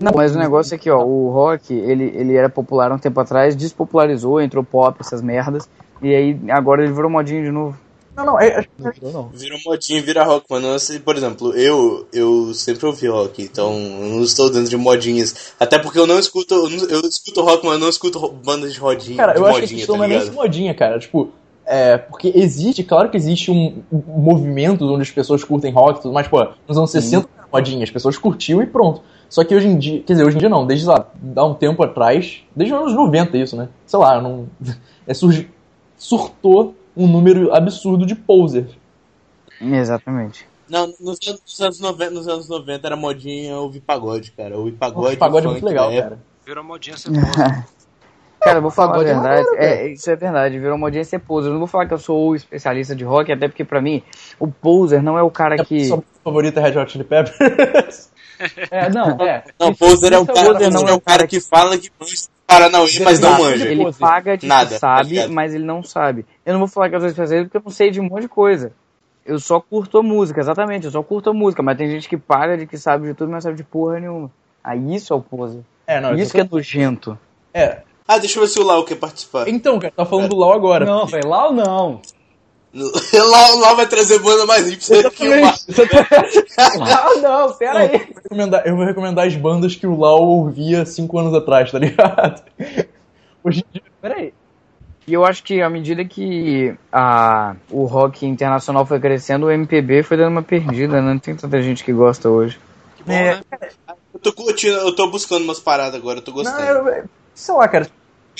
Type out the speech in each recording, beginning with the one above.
Não, mas o negócio é que, ó, o rock, ele, ele era popular um tempo atrás, despopularizou, entrou pop, essas merdas, e aí agora ele virou modinho de novo. Não, não, é, não virou, não. Virou modinha, vira rock, mano. Por exemplo, eu, eu sempre ouvi rock, então eu não estou dentro de modinhas. Até porque eu não escuto, eu escuto rock, mas eu não escuto bandas de rodinha. Cara, eu modinha, acho que a questão tá não é nem modinha, cara. Tipo, é, porque existe, claro que existe um, um movimento onde as pessoas curtem rock e tudo mais, pô, nos anos 60 era modinha, as pessoas curtiam e pronto. Só que hoje em dia, quer dizer, hoje em dia não, desde lá, há um tempo atrás, desde os anos 90 isso, né? Sei lá, não, é, surgi, surtou um número absurdo de posers. Exatamente. Não, nos anos, nos anos, 90, nos anos 90 era modinha ouvir pagode, cara. Ouvir pagode. pagode é muito legal, cara. Virou modinha ser Cara, eu vou falar a verdade. É, isso é verdade, virou modinha ser poser. Eu não vou falar que eu sou o especialista de rock, até porque pra mim, o poser não é o cara que. Favorita é Red Hot Chili Peppers? é, não, é. Não, poser é o cara, poser não é o cara que fala que Paranauê, mas não manja. Ele paga de Nada, que sabe, tá mas ele não sabe. Eu não vou falar que eu sou especialista porque eu não sei de um monte de coisa. Eu só curto a música, exatamente, eu só curto a música, mas tem gente que paga de que sabe de tudo, mas sabe de porra nenhuma. Aí isso é o poser. É, não, isso que é nojento. É, ah, deixa eu ver se o Lau quer participar. Então, cara, tá falando é. do Lau agora. Não, velho, Lau não. Lau, Lau vai trazer banda mais hip pra Lau não, pera aí. Eu vou, recomendar, eu vou recomendar as bandas que o Lau ouvia 5 anos atrás, tá ligado? Hoje em dia. Pera aí. E eu acho que à medida que a, o rock internacional foi crescendo, o MPB foi dando uma perdida, né? Não tem tanta gente que gosta hoje. Que bom, é. né? Eu tô curtindo, eu tô buscando umas paradas agora, eu tô gostando. Não, eu, sei lá, cara,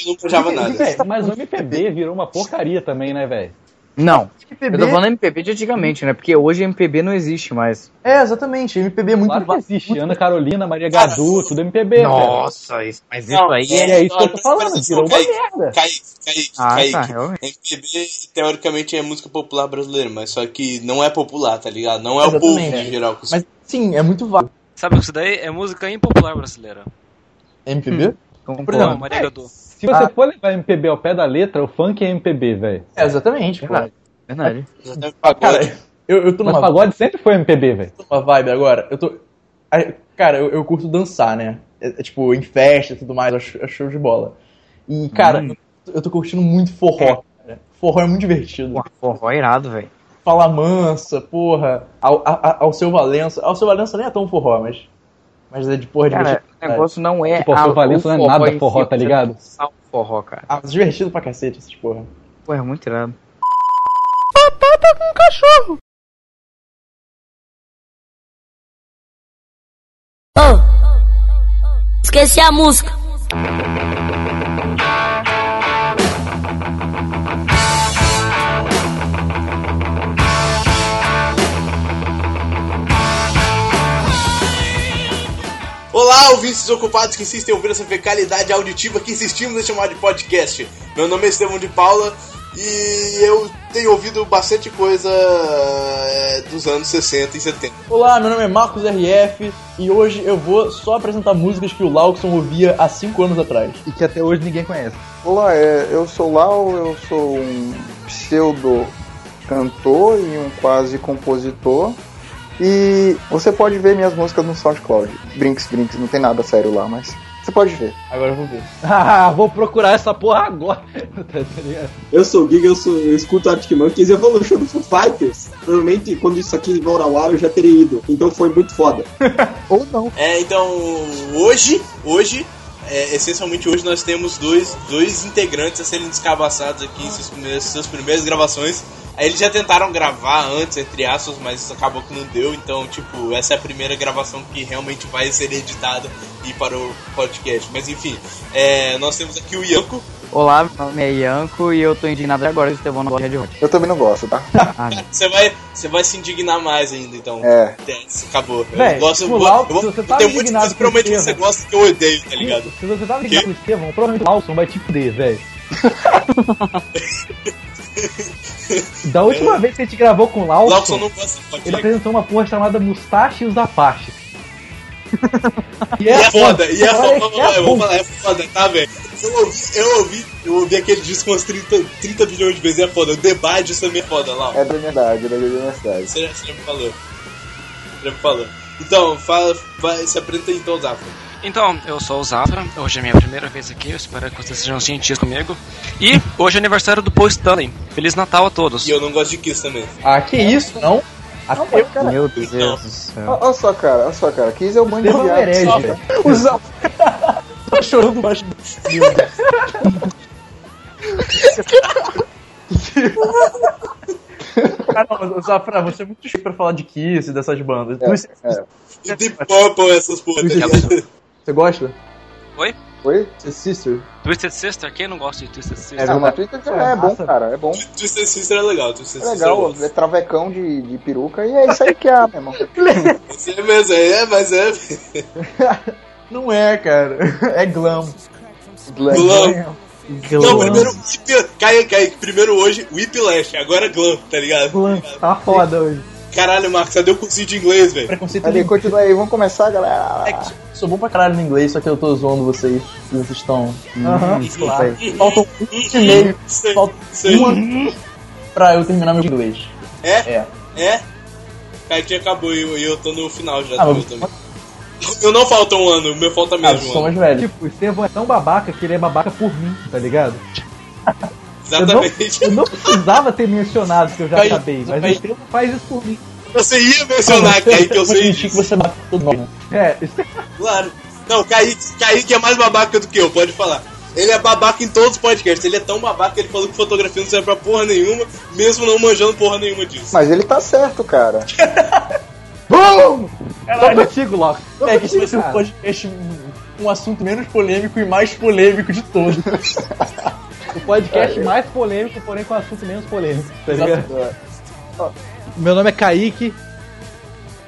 não manjava nada. mas o MPB virou uma porcaria também, né, velho? Não. MPB... Eu tô falando MPB de antigamente, né? Porque hoje MPB não existe mais. É, exatamente. MPB é muito claro que existe. Ana Carolina, Maria Gadu, tudo MPB. Nossa, isso, mas isso não, aí é, é, isso que eu tô falando. Virou uma merda. Kaique, Kaique, ah, Kaique. Tá, MPB, teoricamente, é música popular brasileira, mas só que não é popular, tá ligado? Não é exatamente. o povo em geral. Mas sim, é muito vago. Sabe o que isso daí é música impopular brasileira. MPB? Hum. Por exemplo, Maria Gadu. Se você ah. for levar MPB ao pé da letra, o funk é MPB, velho. É, exatamente, verdade. Verdade. Cara, eu, eu tô numa. Mas pagode sempre foi MPB, velho. Tô numa vibe agora. Eu tô. Cara, eu, eu curto dançar, né? É, é, tipo, em festa e tudo mais, é show de bola. E, cara, hum. eu, eu tô curtindo muito forró. Cara. Forró é muito divertido. Pô, forró é irado, velho. Fala mansa, porra. Ao, ao, ao seu Valença. Ao seu Valença nem é tão forró, mas. Mas é de porra cara, divertido. O negócio não é. Tipo, o Valença não é nada forró, tá ligado? Forró, cara. Ah, divertido pra cacete essas porra. Pô, é muito irado. Batata com cachorro. Oh, esqueci a música. Olá, ouvintes ocupados que insistem em ouvir essa fecalidade auditiva que insistimos em chamar de podcast. Meu nome é Estevão de Paula e eu tenho ouvido bastante coisa é, dos anos 60 e 70. Olá, meu nome é Marcos RF e hoje eu vou só apresentar músicas que o Laukson ouvia há 5 anos atrás. E que até hoje ninguém conhece. Olá, é, eu sou Lau, eu sou um pseudo cantor e um quase compositor. E você pode ver minhas músicas no SoundCloud. Brinks, Brinks, não tem nada sério lá, mas você pode ver. Agora eu vou ver. Ah, vou procurar essa porra agora. Eu sou o Giga, eu, sou, eu escuto Arctic Monkeys e show do Foo Fighters. Provavelmente quando isso aqui for ao ar eu já teria ido. Então foi muito foda. Ou não. É, então hoje, hoje é, essencialmente hoje nós temos dois, dois integrantes a serem descabaçados aqui em suas primeiras, suas primeiras gravações. Aí eles já tentaram gravar antes, entre aspas, mas acabou que não deu. Então, tipo, essa é a primeira gravação que realmente vai ser editada e para o podcast. Mas enfim, é, nós temos aqui o Ianco. Olá, meu nome é Ianco e eu tô indignado agora que o Estevão não gosta de rock. Eu também não gosto, tá? Ah, você, vai, você vai se indignar mais ainda, então. É. Acabou. Véi, eu gosto, tipo, eu, vou, eu tenho muita coisa provavelmente que você gosta que eu odeio, tá ligado? Se você tava ligado com o Estevão, provavelmente o Lawson vai te fuder, velho. Da última é. vez que a gente gravou com o Lawson, Lawson não gosta de ele apresentou uma porra chamada Mustache e os Apaches. E é, e é foda, e é foda, é eu vou falar, é foda, tá, velho? Eu ouvi, eu ouvi, eu ouvi aquele disco umas 30, 30 bilhões de vezes, é foda. O debate também é foda lá. É da minha idade, é da minha cidade. Você, você já me falou. Você já me falou. Então, fala, vai, se apresenta então, Zafra. Então, eu sou o Zafra, hoje é a minha primeira vez aqui, eu espero que vocês sejam gentis comigo. E hoje é aniversário do Paul Stanley. Feliz Natal a todos. E eu não gosto de Kiss também. Ah, que isso, não? Até cara, Meu Deus Então. do céu. olha só, cara, olha só, cara. Kiss é o bando de viado. merece, Só- velho. O Zafra tá chorando baixo do não, mas, Zafra, você é muito chique pra falar de Kiss e dessas bandas. É, Twisted é. E Deep Purple, essas porra? Você gosta? Oi? Oi? Twisted Sister? Twisted Sister? Quem não gosta de Twisted Sister? É Ah, mas verdade. Twitter é, É bom, cara, é bom. Twisted Sister é legal, Twisted É Sister eu legal, é travecão de, de peruca e é isso aí que é, meu irmão. Isso é mesmo, é, mas é. Não é, cara. É glam. Glam. Glam. Não, primeiro Whip. Cai, cai. Primeiro hoje, Whiplash, agora Glam, tá ligado? Glam. Tá foda hoje. Caralho, Marcos, cadê o cursinho de inglês, velho? Preconceito Ali, continua aí, vamos começar, galera. É que sou bom pra caralho no inglês, só que eu tô zoando vocês. Vocês estão. Aham. Desculpa aí. Faltam um e meio. Sei, Falta sei. uma pra eu terminar meu inglês. É? É. É? Kaique acabou e eu, eu tô no final já Ah, do meu também. Eu não falta um ano, o meu falta Ah, mesmo vocês um ano. mais velhos. Tipo, o Estevão é tão babaca que ele é babaca por mim, tá ligado? Eu não, Exatamente. eu não precisava ter mencionado que eu já Caiu, acabei, mas o. Estevão faz isso por mim. Você ia mencionar, Kaique, eu sei que disso. você bate todo mundo. É, isso é Claro. Não, Kaique, Kaique é mais babaca do que eu, pode falar. Ele é babaca em todos os podcasts. Ele é tão babaca que ele falou que fotografia não serve pra porra nenhuma, mesmo não manjando porra nenhuma disso. Mas ele tá certo, cara. BUM! Tô contigo, Loki. É que esse vai ser um podcast, um assunto menos polêmico e mais polêmico de todos. O podcast mais polêmico, porém com assunto menos polêmico, tá ligado? Exato. Meu nome é Kaique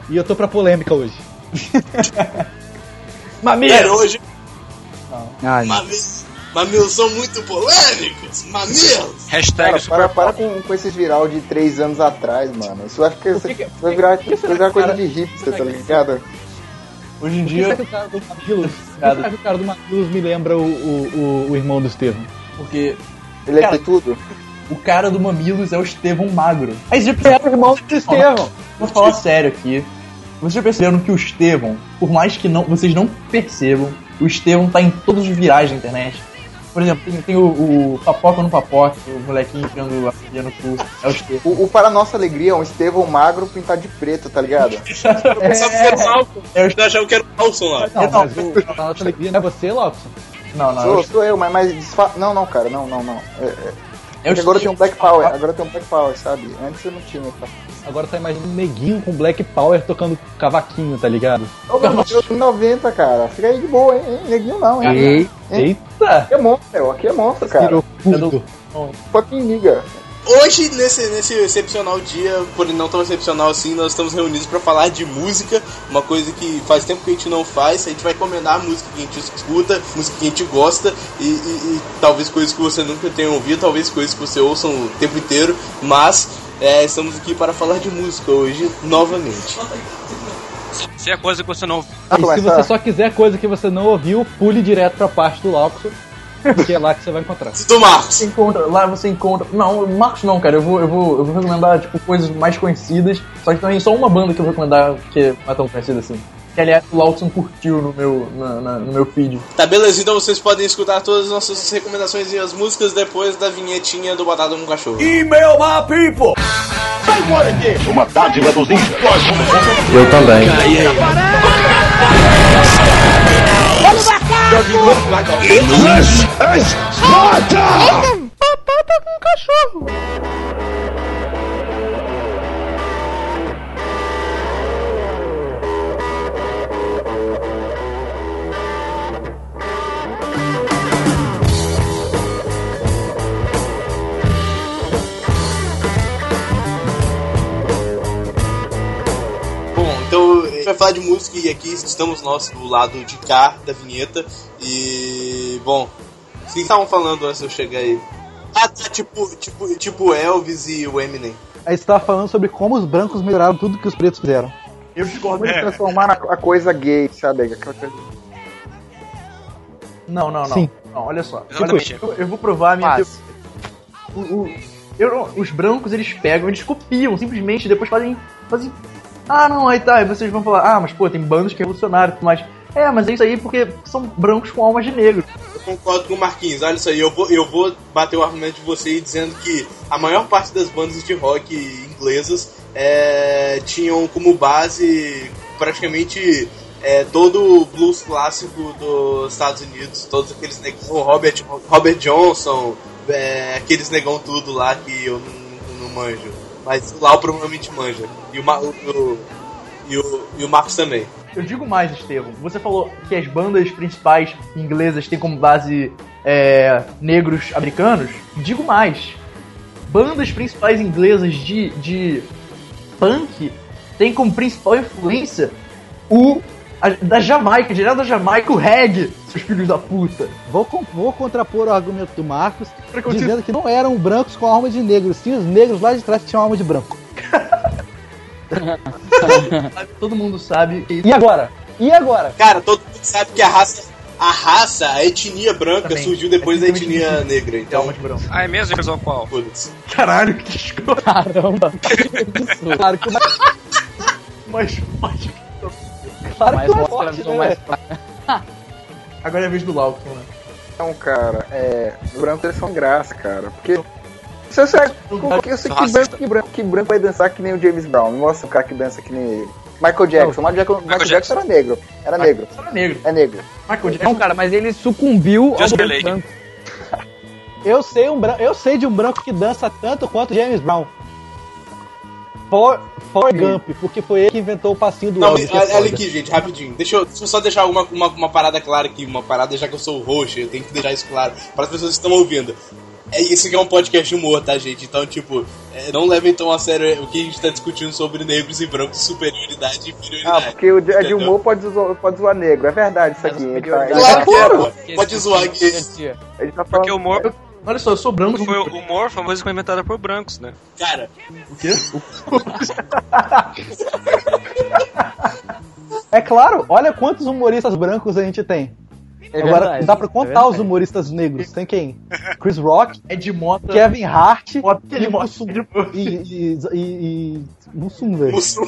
e eu tô pra polêmica hoje. Sério, hoje, Ai, mamilos, mamilos são muito polêmicos. Mamilos! Hashtag Cara, para, para com, com esses viral de três anos atrás, mano. Isso eu acho que, que que- vai virar, que coisa cara- de hipster, tá ligado? Hoje em que será dia, que o cara do Mamilos, por que será que o cara do Mamilos me lembra o, o, o, o irmão do Estevão? Porque Ele é Cara, de tudo. o cara do Mamilos é o Estevão Magro. Aí você já É o irmão do Estevão. Vou falar sério aqui. Vocês já perceberam que o Estevão, por mais que não, vocês não percebam, o Estevão tá em todos os virais da internet. Por exemplo, tem, tem o, o Papoca no Papoca, o molequinho enfiando a filha no cu. É o Estevão. O, o Para Nossa Alegria é um Estevão magro pintado de preto, tá ligado? Eu pensava que era o. É o Eu achava que era o Malson lá. Não, Não. mas o, a nossa alegria não é você, Lobson? Não, não. Sou, o, sou eu, mas, mas desfa... Não, não, cara, não, não, não. É, é, o agora tem um Black Power, Ah, agora tem um Black Power, sabe? Antes eu não tinha. Tá? Agora tá imaginando um neguinho com Black Power tocando cavaquinho, tá ligado? Ô, meu Deus, 90, cara. Fica aí de boa, hein? Neguinho não, hein? Ei, Eita! Aqui é monstro, meu. Aqui é monstro, cara. Virou puto. Fucking liga. Hoje, nesse, nesse excepcional dia, porém não tão excepcional assim, nós estamos reunidos para falar de música, uma coisa que faz tempo que a gente não faz. A gente vai recomendar a música que a gente escuta, música que a gente gosta e, e- e talvez coisas que você nunca tenha ouvido, talvez coisas que você ouça o tempo inteiro, mas é, estamos aqui para falar de música hoje novamente. Se é coisa que você não E se você só quiser coisa que você não ouviu, pule direto pra parte do Lobson, porque é lá que você vai encontrar. Do Marcos. Você encontra, lá você encontra. Não, Marcos não, cara. Eu vou, eu vou, eu vou recomendar, tipo, coisas mais conhecidas. Só que também só uma banda que eu vou recomendar que não é tão conhecida assim. Que aliás o Lawson curtiu no meu, na- na- no meu feed. Tá beleza, então vocês podem escutar todas as nossas recomendações e as músicas depois da vinhetinha do Batata com Cachorro. Email my people! Uma dádiva dos impostos. Eu também. This is Sparta! Bom, vai falar de música e aqui estamos nós do lado de cá da vinheta. E. Bom, o que estavam falando antes de eu chegar aí? Ah, tá, tipo, tipo, tipo Elvis e o Eminem. Aí você tava falando sobre como os brancos melhoraram tudo que os pretos fizeram. Eu discordo. Como eles transformaram a coisa gay, sabe? Aquela coisa... Não, não, não. Sim. Não, olha só. Olha, eu, eu vou provar a minha teoria. O- o- eu os brancos eles pegam, eles copiam, simplesmente depois fazem. fazem. Ah, não, aí tá. Aí vocês vão falar, ah, mas pô, tem bandas que revolucionaram e tudo mais. É, mas é isso aí porque são brancos com almas de negro. Eu concordo com o Marquinhos. Olha só, eu vou, eu vou bater o argumento de você dizendo que a maior parte das bandas de rock inglesas é, tinham como base praticamente é, todo o blues clássico dos Estados Unidos, todos aqueles negão, o Robert, Robert Johnson, é, aqueles negão tudo lá que eu não, não manjo. Mas o Lau provavelmente manja. E o, o- o- e o, e o Marcos também. Eu digo mais, Estevam. Você falou que as bandas principais inglesas têm como base é, negros americanos. Digo mais. Bandas principais inglesas de, de punk têm como principal influência o a- da Jamaica, direto da Jamaica, o reggae, seus filhos da puta. Vou, vou contrapor o argumento do Marcos, dizendo que não eram brancos com alma de negros, sim os negros lá de trás que tinham alma de branco. Todo mundo sabe que E agora? E agora? Cara, todo mundo sabe que a raça, a raça, a etnia branca Também. surgiu depois da etnia negra. Então, alma de branco. Ah, é mesmo, pessoal, qual? Caralho, que escroto. Caramba! claro que, Mas, mas claro que é forte, né? mais agora é a vez do Lawson, né? Não, cara, é. Os brancos eles são graça, cara. Porque. Você sabe, eu sei que branco, que, branco, que branco vai dançar que nem o James Brown. Mostra um cara que dança que nem ele. Michael Jackson. Michael Jackson, Michael Jackson era negro. Era negro. Era negro. É negro. Michael Jackson. Não, cara, mas ele sucumbiu ao Just branco Blake. branco. Eu sei, um branco, eu sei de um branco que dança tanto quanto James Brown. For, For Gump, porque foi ele que inventou o passinho do Não, Elvis. mas é olha aqui, gente, rapidinho. Deixa eu, deixa eu só deixar uma, uma, uma parada clara aqui, uma parada já que eu sou o host, eu tenho que deixar isso claro para as pessoas que estão ouvindo. É, esse aqui é um podcast de humor, tá, gente? Então, tipo, é, não levem tão a sério o que a gente tá discutindo sobre negros e brancos, superioridade e Ah, inferioridade. porque o de, é de humor pode zoar, pode zoar negro. É verdade isso aqui. Tá, Claro. Pode zoar aqui. ele tá Porque o humor, Olha só, eu sou branco. foi, o humor foi uma coisa que foi inventada por brancos, né? Cara, O quê? É claro, olha quantos humoristas brancos a gente tem. É Agora, verdade, dá pra é contar verdade. os humoristas negros. Tem quem? Chris Rock, É de moto. Kevin Hart Moto e. Mussum. E, e, e, e Mussum, velho. Mussum.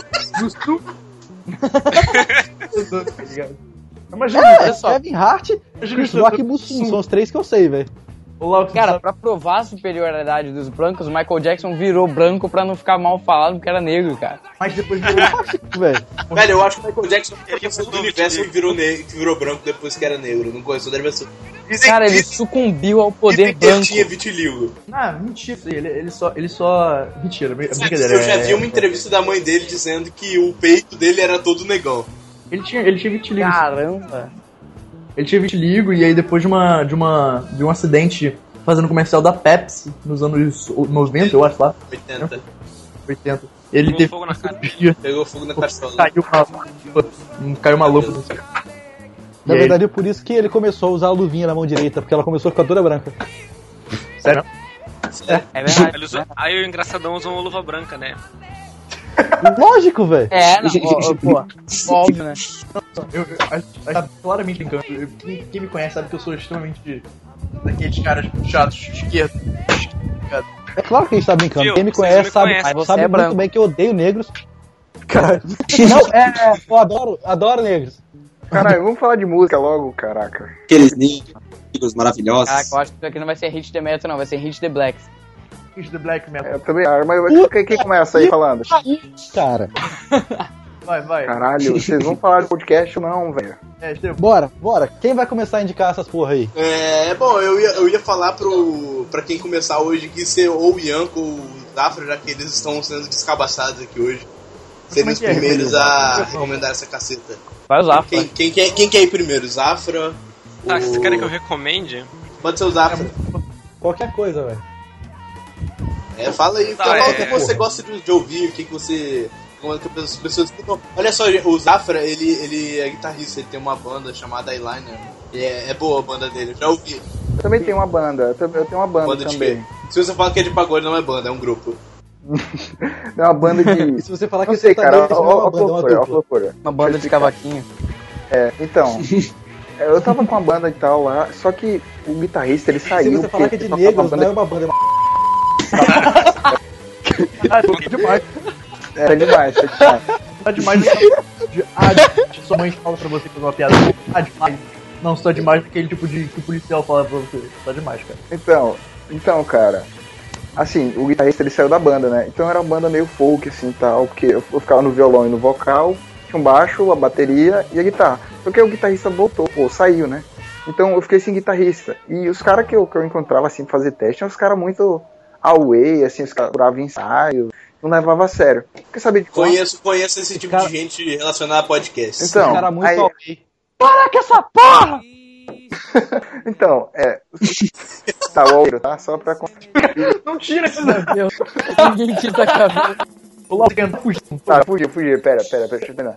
Imagina, É, olha só. Kevin Hart, Imagina Chris Rock e Mussum. São os três que eu sei, velho. Cara, pra provar a superioridade dos brancos, o Michael Jackson virou branco pra não ficar mal falado porque era negro, cara. mas depois velho. velho, eu acho que o Michael Jackson Ele conheceu do universo time. e virou, ne- que virou branco depois que era negro. Não conheceu da versão. Dizem Cara, ele dizem- sucumbiu ao dizem poder que ele branco. tinha vitiligo. Ah, mentira. Ele, ele só. Ele só. Mentira, brin- Eu brincadeira. já vi é- uma entrevista da mãe dele dizendo que o peito dele era todo negão. Ele tinha, ele tinha vitiligo. Caramba. Ele tinha vitiligo e aí depois de uma. de uma. de um acidente fazendo comercial da Pepsi nos anos 90, eu acho lá, 80. 80. Ele Pegou teve fogo na cara. Pegou fogo na caiu uma, caiu uma lâmpada. E Na verdade, é por isso que ele começou a usar a luvinha na mão direita, porque ela começou a ficar toda branca. Sério? É verdade. Ele usou, aí o engraçadão usou uma luva branca, né? Lógico, velho. É, não, ó, pô. Óbvio, né? Eu, eu, tá claramente brincando. Quem, quem me conhece sabe que eu sou extremamente daqueles caras chatos de esquerda. É claro que a gente tá brincando. Viu? Quem me conhece me sabe, você sabe é muito branco. bem que eu odeio negros. Cara, não, é, é, eu adoro, adoro negros. Caralho, vamos falar de música logo, caraca. Aqueles negros maravilhosos. Caraca, eu acho que isso aqui não vai ser Hit the Metal, não, vai ser Hit the Blacks. Is the Black Metal. Eu também acho, mas quem, quem começa aí falando? Cara, Vai, vai. Caralho, vocês vão falar de podcast ou não, velho? É, Estevam. bora, bora. Quem vai começar a indicar essas porra aí? É, bom, eu ia, eu ia falar pro, pra quem começar hoje que ser ou o Ianco ou o Zafra, já que eles estão sendo descabaçados aqui hoje. Serem os que é, primeiros Rebelinho? a recomendar essa caceta. Vai usar, Quem, quem, quer, quem quer ir primeiro? Zafra? Tá, o- vocês querem que eu recomende? Pode ser o Zafra. Qualquer coisa, velho. É, fala aí, Tá, fala é, o que você gosta de, ouvir, o que, que você. Como é que as pessoas escutam. Olha só, o Zafra, ele, ele é guitarrista, ele tem uma banda chamada Eyeliner. E é, é boa a banda dele, eu já ouvi. Eu também tenho uma banda, eu tenho uma banda, Banda de também. Se você fala que é de pagode, não é banda, é um grupo. É uma banda de. se você falar Não que sei, você cara, tá ó, é ó, uma ó, banda, é uma loucura, ó, loucura. Uma banda de cavaquinho. É, então. é, Eu tava com uma banda e tal lá, só que o guitarrista ele Se saiu. você falar que é de negros, não é uma banda. Ah, é demais. Era demais, era demais. Tá demais. Sua mãe fala pra você fazer uma piada. Ah, demais. Não, você tá demais aquele tipo de que o policial fala pra você. Tá demais, cara. Então, então, cara, assim, o guitarrista ele saiu da banda, né? Então era uma banda meio folk, assim, tal, porque eu eu ficava no violão e no vocal, tinha um baixo, a bateria e a guitarra. Só que o guitarrista voltou, ou saiu, né? Então eu fiquei sem guitarrista. E os caras que eu, que eu encontrava, assim, pra fazer teste, eram os caras muito away, assim, os caras curavam ensaio, não levava a sério. Quer saber de qual? Conheço, conheço esse tipo cara- de gente relacionada a podcast. Então, Cara muito aí- ok. Para com essa porra! Então, é. tá, o Almeiro, tá? Só pra. Não tira esse Meu, ninguém tira da cabeça. Lá tentar fugir. Tá, fugiu, fugiu. Pera, pera, pera, deixa eu terminar.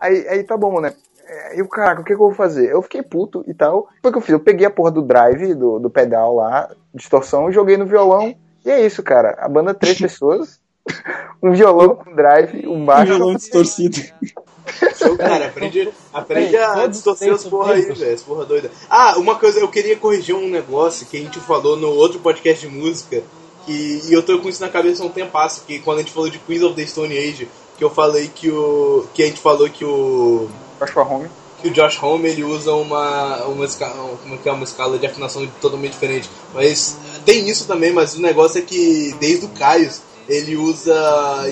Aí, aí tá bom, né? É, E o caraca, o que, que eu vou fazer? Eu fiquei puto e tal. Foi o que eu fiz? Eu peguei a porra do drive, do, do pedal lá, distorção, e joguei no violão. E é isso, cara. A banda, três pessoas. Um violão com drive, um Um baixo. violão distorcido. Show, cara, aprende, aprende a distorcer as porra aí, velho. As porra doida. Ah, uma coisa, eu queria corrigir um negócio que a gente falou no outro podcast de música. Que, e eu tô com isso na cabeça há um tempo que quando a gente falou de Queens of the Stone Age, que eu falei que o. que a gente falou que o. Baixo a home. Que o Josh Homme ele usa uma uma escala, como é que é uma escala de afinação totalmente diferente. Mas tem isso também, mas o negócio é que desde o Caio ele usa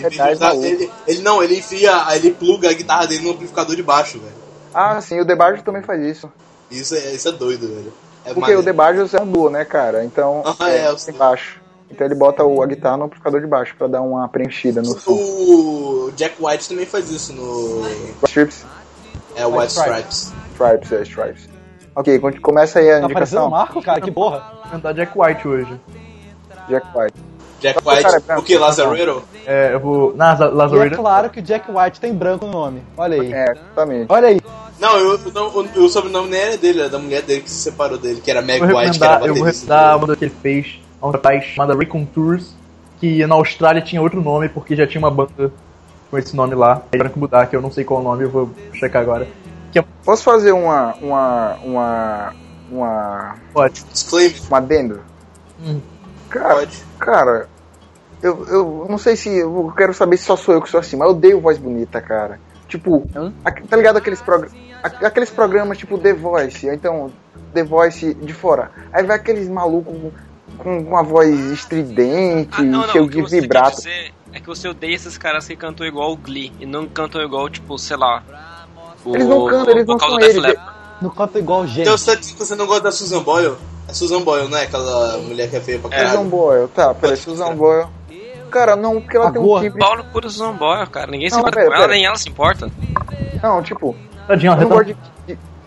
Verdade, usar- ele, ele não, ele enfia, ele pluga a guitarra dele no amplificador de baixo, velho. Ah, sim, o Debajo também faz isso. Isso é, isso é doido, velho. É Porque maneiro. o Debajo é um duo, né, cara? Então, Ah, é, sei. baixo. Então ele bota o, a guitarra no amplificador de baixo pra dar uma preenchida no som. O Jack White também faz isso no Strips, é, White Stripes. Stripes. É, Stripes. Ok, começa aí a Tá indicação. o Marco, cara, que porra. Vou tentar Jack White hoje. Jack White. Jack White, o que? Lazaretto? É, eu vou. Na E é claro que o Jack White tem branco no nome. Olha aí. É, exatamente. Olha aí. Não, eu, não, o, o sobrenome nem era dele, era da mulher dele que se separou dele, que era Meg White, que era recomendar, eu vou baterista. recomendar a banda que ele fez um atrás, chamada Recontours, que na Austrália tinha outro nome, porque já tinha uma banda com esse nome lá. Aí tiveram que mudar, que eu não sei qual o nome, eu vou checar agora. Que é Posso fazer uma. uma. uma. uma. ótimo. Disclaimer, um adendo? Hum. Cara, pode. cara, eu, eu não sei se. Eu quero saber se só sou eu que sou assim, mas eu odeio voz bonita, cara. Tipo, Hã? aqu- tá ligado aqueles, prog aqu- aqueles programas tipo The Voice, então The Voice de fora. Aí vai aqueles malucos com, com uma voz estridente, Ah, não, não, cheio de vibrato. dizer é que você odeia esses caras que cantam igual o Glee e não cantam igual, tipo, sei lá. O, Eles não cantam, eles o não são eles. Não canta igual gente. Então você tá dizendo que você não gosta da Susan Boyle? É Susan Boyle, não é? Aquela mulher que é feia pra É. Susan caralho. Boyle, tá, peraí, Pode Susan. Boyle. Cara, não, porque ela A tem um gorda. timbre. Paulo pura Susan Boyle, cara. Ninguém se Não, importa pera, com ela, pera. nem ela se importa. Não, tipo, Tadinha, eu não, ela gosto de, de-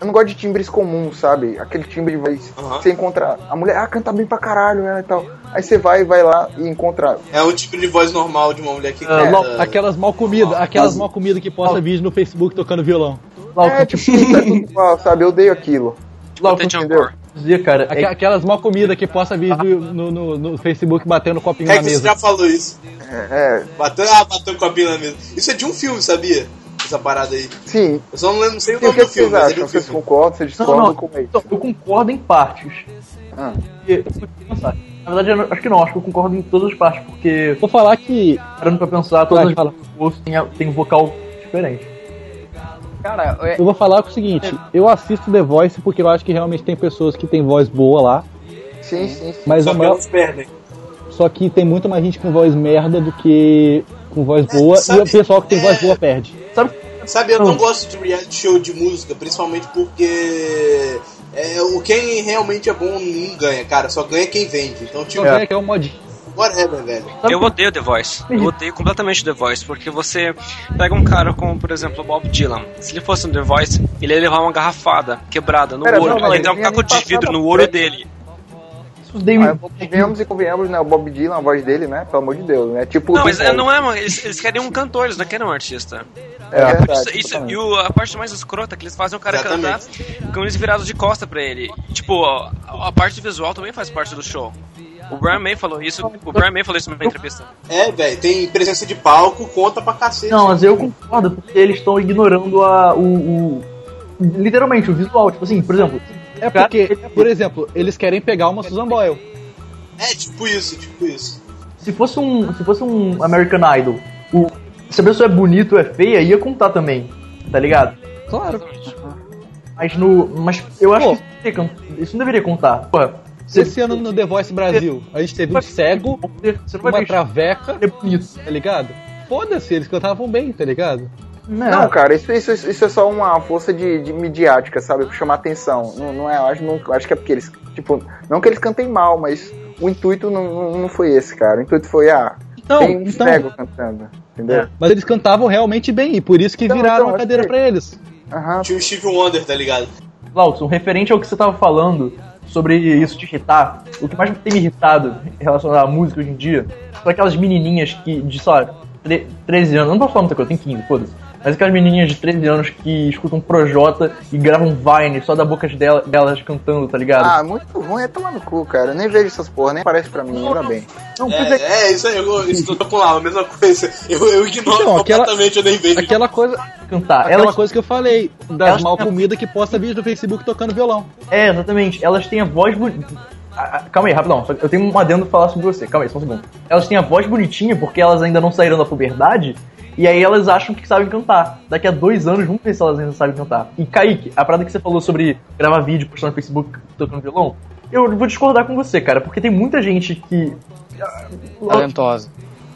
eu não gosto de timbres comuns, sabe? Aquele timbre de voz. Aham. Você encontra. A mulher, ah, canta bem pra caralho, né? E tal. Aí você vai, vai lá e encontra. É um tipo de voz normal de uma mulher que Ah, canta. lo- Aquelas mal comidas, Ah, aquelas mal comidas que posta vídeo no Facebook tocando violão. É, tipo, tá tudo igual, sabe? Eu odeio aquilo. John entendeu? Dizer, cara, Aqu- é, Aquelas mal comidas que posta vídeo no, no, no Facebook batendo copinho na É que você mesa. já falou isso. É, é, Bateu, ah, bateu com a pila mesmo. Isso é de um filme, sabia? Essa parada aí. sim. Eu só não, lembro, não sei o E o nome que, do que filme, vocês mas de acham? Vocês filme. concordam? Vocês Não, discordam? não. Como é isso? então, eu concordo em partes. Ah, eu pensar. Na verdade, eu não- acho que não, acho que eu concordo em todas as partes, porque, Vou falar que. parando pra pensar, todas as fala. pessoas têm, a- têm um vocal diferente. Cara, é, Eu vou falar o seguinte, eu assisto The Voice porque eu acho que realmente tem pessoas que têm voz boa lá, sim, sim, sim. mas Só que maior, elas perdem. só que tem muito mais gente com voz merda do que com voz boa, e sabe- o pessoal que tem voz é- boa perde. Sabe? Sabe, eu não gosto de reality show de música, principalmente porque é, o quem realmente é bom não ganha, cara. Só ganha quem vende. Então, tipo, que é o mod. whatever, velho. Eu odeio The Voice. Eu odeio completamente The Voice, porque você pega um cara como, por exemplo, o Bob Dylan. Se ele fosse um The Voice, ele ia levar uma garrafada quebrada no Pera, olho. não, ia dar um caco de vidro no olho dele. Ah, convenhamos e convenhamos, né? O Bob Dylan, a voz dele, né? Pelo amor de Deus, né? Tipo. Não, mas é, não é, mano. Eles, eles querem um cantor, eles não querem um artista. É verdade. Isso, e o- a parte mais escrota é que eles fazem o cara cantar com eles virados de costa pra ele. Tipo, a, a parte visual também faz parte do show. O Brian May falou isso, o Brian May falou isso numa entrevista. É, velho, tem presença de palco, conta pra cacete. Não, mas eu concordo, porque eles estão ignorando a, o, o- Literalmente, o visual. Tipo assim, por exemplo. É porque, por exemplo, eles querem pegar uma Susan Boyle. É, tipo isso, tipo isso. Se fosse um, se fosse um American Idol, o, se a pessoa é bonita ou é feia, ia contar também. tá ligado? Claro. Mas no. Mas eu acho Pô. que isso, não deveria contar. Pô, você, Esse ano no The Voice Brasil, a gente teve um cego, você não vai uma traveca, é bonito. tá ligado? Foda-se, eles cantavam bem, tá ligado? Não, cara, isso, isso, isso é só uma força de, de midiática, sabe? Pra chamar atenção. Não, não é, acho, não, acho que é porque eles, tipo, não que eles cantem mal, mas o intuito não, não, não foi esse, cara. O intuito foi, ah, Então, tem um então, cego cantando, entendeu? É. mas eles cantavam realmente bem, e por isso que Então, viraram então, a cadeira que- pra eles. Aham. Tinha o Steve Wonder, tá ligado? Lautson, referente ao que você tava falando sobre isso te irritar, o que mais tem me irritado relacionado à música hoje em dia são aquelas menininhas que, de, sei lá, tre- 13 anos, não posso falar muita coisa, eu tenho 15, foda-se. Mas aquelas menininhas de 13 anos que escutam Projota e gravam Vine só da boca dela, delas cantando, tá ligado? Ah, muito ruim, é tomar no cu, cara. Eu nem vejo essas porra, nem parece pra mim, ainda bem. não, é, É, é isso aí, eu estou com lá, a mesma coisa. Eu, eu ignoro Então, aquela- completamente, eu nem vejo. Aquela coisa, cantar. aquela Elas, coisa que eu falei, das Elas- mal comidas que posta vídeo no Facebook tocando violão. é, exatamente. Elas têm a voz bonita. Calma aí, rapidão. Eu tenho um adendo pra falar sobre você. Calma aí, só um segundo. Elas têm a voz bonitinha porque elas ainda não saíram da puberdade. E aí elas acham que sabem cantar. Daqui a dois anos, vamos ver se elas ainda sabem cantar. E Kaique, a parada que você falou sobre gravar vídeo, postar no Facebook tocando violão, eu vou discordar com você, cara, porque tem muita gente que. Talentosa.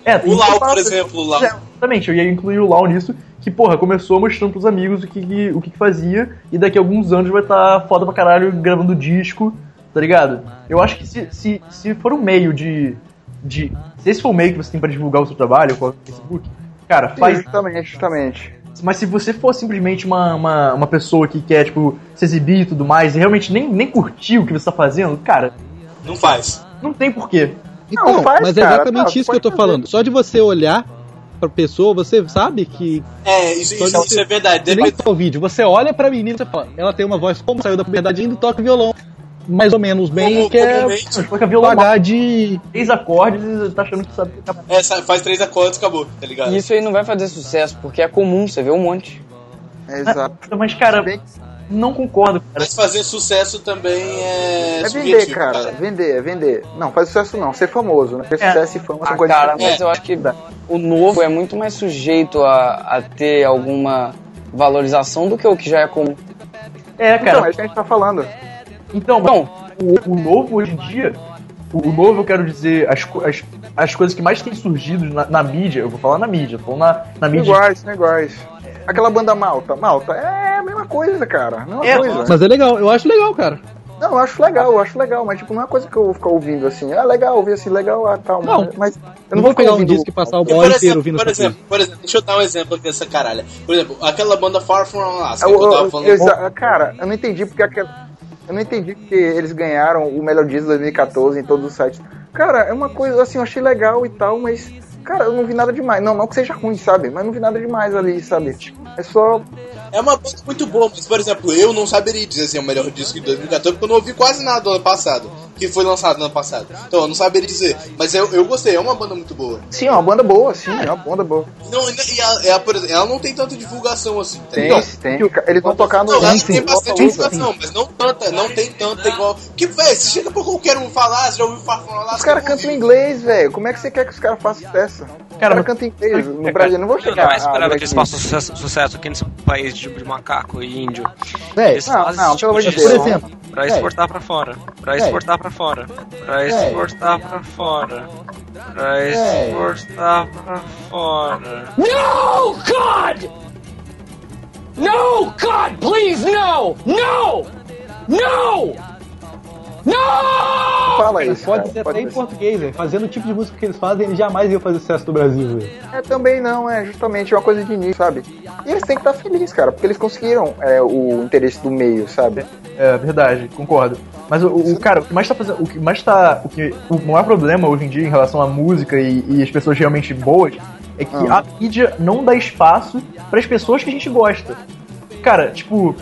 É, O Lau, por exemplo, o Lau. É, Exatamente, eu ia incluir o Lau nisso, que, porra, começou mostrando pros amigos o que, que- o que, que fazia, e daqui a alguns anos vai estar foda pra caralho gravando disco, tá ligado? Eu acho que se, se, se for um meio de, de. Se esse for o meio que você tem pra divulgar o seu trabalho, qual é o Facebook, cara, faz. Justamente, justamente. Mas se você for simplesmente uma, uma, uma pessoa que quer, tipo, se exibir e tudo mais, e realmente nem, nem curtir o que você tá fazendo, cara, Não faz. não tem porquê. Não, Então, faz, mas é cara, exatamente tá, isso que eu tô fazer. falando. Só de você olhar pra pessoa, você sabe que É, isso, isso, Pode isso é verdade. você nem tá o vídeo. Você olha pra menina e você fala, ela tem uma voz como saiu da puberdade ainda e toca violão. Mais ou menos bem, Como- quer comumente, Toca violão pagar de. três acordes e tá achando que sabe tocar. é, faz três acordes, acabou, tá ligado? E isso aí não vai fazer sucesso, porque é comum, você vê um monte. É, exato. Mas, cara, Bem- não concordo, cara. Mas fazer sucesso também é. É vender, subjetivo, cara. Vender, é vender. Não, faz sucesso não, ser famoso, né? Ter É. sucesso e fama são Ah, coisas cara, mas eu acho que o novo é muito mais sujeito a, a ter alguma valorização do que o que já é comum. É, Então, cara. é isso que a gente tá falando. Então, Bom, o, o novo hoje em dia, o, o novo eu quero dizer, as, as, as coisas que mais têm surgido na, na mídia, eu vou falar na mídia, tô na, na mídia. iguais, iguais. Aquela banda Malta, Malta, é a mesma coisa, cara. Não é É, coisa. Mas é legal, eu acho legal, cara. Não, eu acho legal, eu acho legal, mas tipo, não é uma coisa que eu vou ficar ouvindo assim. É legal ouvir assim, legal, ah, tal, Não, mas eu Eu não não vou pegar um ouvindo. disco e passar o bola por inteiro exemplo, ouvindo por exemplo, por exemplo, deixa eu dar um exemplo aqui dessa caralha. Por exemplo, aquela banda Far From Alaska Eu- que eu tava eu- falando. exa- cara, eu não entendi porque aquela. Eu não entendi porque eles ganharam o melhor disco 2014 em todos os sites. Cara, é uma coisa assim, eu achei legal e tal, mas. Cara, eu não vi nada demais. Não, não que seja ruim, sabe? Mas não vi nada demais ali, sabe? É só. É uma banda muito boa, mas, por exemplo, eu não saberia dizer assim, o melhor disco de 2014, porque eu não ouvi quase nada do ano passado, que foi lançado no ano passado. Então, eu não saberia dizer. Mas eu, eu gostei, é uma banda muito boa. Sim, é uma banda boa, sim, é uma banda boa. Não, e ela, ela, por exemplo, ela não tem tanta divulgação assim, tá Tem, tem. Eles vão tocar no. Não, ela tem bastante divulgação, mas não tanta, não tem tanta igual. Que, velho, você chega pra qualquer um falar, você já ouviu From Alaska? Os caras cantam em inglês, velho. Como é que você quer que os caras façam dessa? Cara, cantam em inglês. No Brasil, eu não vou Ninguém chegar. vai a esperar que eles façam sucesso, sucesso aqui nesse país de, de macaco e índio. Véi, Eles não, fazem não, tipo de por exemplo, pra exportar pra fora. Pra exportar pra fora. Pra exportar pra fora. Pra exportar pra fora. No, God! No, God, please, no! No! No! No! Fala eles isso. pode até em português, velho. Fazendo o tipo de música que eles fazem, eles jamais iam fazer sucesso no Brasil, velho. É, também não, é justamente uma coisa de início, sabe? E eles têm que estar felizes, cara, porque eles conseguiram é, o interesse do meio, sabe? É verdade, concordo. Mas o, o- cara, o que mais tá fazendo. O que mais tá. O, que, o maior problema hoje em dia em relação à música e, e as pessoas realmente boas é que Ah. a mídia não dá espaço para as pessoas que a gente gosta. Cara, tipo.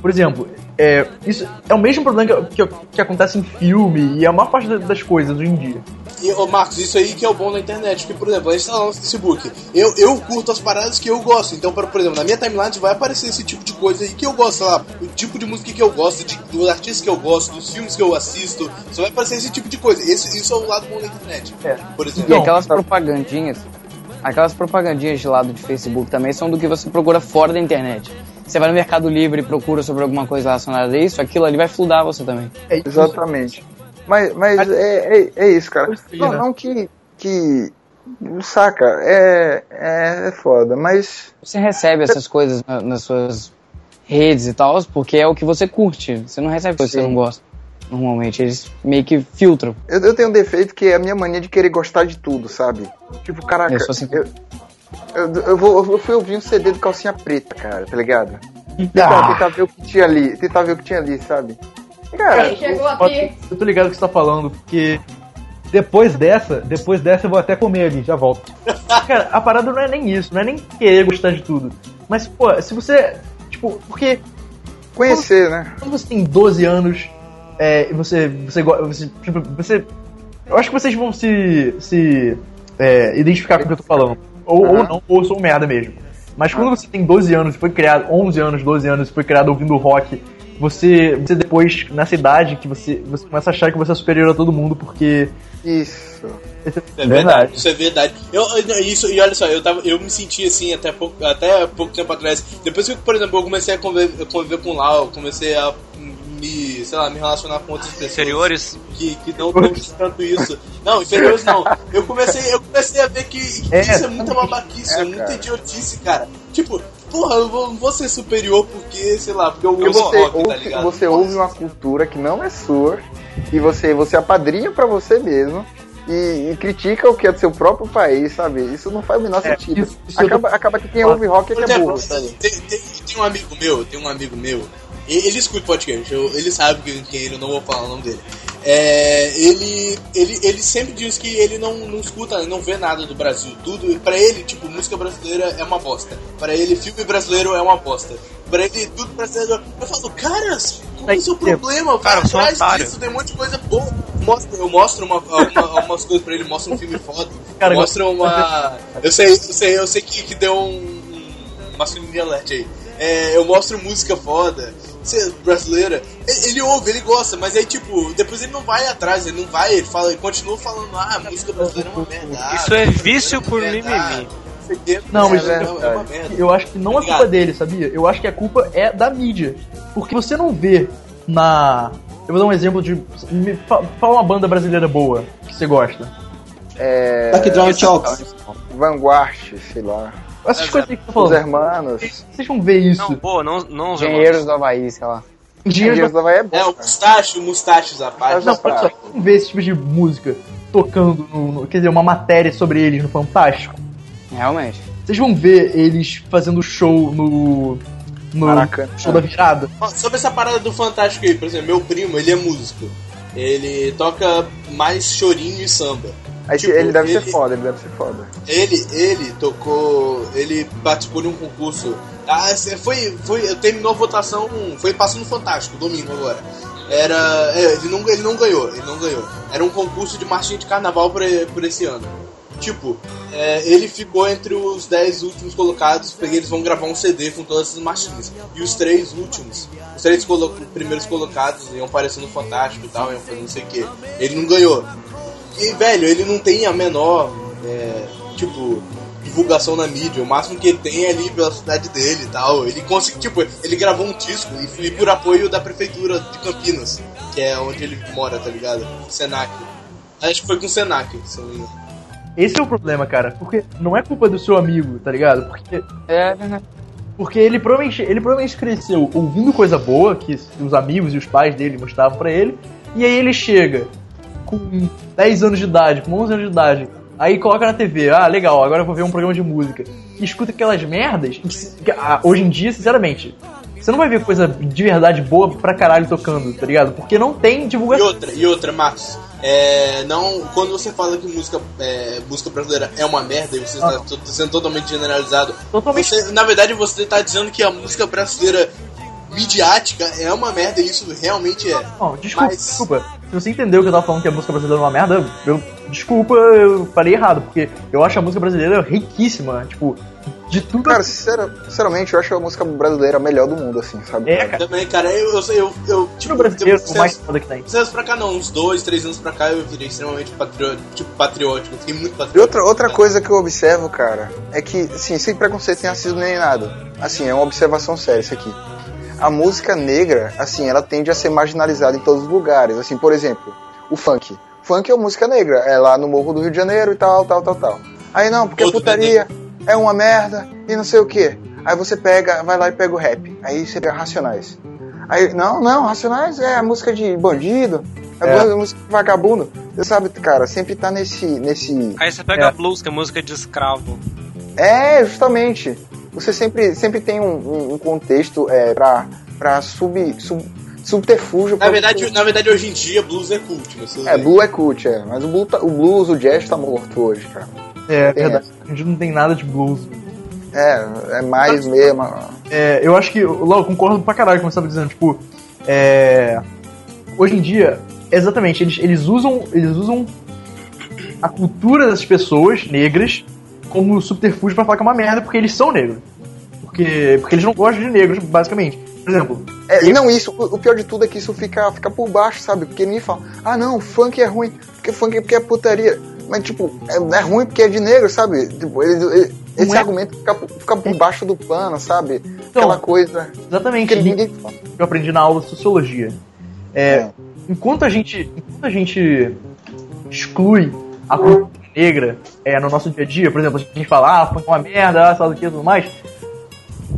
Por exemplo, é, isso é o mesmo problema que, que, que acontece em filme e a maior parte da- das coisas hoje em dia. E, ô Marcos, isso aí que é o bom na internet. Porque, por exemplo, a gente tá lá no Facebook. Eu, eu curto as paradas que eu gosto. Então, por por exemplo, na minha timeline vai aparecer esse tipo de coisa aí que eu gosto, sei lá, o tipo de música que eu gosto, de, dos artistas que eu gosto, dos filmes que eu assisto. Só vai aparecer esse tipo de coisa. Esse, isso é o lado bom da internet. É. Por E exemplo. aquelas propagandinhas. aquelas propagandinhas de lado de Facebook também são do que você procura fora da internet. Você vai no Mercado Livre e procura sobre alguma coisa relacionada a isso, aquilo ali vai fludar você também. Exatamente. Mas, mas é, é, é isso, cara. Não, não que. que saca, é, é, é foda, mas. Você recebe essas coisas na- nas suas redes e tal, porque é o que você curte. Você não recebe coisas que você não gosta. Normalmente, eles meio que filtram. Eu, eu tenho um defeito que é a minha mania de querer gostar de tudo, sabe? Tipo, caraca, Eu sou assim. eu, eu, eu vou, eu fui ouvir um CD do Calcinha Preta, cara, tá ligado? Ah. Tentar, tentar ver o que tinha ali, tentar ver o que tinha ali, sabe? Cara, Chegou Pode- aqui. Eu tô ligado o que você tá falando, porque. Depois dessa, depois dessa eu vou até comer ali, já volto. Cara, a parada não é nem isso, não é nem querer gostar de tudo. Mas, pô, se você. Tipo, porque conhecer, né? quando você tem 12 anos é, e você. Você, você, tipo, você. Eu acho que vocês vão se. se é, identificar com o que eu tô falando. Ou, ou não, ou sou um merda mesmo. Mas quando você tem 12 anos e foi criado, 11 anos, 12 anos e foi criado ouvindo rock, você, você depois, nessa idade, que você, você começa a achar que você é superior a todo mundo porque. Isso. É verdade, isso é verdade. Eu, eu- isso, e olha só, eu, tava, eu me senti assim até pouco, até pouco tempo atrás. Depois que, por exemplo, eu comecei a conviver, conviver com o Lau, comecei a me, sei lá, me relacionar com outras pessoas. Inferiores? Que, que não não tanto isso. Não, inferiores não. Eu comecei, eu comecei a ver que, que É, isso é muita babaquice, é, é, muita idiotice, cara. Tipo, porra, eu vou, não vou ser superior porque, sei lá, porque eu Porque ouço você, rock, tá ouve, ligado? você ouve uma cultura que não é sua e você, você apadrinha pra você mesmo e, e critica o que é do seu próprio país, sabe? isso não faz o menor É, sentido. isso- isso acaba, acaba que quem ouve rock é que é burro, tem, tem- tem um amigo meu, tem um amigo meu, ele escuta podcast, eu- ele sabe quem, ele, eu não vou falar o nome dele. É, ele, ele, ele sempre diz que ele não, não escuta, não vê nada do Brasil, tudo, pra ele, tipo, música brasileira é uma bosta. Pra ele, filme brasileiro é uma bosta. Pra ele, tudo brasileiro. Eu falo, caras, qual é o seu problema? Vai Cara, atrás otário. disso, tem um monte de coisa boa. Mostra, eu mostro uma, uma- algumas coisas pra ele, mostro um filme foda, Cara, mostra uma. Eu sei, eu sei, eu sei que, que deu um, um masculinity alert aí. É, eu mostro música foda, brasileira. Ele, ouve, ele gosta, mas aí tipo, depois ele não vai atrás, ele não vai, ele fala, ele continua falando, ah, música brasileira é uma merda. ah, Isso é vício por merda, mimimi. ah, não o quê. Não, mas é, é uma merda. Eu acho que não é culpa dele, sabia? Eu acho que a culpa é da mídia. Porque você não vê na. Eu vou dar um exemplo de. me fa- Fala uma banda brasileira boa que você gosta. É, Background Talks. Vanguard, sei lá. Essas É, coisas que Os hermanos. Vocês vão ver isso. Não, boa, não, não os Engenheiros do Havaí, sei lá. Engenheiros da Havaí é bom. É, o mustache, o mustaches à parte. Não, olha só, vocês vão ver esse tipo de música tocando no, no- Quer dizer, uma matéria sobre eles no Fantástico. Realmente. Vocês vão ver eles fazendo show no. No Maracanã. show da virada. Sobre essa parada do Fantástico aí, por exemplo, meu primo, ele é músico. Ele toca mais chorinho e samba. Aí Tipo, ele deve ele- ser foda, ele deve ser foda. Ele, ele tocou. Ele participou de um concurso. Ah, foi, foi. Terminou a votação. Foi passou no Fantástico, domingo agora. Era. é, ele, não, ele não ganhou, ele não ganhou. Era um concurso de marchinha de carnaval por, por esse ano. Tipo, é, ele ficou entre os 10 últimos colocados, porque eles vão gravar um CD com todas essas marchinhas. E os três últimos, os três colo- primeiros colocados iam aparecer no Fantástico e tal, iam fazer não sei o que. Ele não ganhou. E, velho, ele não tem a menor, é, tipo, divulgação na mídia. O máximo que ele tem é ali pela cidade dele e tal. Ele conseguiu, tipo, ele gravou um disco e foi por apoio da prefeitura de Campinas, que é onde ele mora, tá ligado? Senac. Acho que foi com o Senac, se eu não me engano. Esse é o problema, cara. Porque não é culpa do seu amigo, tá ligado? Porque É, Porque ele provavelmente, ele provavelmente cresceu ouvindo coisa boa que os amigos e os pais dele mostravam pra ele, e aí ele chega com 10 anos de idade, com 11 anos de idade, aí coloca na TV, ah, legal, agora eu vou ver um programa de música, e escuta aquelas merdas, e que, ah, hoje em dia, sinceramente, você não vai ver coisa de verdade boa pra caralho tocando, tá ligado? Porque não tem E divulgação. outra, e outra, Marcos, é, não, quando você fala que música, é, música brasileira é uma merda e você está to- sendo totalmente generalizado, Totalmente. você, na verdade você está dizendo que a música brasileira midiática é uma merda e isso realmente é. Não, desculpa, Mas- desculpa. Se você entendeu que eu tava falando que a música brasileira é uma merda, eu, desculpa, eu falei errado, porque eu acho a música brasileira riquíssima, tipo, de tudo. Cara, sincera- sinceramente, eu acho a música brasileira a melhor do mundo, assim, sabe? é, cara, Também, cara, eu, eu, eu, eu tipo, o brasileiro, tem- o mais foda que tem. Anos pra cá, não, uns dois, três anos pra cá, eu virei extremamente patriótico, tipo, patriótico, eu fiquei muito E patriótico. outra, outra coisa que eu observo, cara, é que, assim, sem preconceito, sem racismo nem nada. Assim, é uma observação séria isso aqui. A música negra, assim, ela tende a ser marginalizada em todos os lugares. Assim, por exemplo, o funk. Funk é uma música negra, é lá no Morro do Rio de Janeiro e tal, tal, tal, tal. Aí não, porque Todo putaria é uma merda e não sei o que. Aí você pega, vai lá e pega o rap. Aí você pega Racionais. Aí, não, não, Racionais é a música de bandido, é, É. a música de vagabundo. Você sabe, cara, sempre tá nesse, nesse Aí você pega É. a blues, que é música de escravo. É, justamente. Você sempre, sempre tem um, um- um contexto é, pra, pra sub, sub, subterfúgio. Na pra verdade, na verdade, hoje em dia, blues é cult, tudo É, bem. Blue é cult, é. Mas o, blue tá- o blues, o jazz tá morto hoje, cara. É Tem verdade. A gente não tem nada de blues. É, é mais mesmo. É, eu acho que, Léo, eu concordo pra caralho com o que você tava dizendo. Tipo, é, hoje em dia, exatamente, eles, eles usam eles usam a cultura das pessoas negras como subterfúgio pra falar que é uma merda porque eles são negros. Porque, porque eles não gostam de negros, basicamente. Por exemplo, É, não, isso, o pior de tudo é que isso fica, fica por baixo, sabe? Porque ninguém fala, ah não, funk é ruim, porque funk é porque é putaria. Mas, tipo, é, é ruim porque é de negro, sabe? Tipo, ele- ele- esse é- argumento fica, fica por baixo do pano, sabe? Aquela coisa exatamente, que ninguém fala. que eu aprendi na aula de sociologia. É, É. enquanto a gente enquanto a gente exclui a negra é, no nosso dia a dia, por exemplo, a gente fala, ah, funk é uma merda, ah, sabe o que e tudo mais.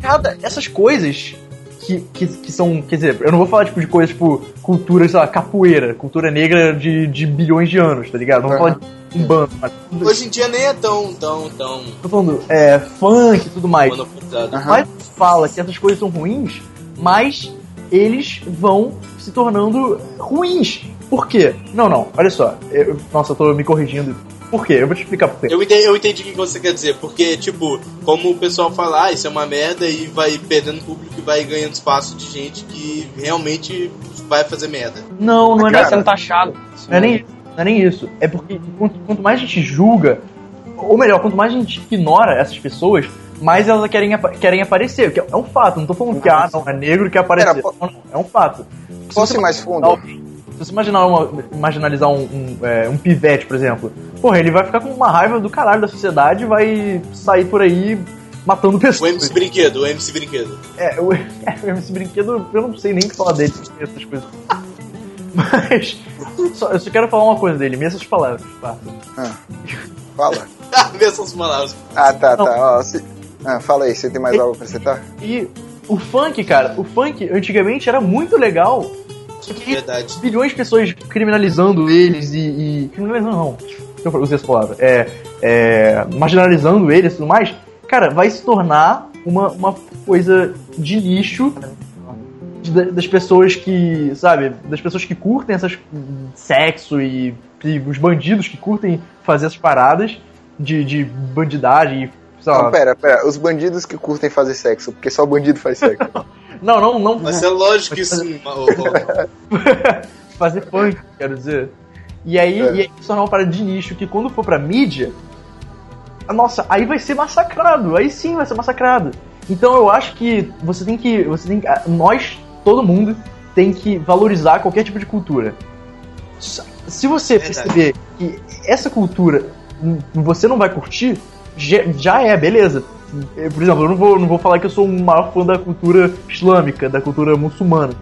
Cada essas coisas que, que, que são, quer dizer, eu não vou falar tipo de coisas tipo cultura, sei lá, capoeira, cultura negra de, de bilhões de anos, tá ligado? Não vou falar de um bando, mas Hoje em dia nem é tão, tão, tão tô falando é, funk e tudo mais. Aham. mais fala que essas coisas são ruins, mais eles vão se tornando ruins. Por quê? Não, não, olha só. Eu- nossa, eu tô me corrigindo. Por quê? Eu vou te explicar por quê. Eu entendi, eu entendi o que você quer dizer, porque, tipo, como o pessoal fala, ah, isso é uma merda e vai perdendo público e vai ganhando espaço de gente que realmente vai fazer merda. Não, não é, Cara, nem, sendo taxado. não é nem isso. Não é nem isso. É porque quanto, quanto mais a gente julga, ou melhor, quanto mais a gente ignora essas pessoas, mais elas querem, querem aparecer. Que é um fato. Não tô falando que, ah, não, é negro que quer aparecer. Pera, po- Não, não, é um fato. Se Posso ir mais fundo? alguém- Se você imaginar uma, marginalizar um, um, é, um pivete, por exemplo, porra, ele vai ficar com uma raiva do caralho da sociedade e vai sair por aí matando O pessoas. MC Brinquedo, o MC Brinquedo. É, o, é, o MC Brinquedo, eu não sei nem o que falar dele, essas coisas. Mas, só- eu só quero falar uma coisa dele, minhas palavras, tá? Fala. Ah, essas palavras. Ah, tá, Não. tá. Ó, se- Ah, fala aí, você tem mais algo pra acrescentar? E o funk, cara, o funk antigamente era muito legal, Verdade. bilhões de pessoas criminalizando eles e. e criminalizando não, eu usei essa palavra. É, é, marginalizando eles e tudo mais, cara, vai se tornar uma, uma coisa de lixo das pessoas que, sabe, das pessoas que curtem essas sexo e, e os bandidos que curtem fazer essas paradas de, de bandidagem e, lá, Não, pera, pera. Os bandidos que curtem fazer sexo, porque só bandido faz sexo. Não, não, não. Mas é lógico ô, fazer funk, quero dizer. E aí, É. e aí se tornar uma parada de nicho que quando for pra mídia, nossa, aí vai ser massacrado. Aí sim vai ser massacrado. Então eu acho que você tem que. Você tem que. Nós, todo mundo, tem que valorizar qualquer tipo de cultura. Se você Verdade. perceber que essa cultura hum, você não vai curtir, já é, beleza. Eu, Por exemplo, eu não vou, não vou falar que eu sou um maior fã da cultura islâmica, da cultura muçulmana.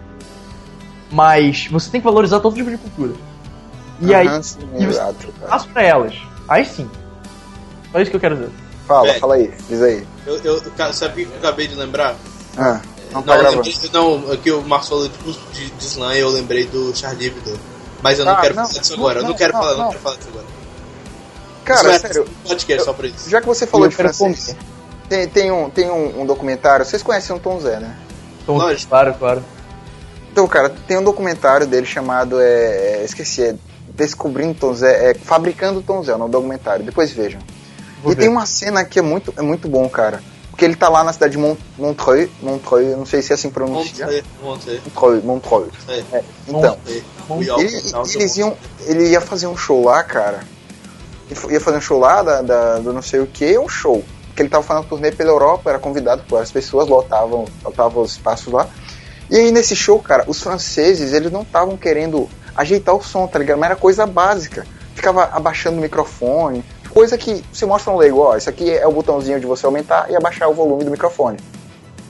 Mas você tem que valorizar todo tipo de cultura. E aí, Aham, sim, e você exato, pra elas. Aí sim. Só isso que eu quero dizer. Fala, fala aí, diz aí. Eu, eu, sabe o que eu acabei de lembrar? Ah, não Não, tá eu gravando. lembrei, não, aqui o Marcos falou de, de, de slam e eu lembrei do Charlie Hebdo. Mas eu não Ah, quero não, falar disso não, agora. eu não não, quero não, falar, não, não. quero falar disso agora. Cara, isso é sério, um podcast só pra isso. já que você falou de francês, tem, tem, um, tem um, um documentário, vocês conhecem o Tom Zé, né? Então, Lógico. claro, claro. Então, cara, tem um documentário dele chamado, é, é, esqueci, é Descobrindo Tom Zé, é Fabricando Tom Zé, é o nome do documentário, depois vejam. Vou e ver. tem uma cena que é muito, é muito bom, cara. Porque ele tá lá na cidade de Mont Montreux, eu não sei se é assim que pronuncia. Montreux. Montreux, Montreux. É. É, então, all ele, eles iam, ele ia fazer um show lá, cara. Ia fazer um show lá da, da- do não sei o que, um show. Que ele tava fazendo turnê pela Europa, era convidado por várias pessoas, lotavam, lotavam os espaços lá. E aí nesse show, cara, os franceses, eles não estavam querendo ajeitar o som, tá ligado? Mas era coisa básica. Ficava abaixando o microfone, coisa que você mostra um leigo, ó, isso aqui é o botãozinho de você aumentar e abaixar o volume do microfone.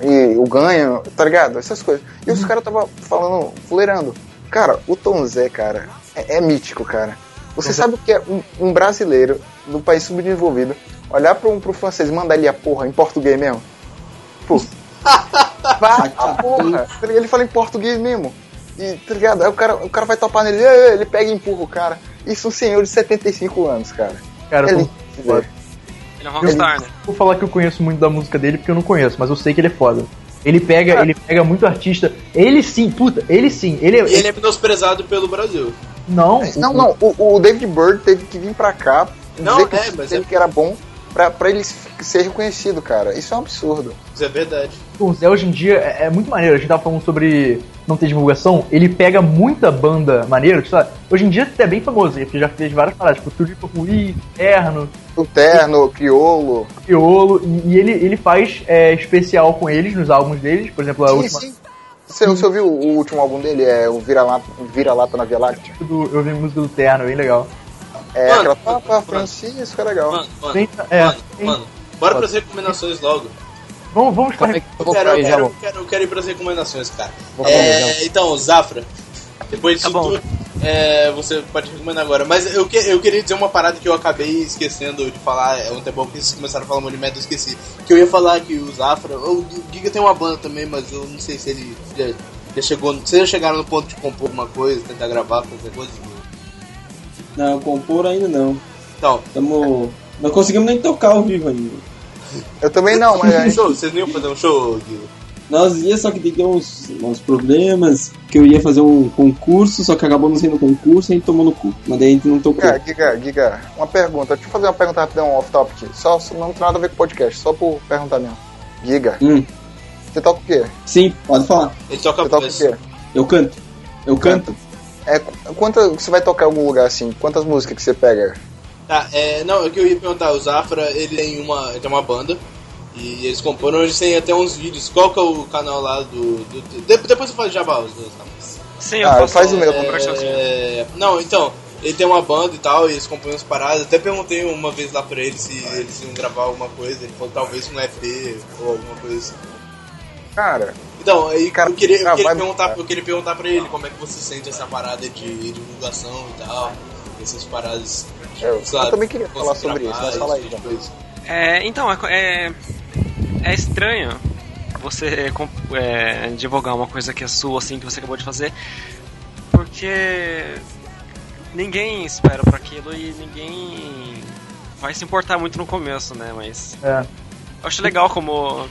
E o ganho, tá ligado? Essas coisas. E os caras tava falando, fuleirando. Cara, o Tom Zé, cara, é, é mítico, cara. Você sabe o que é um, um brasileiro do país subdesenvolvido olhar pro, um, pro francês e mandar ele a porra em português mesmo? Pô. Vá a porra. Tá? Ele fala em português mesmo. E, tá ligado? Aí o cara, o cara vai topar nele, ele pega e empurra o cara. Isso é um senhor de 75 anos, cara. Cara, Ele- Ele é um rockstar, né? vou falar que eu conheço muito da música dele porque eu não conheço, mas eu sei que ele é foda. Ele pega, ele pega muito artista. Ele sim, puta, ele sim. Ele, é- E ele é menosprezado pelo Brasil. Não, Não, não, o, o David Bird teve que vir pra cá Não, dizer que, é, mas ele é- que era bom pra, pra ele ser reconhecido, cara. Isso é um absurdo. Isso é verdade. O Zé hoje em dia é, é muito maneiro. A gente tava falando sobre não ter divulgação. Ele pega muita banda maneira. Tipo, hoje em dia é bem famoso, porque já fez várias paradas, tipo Tulipa Rui, Terno, O Terno, o Criolo. Piolo. E, e ele, ele faz é, especial com eles nos álbuns deles. Por exemplo, a Sim, última. sim. Você, você ouviu o último álbum dele? É o Vira-Lata Vira -lata na Via Láctea? Eu vi a música do Terno, bem legal. É Mano, aquela Papa mano. Francisco, é legal. Mano, mano, Tem- é, mano, tem- mano. Bora pras recomendações logo. Vamos, vamos Como é eu Eu quero, pra eu quero, eu quero, eu quero ir pras recomendações, cara. É, pra então, Zafra, depois disso Tá bom. tudo, é, você pode recomendar agora. Mas eu, que, eu queria dizer uma parada que eu acabei esquecendo de falar. É um tempo que vocês começaram a falar muito de merda, eu esqueci. Que eu ia falar que o Zafra. O Giga tem uma banda também, mas eu não sei se ele já, já chegou. Vocês já chegaram no ponto de compor alguma coisa, tentar gravar qualquer coisa? Não, compor ainda não. Então, Tamo. Não conseguimos nem tocar ao vivo ainda. Eu também não, mas a gente- show, vocês não iam fazer um show, Giga? Nós ia, só que deu uns, uns problemas, que eu ia fazer um concurso, só que acabou não sendo concurso e a gente tomou no cu. Mas daí a gente não tocou. Giga, Giga, Giga, uma pergunta. Deixa eu fazer uma pergunta rapidão off-topic. Só, só- não tem nada a ver com podcast, só por perguntar mesmo. Giga, Hum, você toca o quê? sim, pode falar. Ele toca Você toca o quê? Eu canto. Eu canto. É, qu- quanta, você vai tocar em algum lugar assim? Quantas músicas que você pega? Tá, é, não, é que eu ia perguntar, o Zafra, ele tem uma, ele tem uma banda, e eles comporam, eles têm até uns vídeos. Qual que é o canal lá do... do- de- depois eu falo de Jabá, os dois, tá? Sim, eu Ah, faço faz o meu. É, não, então, ele tem uma banda e tal, e eles compõem umas paradas. Até perguntei uma vez lá pra ele se eles iam gravar alguma coisa, ele falou talvez um EP ou alguma coisa assim. Cara, Então, aí Cara, eu, queria, eu, ah, queria vai- perguntar, eu queria perguntar pra ele como é que você sente essa parada de divulgação e tal, essas paradas. eu, sabe, eu também queria falar sobre isso, mas fala aí, esse já. tipo de coisa. É, então, é, é, é estranho você com- é, divulgar uma coisa que é sua, assim, que você acabou de fazer, porque ninguém espera por aquilo e ninguém vai se importar muito no começo, né? Mas É. eu acho legal como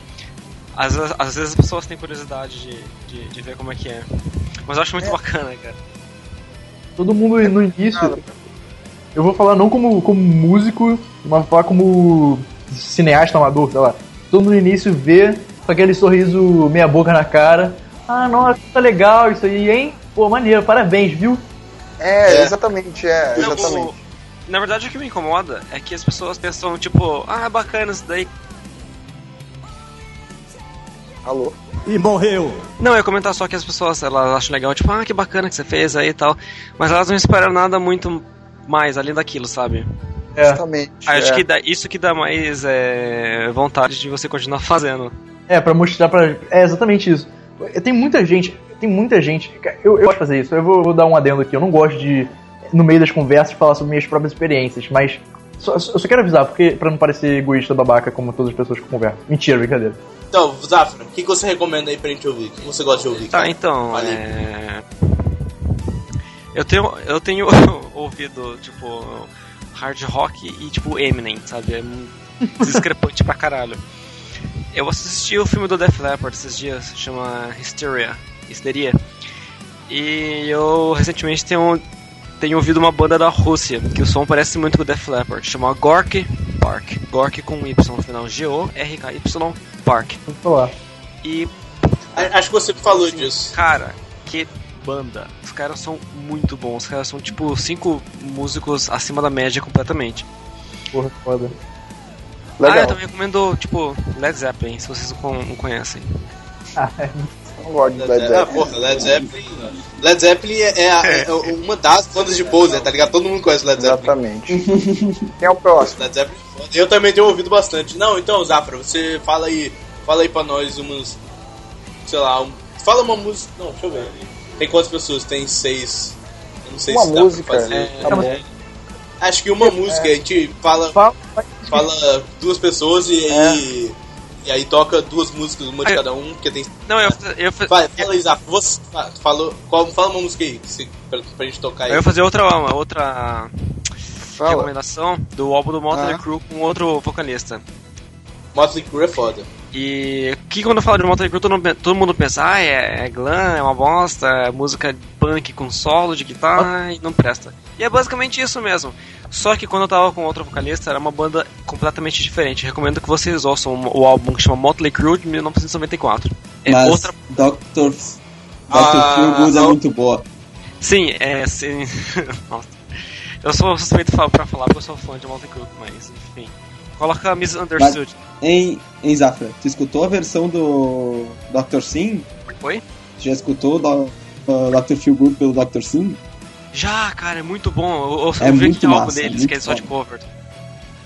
às, vezes- às vezes as pessoas têm curiosidade de, de, de ver como é que é. Mas eu acho muito bacana, cara. Todo mundo no início. Eu vou falar não como, como músico, mas vou falar como cineasta amador, sei lá. Todo mundo no início vê com aquele sorriso meia boca na cara. Ah, nossa, tá legal isso aí, hein? Pô, maneiro, parabéns, viu? É, É. exatamente, é, Não, exatamente. o- na verdade, o que me incomoda é que as pessoas pensam, tipo, ah, bacana isso daí. Alô? E morreu. Não, eu ia comentar só que as pessoas elas acham legal, tipo, ah, que bacana que você fez aí e tal. Mas elas não esperam nada muito mais além daquilo, sabe? É. Exatamente. Acho é. que dá, isso que dá mais é, vontade de você continuar fazendo. É, pra mostrar pra. É exatamente isso. Tem muita gente. Tem muita gente. Eu, eu gosto de fazer isso. Eu vou, vou dar um adendo aqui. Eu não gosto de, no meio das conversas, falar sobre minhas próprias experiências, mas. Só, só- eu só quero avisar, porque pra não parecer egoísta babaca como todas as pessoas que conversam. Mentira, brincadeira. Então, Zafra, o que, que você recomenda aí pra gente ouvir? O que você gosta de ouvir? Tá, cara? então, Fale. é... Eu tenho, eu tenho ouvido, tipo, hard rock e, tipo, Eminem, sabe? É um discrepante pra caralho. Eu assisti o filme do Def Leppard esses dias, chama Hysteria, Histeria. E eu recentemente tenho, tenho ouvido uma banda da Rússia, que o som parece muito com o Def Leppard, chama Gorky Park. Gork com Y no final. G-O-R-K-Y Park. Vou falar. E, Acho que você falou disso. cara, que banda. Os caras são muito bons. Os caras são tipo cinco músicos acima da média completamente. Porra, foda. Ah, eu Legal. também recomendo, tipo, Led Zeppelin, se vocês não con- não conhecem. Ah, é. Não gosto de Led Led Zeppelin. Ah, porra, Led Zeppelin. Led Zeppelin é, é a- é uma das bandas de poser, tá ligado? Todo mundo conhece Led Zeppelin. Exatamente. Quem é o próximo? Led Zeppelin é. Eu também tenho ouvido bastante. Não, então, Zafra, você fala aí, fala aí pra nós umas, sei lá, um- fala uma música. Não, deixa eu ver. Tem quantas pessoas? Tem seis. Eu não sei Uma se dá música. pra fazer. Tá bom. Acho que uma música, a gente fala, Fala- fala duas pessoas e aí. E aí toca duas músicas, uma de cada um, porque tem. Não, eu, eu, Vai, fala Zafra. Você fa- falou. Qual, fala uma música aí, você, pra, pra gente tocar aí. eu ia fazer outra, uma outra Fala. recomendação do álbum do Motley Ah. Crue com outro vocalista. Motley Crue é foda. E que quando eu falo de Motley Crue, todo, mundo- todo mundo pensa, ah, é, é glam, é uma bosta, é música punk com solo de guitarra e não presta. E é basicamente isso mesmo. Só que quando eu tava com outro vocalista, era uma banda completamente diferente. Recomendo que vocês ouçam o álbum que chama Motley Crue de 1994. É Mas outra. Dr. Dr. Ah, é muito boa. Sim, é. Sim. Nossa. Eu sou suspeito pra falar porque eu sou fã de Motley Crue, mas enfim. Coloca Misunderstood. Em, em Zafra, tu escutou a versão do Dr. Sim? Oi? Já escutou o uh, Dr. Feelgood pelo Dr. Sim? Já, cara, é muito bom. Eu, eu, É vi muito aquele álbum massa, deles, muito que é só de foda. cover.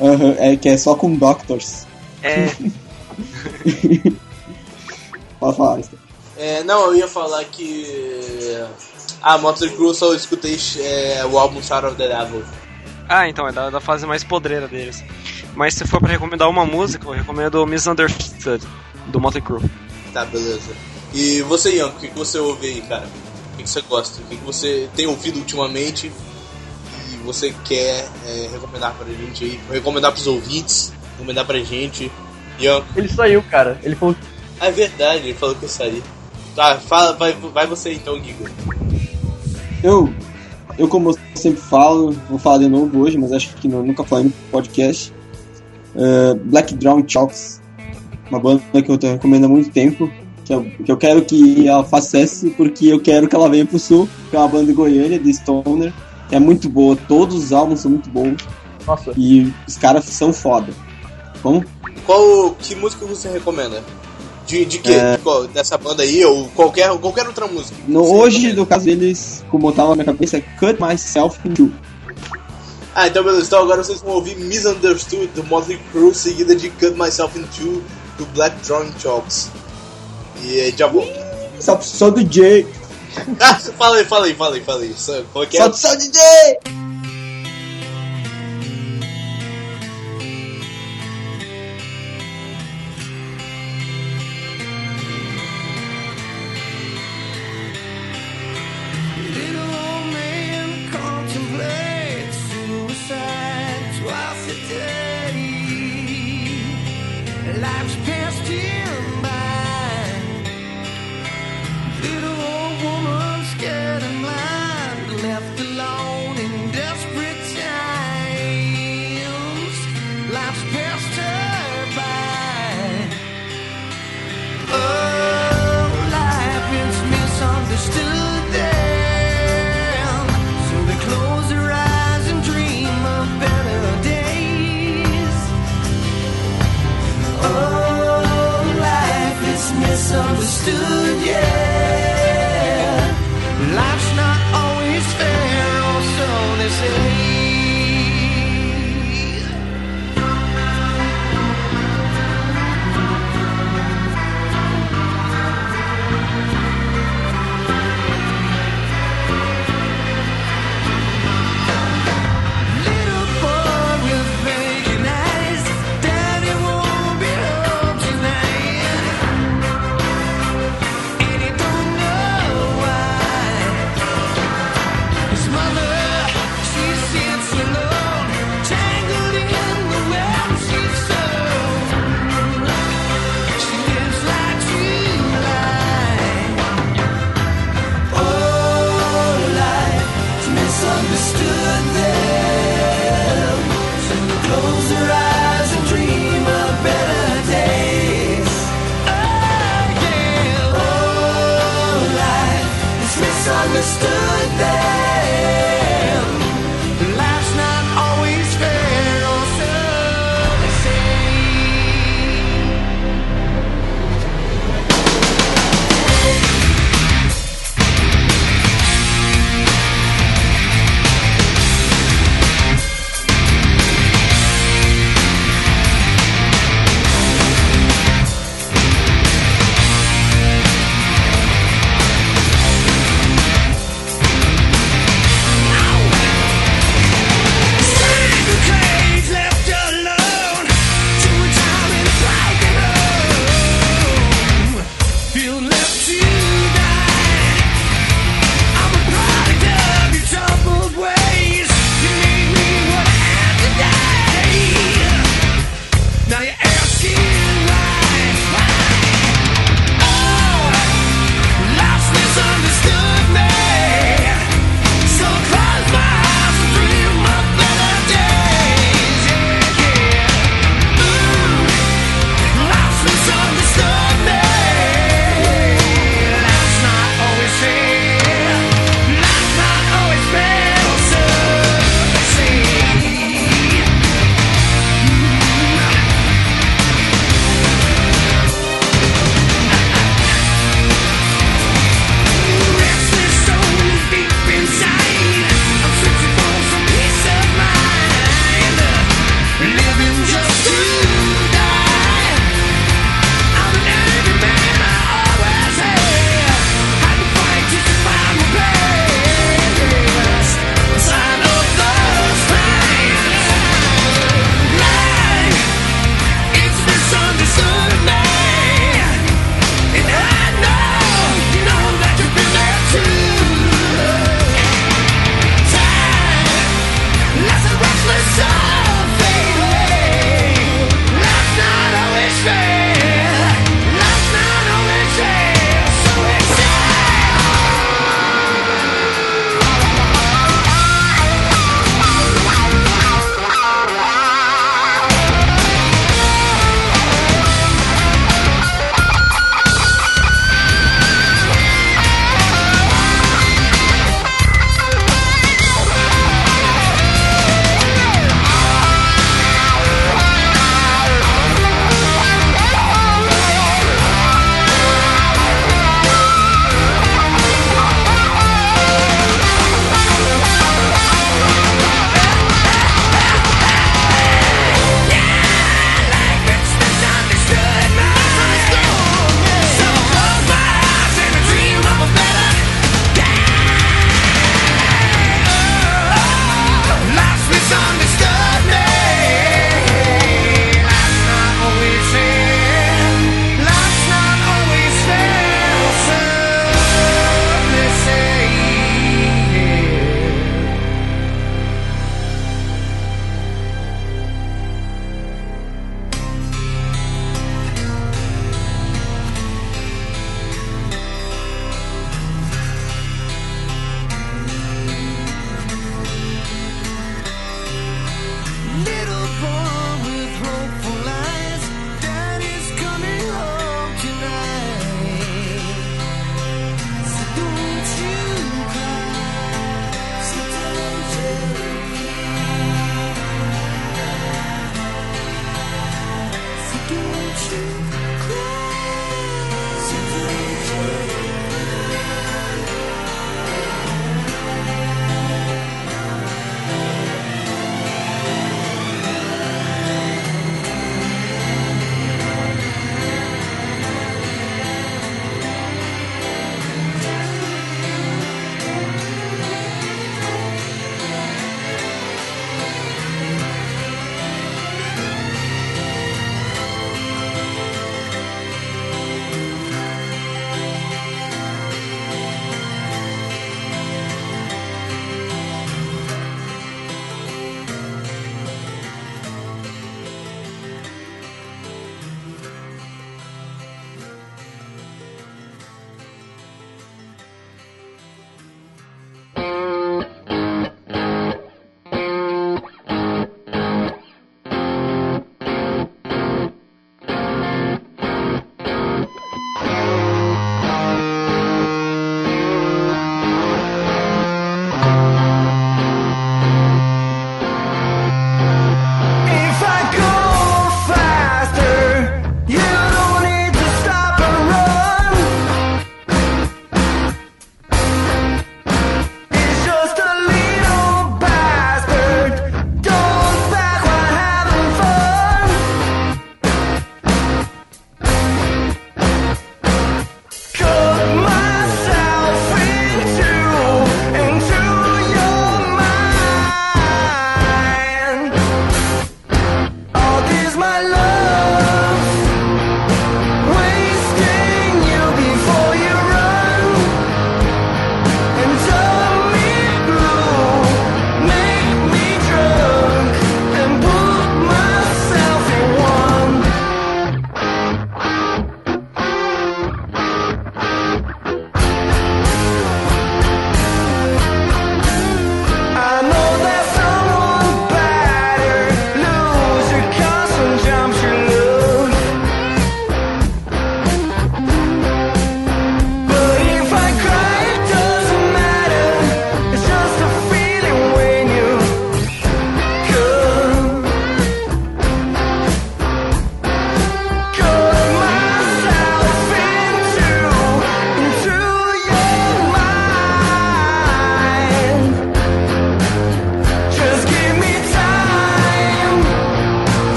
Aham, é que é só com Doctors. É. Pode falar, Esther. É, não, eu ia falar que. Ah, Motley Crue eu só escutei é, o álbum Shadow of the Devil. Ah, então, é da, da fase mais podreira deles. Mas se for pra recomendar uma música, eu recomendo Misunderstood, do Motley Crue. Tá, beleza. E você, Ian, o que, que você ouve aí, cara? O que, que você gosta? O que, que você tem ouvido ultimamente e você quer é, recomendar pra gente aí? Recomendar pros ouvintes, recomendar pra gente. Ian, Ele saiu, cara. Ele falou ah, é verdade, ele falou que ia sair. Tá, fala, vai, vai você então, Giga. Eu, eu, como eu sempre falo, vou falar de novo hoje, mas acho que não, nunca falei no podcast. Uh, Black Drown Chalks, uma banda que eu te recomendo há muito tempo. Que eu, que eu quero que ela faça sucesso porque eu quero que ela venha pro sul, que é uma banda de Goiânia, de Stoner. É muito boa, todos os álbuns são muito bons Nossa, e os caras são foda. Como? Qual, que música você recomenda? De, de quê? É. De qual- dessa banda aí ou qualquer, qualquer outra música? No, hoje, recomenda? no caso deles, como eu tava na minha cabeça, é Cut Myself in Two. Ah, então beleza. Então agora vocês vão ouvir Misunderstood do Motley Crue, seguida de Cut Myself in Two do Black Drawing Chops. E aí já volto. Só, só do J. Ah, fala aí, fala aí. Só- Qual que é? Só, só DJ!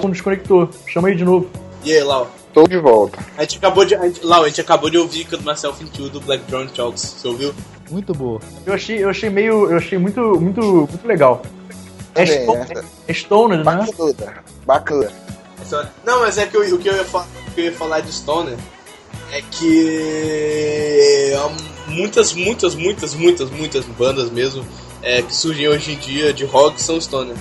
Lau não desconectou. Chama aí de novo. E aí, Lau? Tô de volta. A gente acabou de. A gente, Lau, a gente acabou de ouvir Cut Myself Into do Black Brown Chalks. Você ouviu? Muito boa. Eu achei, eu achei meio. Eu achei muito, muito, muito legal. É, Stone, essa- é Stoner, né? Bacana. Bacana. Só- Não, mas é que eu- o que eu, ia fa- o que eu ia falar de Stoner é que há muitas, muitas, muitas, muitas, muitas bandas mesmo é, que surgem hoje em dia de rock são Stoner.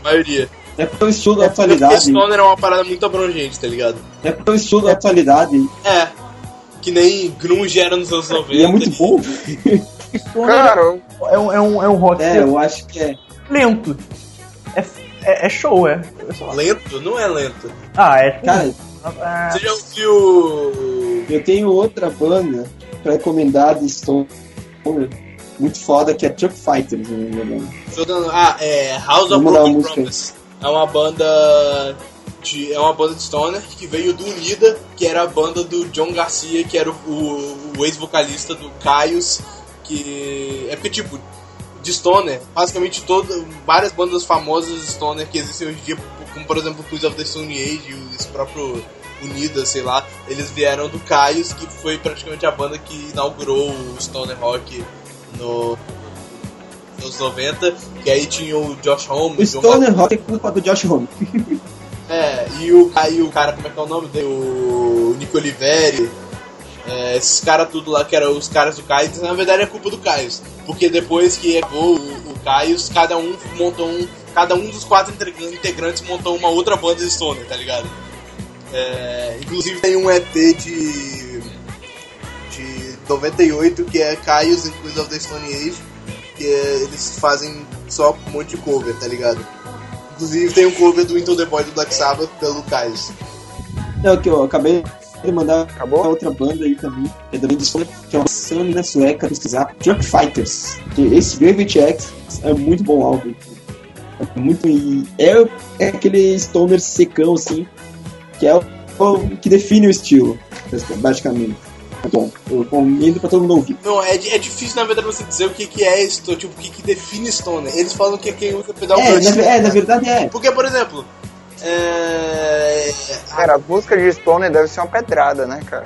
A maioria. É porque o estilo da Porque atualidade. Stoner é uma parada muito abrangente, tá ligado? É porque o estilo da atualidade. É. Que nem Grunge era nos anos 90. E é muito bom. Stoner Cara, é, um, é, um, é um rock É, eu acho que é. lento. É, é, é show, é. Lento? Não é lento. Ah, é. Cara, Ah, Você já ouviu. eu tenho outra banda pra recomendar de Stoner muito foda que é Truck Fighters, Ah, é House of Broken música aí. Promise. É uma banda de é uma banda de stoner que veio do Unida, que era a banda do John Garcia, que era o, o- o ex-vocalista do Caius, que é porque tipo de stoner, basicamente todas várias bandas famosas de stoner que existem hoje em dia, como por exemplo Queens of the Stone Age esse próprio Unida, sei lá, eles vieram do Caius, que foi praticamente a banda que inaugurou o stoner rock no nos 90, que aí tinha o Josh O Homme, John Stoner Rock é culpa do Josh Homme. é, e o, aí o cara, como é que é o nome dele? O Nico Oliveri. É, esses caras tudo lá que eram os caras do Caio, na verdade é culpa do Caio. Porque depois que acabou o, o Caio, cada um montou um. Cada um dos quatro integra- integrantes montou uma outra banda de Stoner, tá ligado? É, inclusive tem um EP de. de 98 que é Caios and Queens of the Stone Age. Que é- eles fazem só um monte de cover, tá ligado? Inclusive tem um cover do Into the Void do Black Sabbath pelo Caios. Não, que eu acabei de mandar Acabou? outra banda aí também, que é também de Stoner, que é uma Samina sueca, pesquisar, Truck Fighters. Que esse Gravity X é muito bom álbum. É muito. É, é aquele Stoner secão, assim, que é o, o que define o estilo, basicamente. É bom, eu recomendo pra todo mundo ouvir. Não, é, é difícil na verdade você dizer o que, que é isso, tipo, o que, que define Stoner. Eles falam que é quem usa pedal É, brush. na, é, na verdade é. Porque, por exemplo, é... cara, as músicas de Stoner devem ser uma pedrada, né, cara?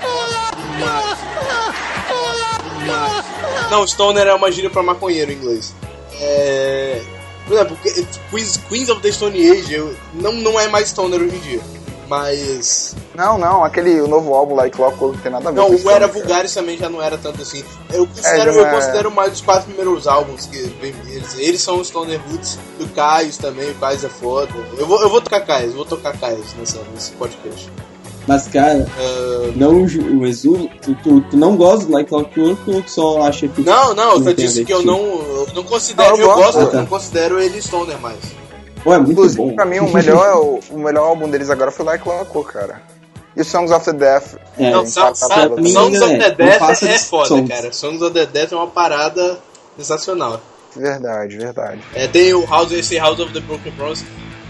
Não, Stoner é uma gíria pra maconheiro em inglês. É... Por exemplo, que- Queens, Queens of the Stone Age eu- não, não é mais Stoner hoje em dia. Mas. Não, não, aquele o novo álbum lá, Clockwork, não tem nada a ver Não, com o Era. Vulgaris também já não era tanto assim. Eu considero, já não eu é- considero mais os quatro primeiros álbuns que vem eles. Eles são os Stoner Roots, do Caios também, o Caios é foda. Eu vou, eu vou tocar Caios, eu vou tocar Caios nessa, nesse podcast. Mas, cara, Ah, não o Exu, tu, tu, tu não gosta do Like Clockwork ou tu só acha que. não, não, eu disse que eu não, eu não considero, Não, eu eu, gosto. gosto, Ah, tá. eu não considero ele Stoner mais. Pô, é muito Inclusive, bom. pra mim, o melhor, o, o melhor álbum deles agora foi Like Clockwork, cara. E o Songs of the Death. É, Não, também. mim, Songs of the Death é de foda, songs. cara. Songs of the Death é uma parada sensacional. Verdade, verdade. É, tem o House, esse House of the Broken Promise,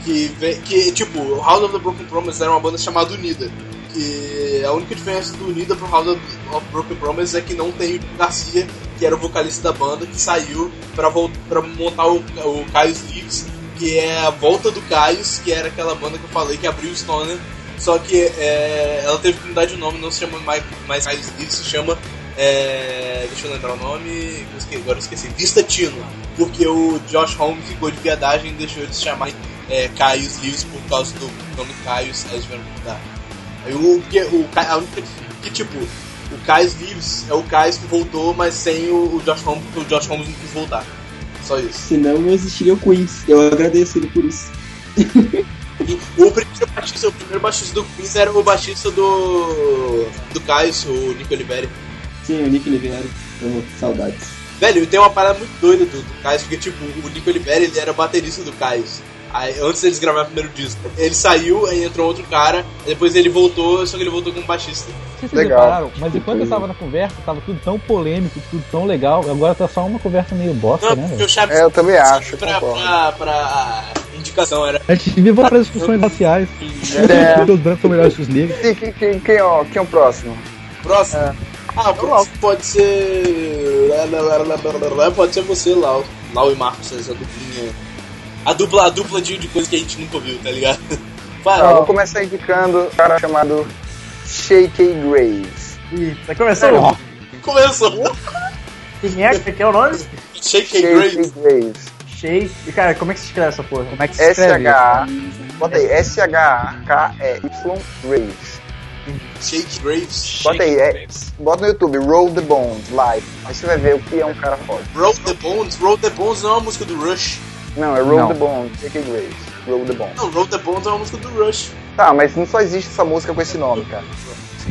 que, vem, que tipo, o House of the Broken Promise era uma banda chamada Unida. Que a única diferença do Unida pro House of, of Broken Promise é que não tem o Garcia, que era o vocalista da banda, que saiu pra, pra montar o, o Caius Leaves, que é a volta do Caius, que era aquela banda que eu falei que abriu o Stoner. Só que é, ela teve que mudar de nome, não se chama mais, mais Caius Leaves, se chama. é, deixa eu lembrar o nome, agora eu esqueci, Vista Tino, porque o Josh Holmes ficou de viadagem e deixou eles chamarem é, Caius Leaves por causa do nome Caius, aí tiveram que mudar. Aí o, o, a única que tipo, o Caius Leaves é o Caius que voltou, mas sem o, o Josh Holmes, porque o Josh Holmes não quis voltar. Só isso. Senão não existiria o Queens. Eu agradeço ele por isso. O primeiro baixista, o primeiro baixista do Queens era o baixista do. do Caius, o Nico Oliveri. Sim, o Nick Oliveira. Eu saudades. Velho, tem uma parada muito doida do, do Caius, porque tipo, o Nico Oliveri ele era baterista do Caius. Aí, antes deles gravarem o primeiro disco. Ele saiu, aí entrou outro cara, depois ele voltou, só que ele voltou como baixista. Não sei se vocês Legal. repararam, mas enquanto eu tava na conversa, tava tudo tão polêmico, tudo tão legal, agora tá só uma conversa meio bosta, Não, né, porque velho? o Chaves É, eu também acho, pra, pra, pra indicação era. A gente devia voltar para discussões raciais. É. Os brancos são melhores que os negros. E quem, quem, quem, ó, quem é o próximo? Próximo. Ah, o próximo pode ser. Pode ser você, Lau. Lau e Marcos, essa duplinha A dupla, a dupla de, de coisa que a gente nunca ouviu, tá ligado? Vai, vou começar indicando um cara chamado Shakey Graves. Ih, tá começando. começou. Quem é? Quem é o nome? Shake Shakey Graves. Graves. Shake. E cara, como é que se escreve essa porra? Como é que se escreve? S-H-A. Bota aí, S-H-A-K-E-Y Graves. Shake Graves. Bota aí, é, bota no YouTube, Roll the Bones, live. Aí você vai ver o que é um cara foda. Roll the Bones. Roll the Bones não é uma música do Rush. Não, é Roll Não. the Bones, Shakey Graves. Roll the Bones. Não, Roll the Bones é uma música do Rush. Tá, mas não só existe essa música com esse nome, cara.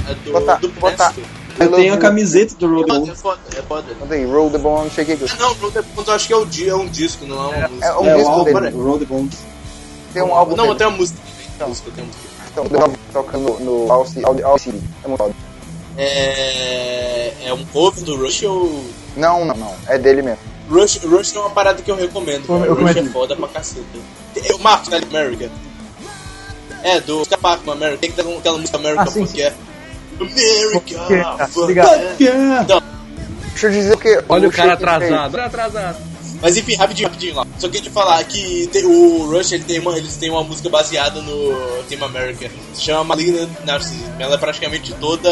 É do, Bota- do bota- Presto. Eu tenho a camiseta do Road É foda, Bones. é foda, é foda. Aí, Roll the Bones, Shakey Graves. Ah, não, Roll the Bones eu acho que é, o, é um disco, não é uma música. É um É o disco álbum, dele. o Road Bones. Tem um álbum Não, tem uma música. Tem música, tem música. Então, eu tava tocando no City. É muito foda. É, é um cover do Rush ou... Não, não, não. É dele mesmo. Rush, Rush é uma parada que eu recomendo. Eu- cara. eu Rush é comento. foda pra caceta. É o Marcos da America. É, do Parkman America. Tem que dar aquela música America Ah, sim, porque é... America, Porque- ah, fuck obrigado. yeah. Deixa eu dizer que. Olha o cara Shakey Graves- atrasado. Atrasado. Mas enfim, rapidinho, rapidinho lá. Só queria te falar que tem- o Rush ele tem uma, eles têm uma música baseada no Team America. Se chama Malignant Narcissism. Ela é praticamente toda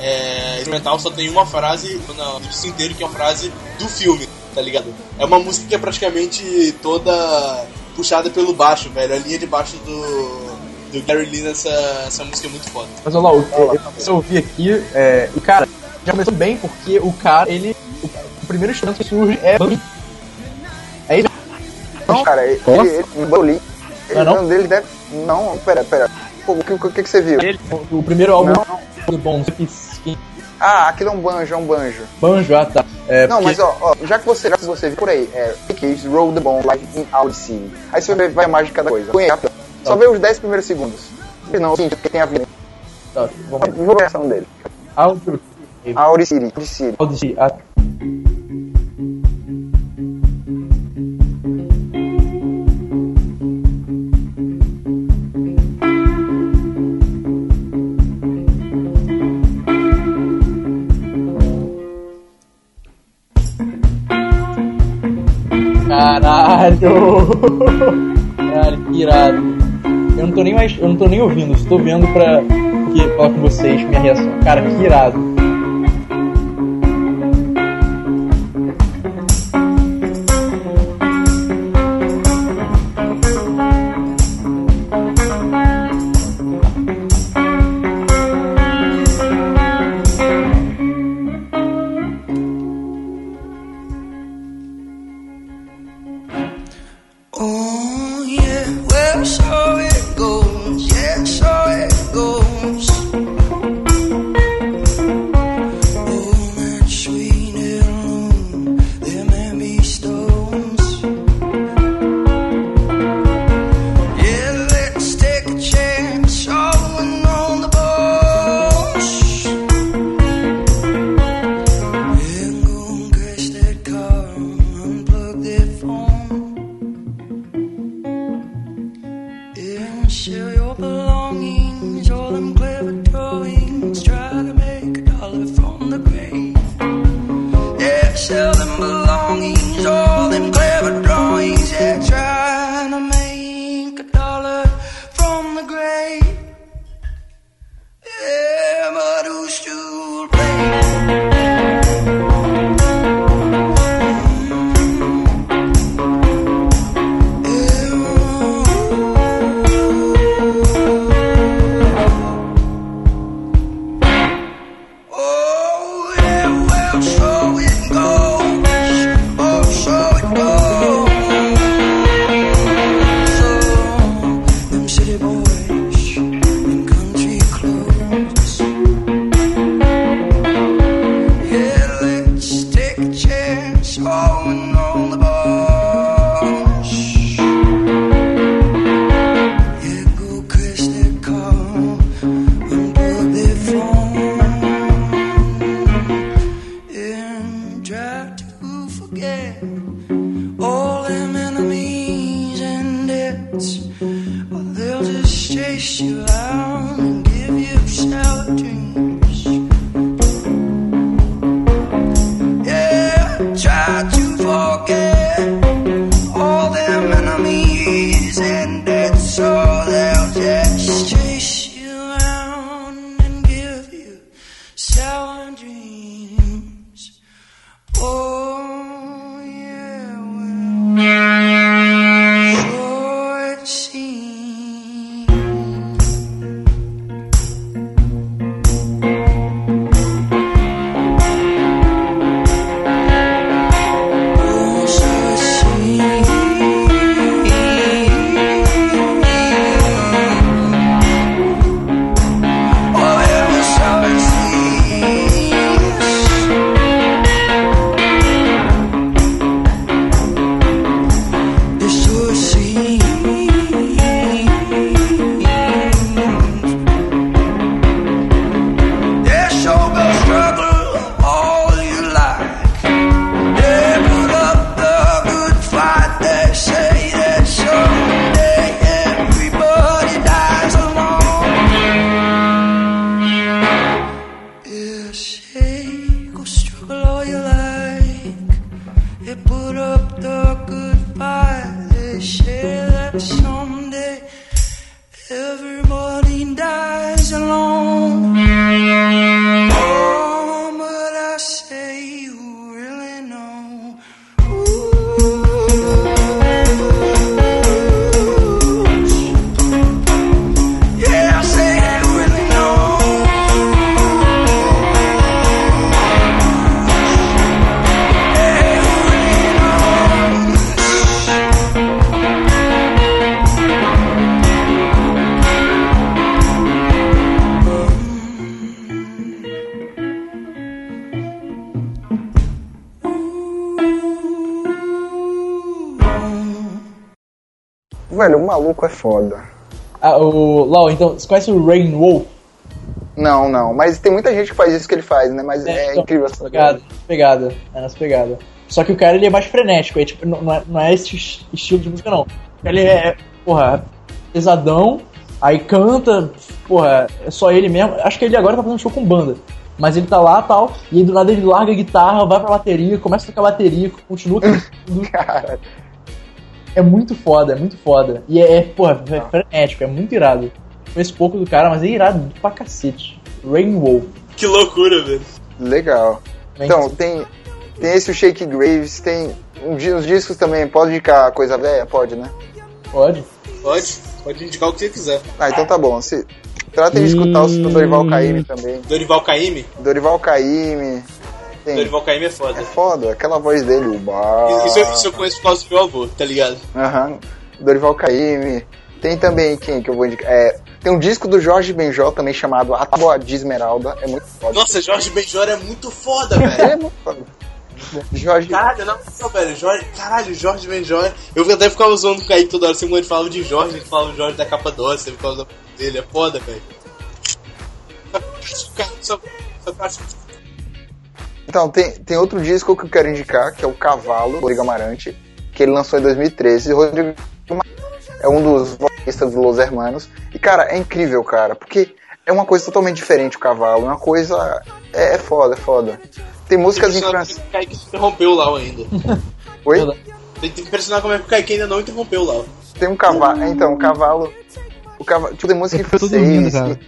é, instrumental, só tem uma frase no disco inteiro que é uma frase do filme, tá ligado? É uma música que é praticamente toda puxada pelo baixo, velho. A linha de baixo do, do Gary Lee nessa essa música é muito foda. Mas olha lá, o que eu, ouvi aqui, é, o cara já começou bem porque o cara, ele. O, o primeiro instrumento que surge é. É ele. Não, cara, ele, Nossa. ele, ele, o Oli, ele, Ah, não? não? dele deve. Não, pera, pera. Pô, o que, o que, que você viu? O, o primeiro álbum Não, não. do que Ah, aquilo é um banjo, é um banjo. banjo, ah tá. É, não, porque- mas ó, ó, já que você, já que você viu por aí, é Kids Roll the Bone Live in City. Aí você vai ver a imagem de cada coisa. Rápido. Só vê os 10 primeiros segundos. Não, sim, porque tem a vida. Tá, vamos Vou ver a dele. Áudio. Audi City, Audi City. Caralho! Caralho, que irado. Eu não tô nem mais. Eu não tô nem ouvindo, estou vendo pra que, falar com vocês minha reação. Cara, que irado. Foda. Ah, o Lau, então, você conhece o Rain Wolf? Não, não. Mas tem muita gente que faz isso que ele faz, né? Mas é, então, incrível essa pegada, pegada. É nessa pegada. Só que o cara ele é mais frenético, é, tipo, não, é, não é esse es- estilo de música, não. Ele é, porra, pesadão, aí canta, porra, é só ele mesmo. Acho que ele agora tá fazendo show com banda. Mas ele tá lá tal, e aí do nada ele larga a guitarra, vai pra bateria, começa a tocar bateria, continua. Cara, É muito foda, é muito foda. E é, é porra, é frenético, é muito irado. Conheço pouco do cara, mas é irado pra cacete. Rain Wolf. Que loucura, velho. legal. Então, tem, tem esse o Shake Graves, tem uns discos também. Pode indicar coisa velha? Pode, né? Pode? Pode, pode indicar o que você quiser. Ah, então tá bom. Se, tratem de escutar o do Dorival Caymmi também. Dorival Caymmi? Dorival Caymmi. Dorival Caymmi é foda. é foda, aquela voz dele, o bar. Isso, isso eu conheço por causa do meu avô, tá ligado? Aham. Dorival Caymmi. Tem também quem que eu vou indicar? É, tem um disco do Jorge Benjó também chamado A Tábua de Esmeralda. É muito foda. Nossa, Jorge Benjor é muito foda, Ele é velho. muito foda. Jorge. Caralho, não, não, velho. Jorge, caralho, Jorge Benjor. Eu até ficava com o Kaique toda hora. Assim, quando ele falava de Jorge, ele falava Jorge da capa doce, por causa dele. É foda, velho. Só- só- só- Então, tem, tem outro disco que eu quero indicar, que é o Cavalo, do Rodrigo Amarante, que ele lançou em 2013. E o Rodrigo é um dos vocalistas dos Los Hermanos. E, cara, é incrível, cara, porque é uma coisa totalmente diferente o Cavalo. É uma coisa... É, é foda, é foda. Tem músicas em francês... O Kaique interrompeu o Lau ainda. Oi? Tem que impressionar como é que o Kaique ainda não interrompeu o Lau. Tem um cavalo... Então, o Cavalo... O cavalo... Tipo, tem música em Eu francês... cara.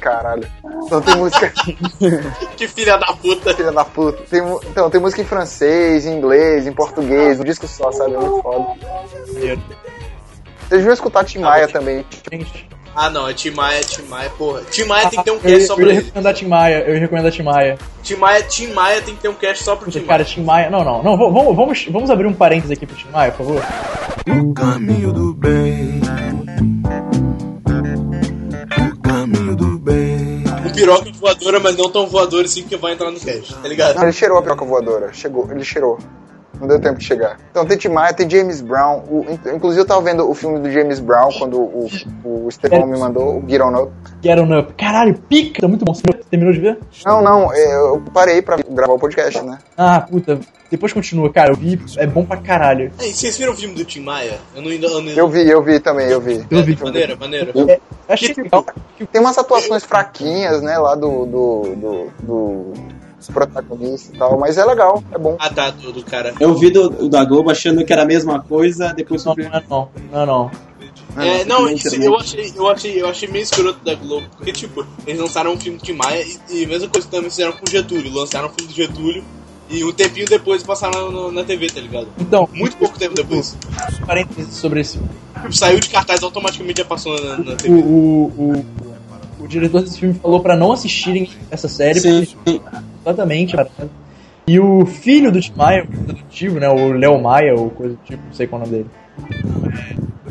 Caralho. Então tem música... Que filha da puta. Filha da puta. Tem, então, tem música em francês, em inglês, em português, um disco só, sabe? É muito foda. Vocês deviam escutar Tim Maia também. Ah, não, é Tim Maia, Tim Maia, porra. Tim Maia tem que ter um eu, cast só eu pra ia ele. recomendar Tim Maia, eu ia recomendar Tim Maia. Tim Maia, Tim Maia tem que ter um cast só pro Tim Maia. Cara, Tim Maia. Não, não, não. Vamos, vamos, vamos abrir um parênteses aqui pro Tim Maia, por favor. O caminho do bem. O caminho do bem. Um piroca voadora, mas não tão voadora assim que vai entrar no cast, tá ligado? Não, ele cheirou a piroca voadora. Chegou, ele cheirou. Não deu tempo de chegar. Então tem Tim Maia, tem James Brown. O- in- inclusive eu tava vendo o filme do James Brown quando o, o Estevão me mandou, o Get On Up. Get on up. Caralho, pica! Tá muito bom. Você terminou de ver? Não, não, eu parei pra gravar o podcast, né? Ah, puta. Depois continua, cara. Eu vi. É bom pra caralho. Vocês viram o filme do Tim Maia? Eu não ainda. Eu, não- Eu vi, eu vi também, eu vi. Eu vi. Maneiro, maneiro. É, achei legal. Tem umas atuações fraquinhas, né, lá do, do, do, do protagonista e tal, mas é legal, é bom. Ah, tá, do, do cara. Eu vi do, do da Globo achando que era a mesma coisa, depois Não, não é não. Não é não. É, não, isso eu achei, eu achei, eu achei meio escroto da Globo, porque tipo, eles lançaram um filme de Maia e, e a mesma coisa que também fizeram com o Getúlio, lançaram um filme do Getúlio e um tempinho depois passaram no- na TV, tá ligado? Então, Muito pouco tempo depois. parênteses sobre esse. Tipo, saiu de cartaz automaticamente já passou na, na O, TV. o, o, o diretor desse filme falou pra não assistirem essa série, Sim. porque exatamente. cara. E o filho do Tim Maia, o executivo, né? O Léo Maia, ou coisa do tipo, não sei qual é o nome dele.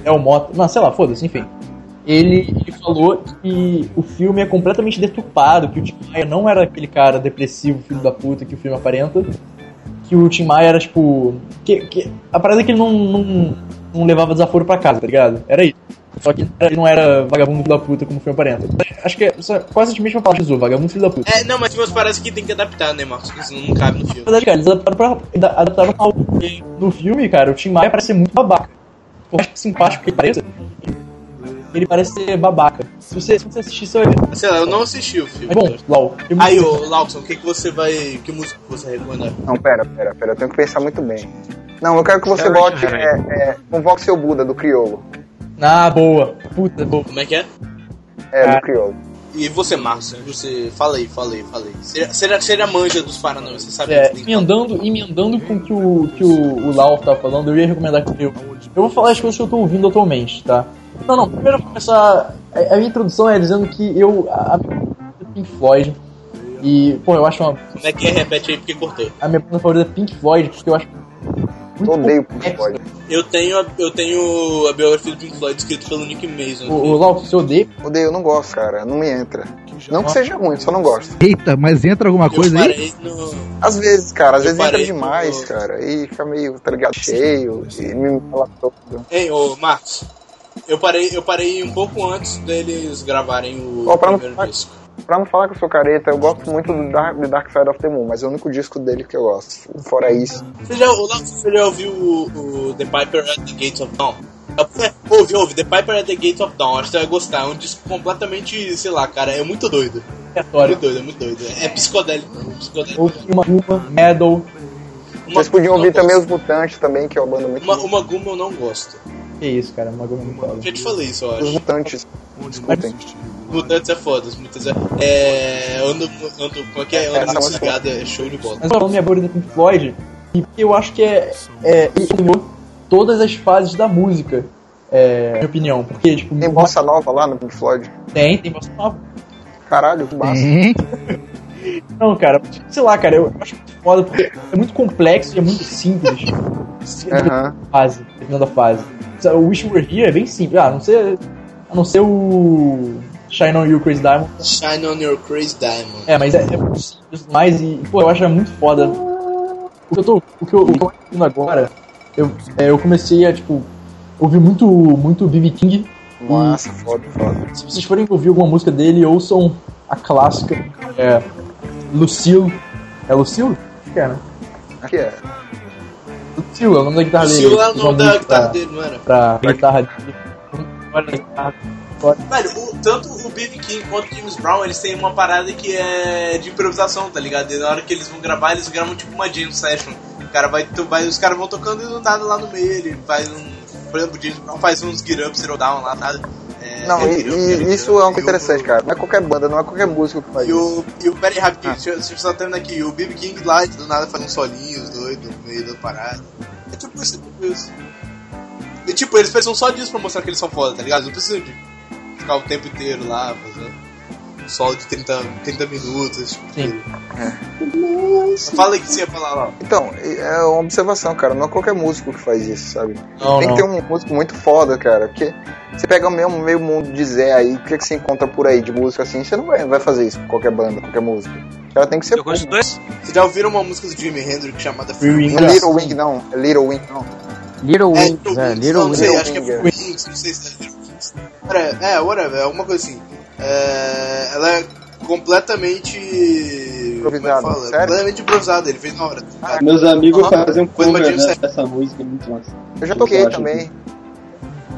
Léo Mota. Não, sei lá, foda-se, enfim. Ele, ele falou que o filme é completamente deturpado, que o Tim Maia não era aquele cara depressivo, filho da puta que o filme aparenta. Que o Tim Maia era tipo. Que, que, a parada é que ele não, não, não levava desaforo pra casa, tá ligado? Era isso. Só que ele não era vagabundo filho da puta como o filme aparenta. Acho que é quase a mesma palavra que usou, vagabundo filho da puta. É, não, mas tipo, parece que tem que adaptar, né, Marcos? Porque senão não cabe no Na filme. verdade, cara, eles adaptaram pra. adaptaram pra No filme, cara, o Tim Maia parece ser muito babaca. Por mais simpático que ele pareça, ele parece ser babaca. Se você, se você assistir, você vai ver. Sei lá, eu não assisti o filme. Mas bom, LOL. eu- Aí, ô, Lawson, o que, que você vai. Que música você recomendar? Não, pera, pera, pera, eu tenho que pensar muito bem. Não, eu quero que você bote é, é, Convoque seu Buda do Criolo. Ah, boa. Puta, boa. Como é que é? É, Ah. do Criolo. E você, Márcio? Você. Fala aí, fala aí, fala aí. Você, você já manja dos Paranauê, você sabe É, que que emendando, emendando com o que o, que o, o Lau tava falando, eu ia recomendar que eu. Eu vou falar as coisas que eu tô ouvindo atualmente, tá? Não, não, primeiro eu vou começar. A, a minha introdução é dizendo que eu. A, a minha é Pink Floyd. E, pô, eu acho uma. Como é que é? Repete aí porque cortou. A minha banda favorita é Pink Floyd, porque eu acho. Eu odeio Pink. Floyd. Eu tenho, a, eu tenho a biografia do Pink Floyd escrita pelo Nick Mason. O, o Lau, você odeia? Odeio, eu não gosto, cara. Não me entra. Não que seja ruim, só não gosto. Eita, mas entra alguma eu coisa aí? no. Às vezes, cara, às Eu vezes entra demais, no- cara. E fica meio, tá ligado, cheio. E me fala todo. Ei, ô Marcos. Eu parei, eu parei um pouco antes deles gravarem o Ó, pra não- primeiro disco. Pra não falar que eu sou careta, eu gosto muito do Dark, do Dark Side of the Moon, mas é o único disco dele que eu gosto. Fora isso. Você já, você já ouviu o, o The Piper at the Gates of Dawn? É, ouve, ouve, The Piper at the Gates of Dawn, acho que você vai gostar. É um disco completamente, sei lá, cara, é muito doido. É muito doido, é muito doido. É psicodélico. psicodélico. Ou uma, uma Metal. Uma Vocês podiam Guma ouvir também os gosto. Mutantes também, que é uma banda muito Uma, uma Guma eu não gosto. Que isso, cara, uma goma muito foda. Já te falei isso, eu Os acho. Mutantes. Escutem. Mutantes é foda, os Mutantes é. É. Ando. ando como é que é? Ando é muito é show de bola. Mas eu falo minha favorita Pink Floyd, e eu acho que é. é todas as fases da música. É, na minha opinião. Porque, tipo, Tem bossa nova lá no Pink Floyd. tem, tem bossa nova. Caralho, que massa. Não, cara, sei lá, cara, eu acho muito foda porque é muito complexo e é muito simples. Aham. fase, dependendo da fase. O Wish You Were Here é bem simples. Ah, a não ser, a não ser o Shine On You Crazy Diamond. Shine on your crazy diamond. É, mas é, é muito simples demais e, pô, eu acho é muito foda. O que eu tô, o que eu, o que eu tô ouvindo agora, eu, é, eu comecei a, tipo, ouvir muito, muito B.B. King. Massa, foda, foda. Se vocês forem ouvir alguma música dele, ouçam a clássica, é, Lucille. É Lucille? Acho que é, né? Aqui é. Lucille é o nome da guitarra O dele. Sil lá Ele no fez uma da guitarra dele, não era? Pra guitarra dele. Velho, o- tanto o B.B. King quanto o James Brown, eles têm uma parada que é de improvisação, tá ligado? E na hora que eles vão gravar, eles gravam tipo uma jam session. O cara vai, to- vai- os caras vão tocando e do nada lá no meio ele faz um. Por exemplo, o James Brown faz uns get up, zero down lá, nada. É, Não, e, e isso é uma coisa interessante, cara. Não é qualquer banda, não é qualquer músico que faz E isso. o, e o Peraí, rapidinho, eu- deixa eu só terminar aqui. O B.B. King lá, do nada, faz uns solinhos doidos no meio da parada. É tipo isso, é tipo isso. E tipo, eles precisam só disso pra mostrar que eles são foda, tá ligado? Não precisam de ficar o tempo inteiro lá, fazendo um solo de 30, 30 minutos, tipo Sim. coisa. Fala aí o que você ia falar lá. Então, é uma observação, cara. Não é qualquer músico que faz isso, sabe? Não, Tem não. que ter um músico muito foda, cara. Porque você pega o mesmo meio mundo de Zé aí, o que, que você encontra por aí de música assim, você não vai, vai fazer isso com qualquer banda, qualquer música. Cara tem que ser Eu gosto dois. Vocês já ouviram uma música do Jimi Hendrix chamada Free Free Wing. Não é Little Wing, não. É Little Wing, não. Little É, Wings, Little é, Wings, Little não, não sei, acho que é Wing, é. Wings, não sei se é Little Wings. É, whatever, é alguma coisa assim. É, ela é completamente. Improvisada, é que fala? sério? Completamente improvisada, ele fez na hora. Ah, Meus amigos Aham. fazem um cover né, dessa música, é muito massa. Eu já toquei Eu também.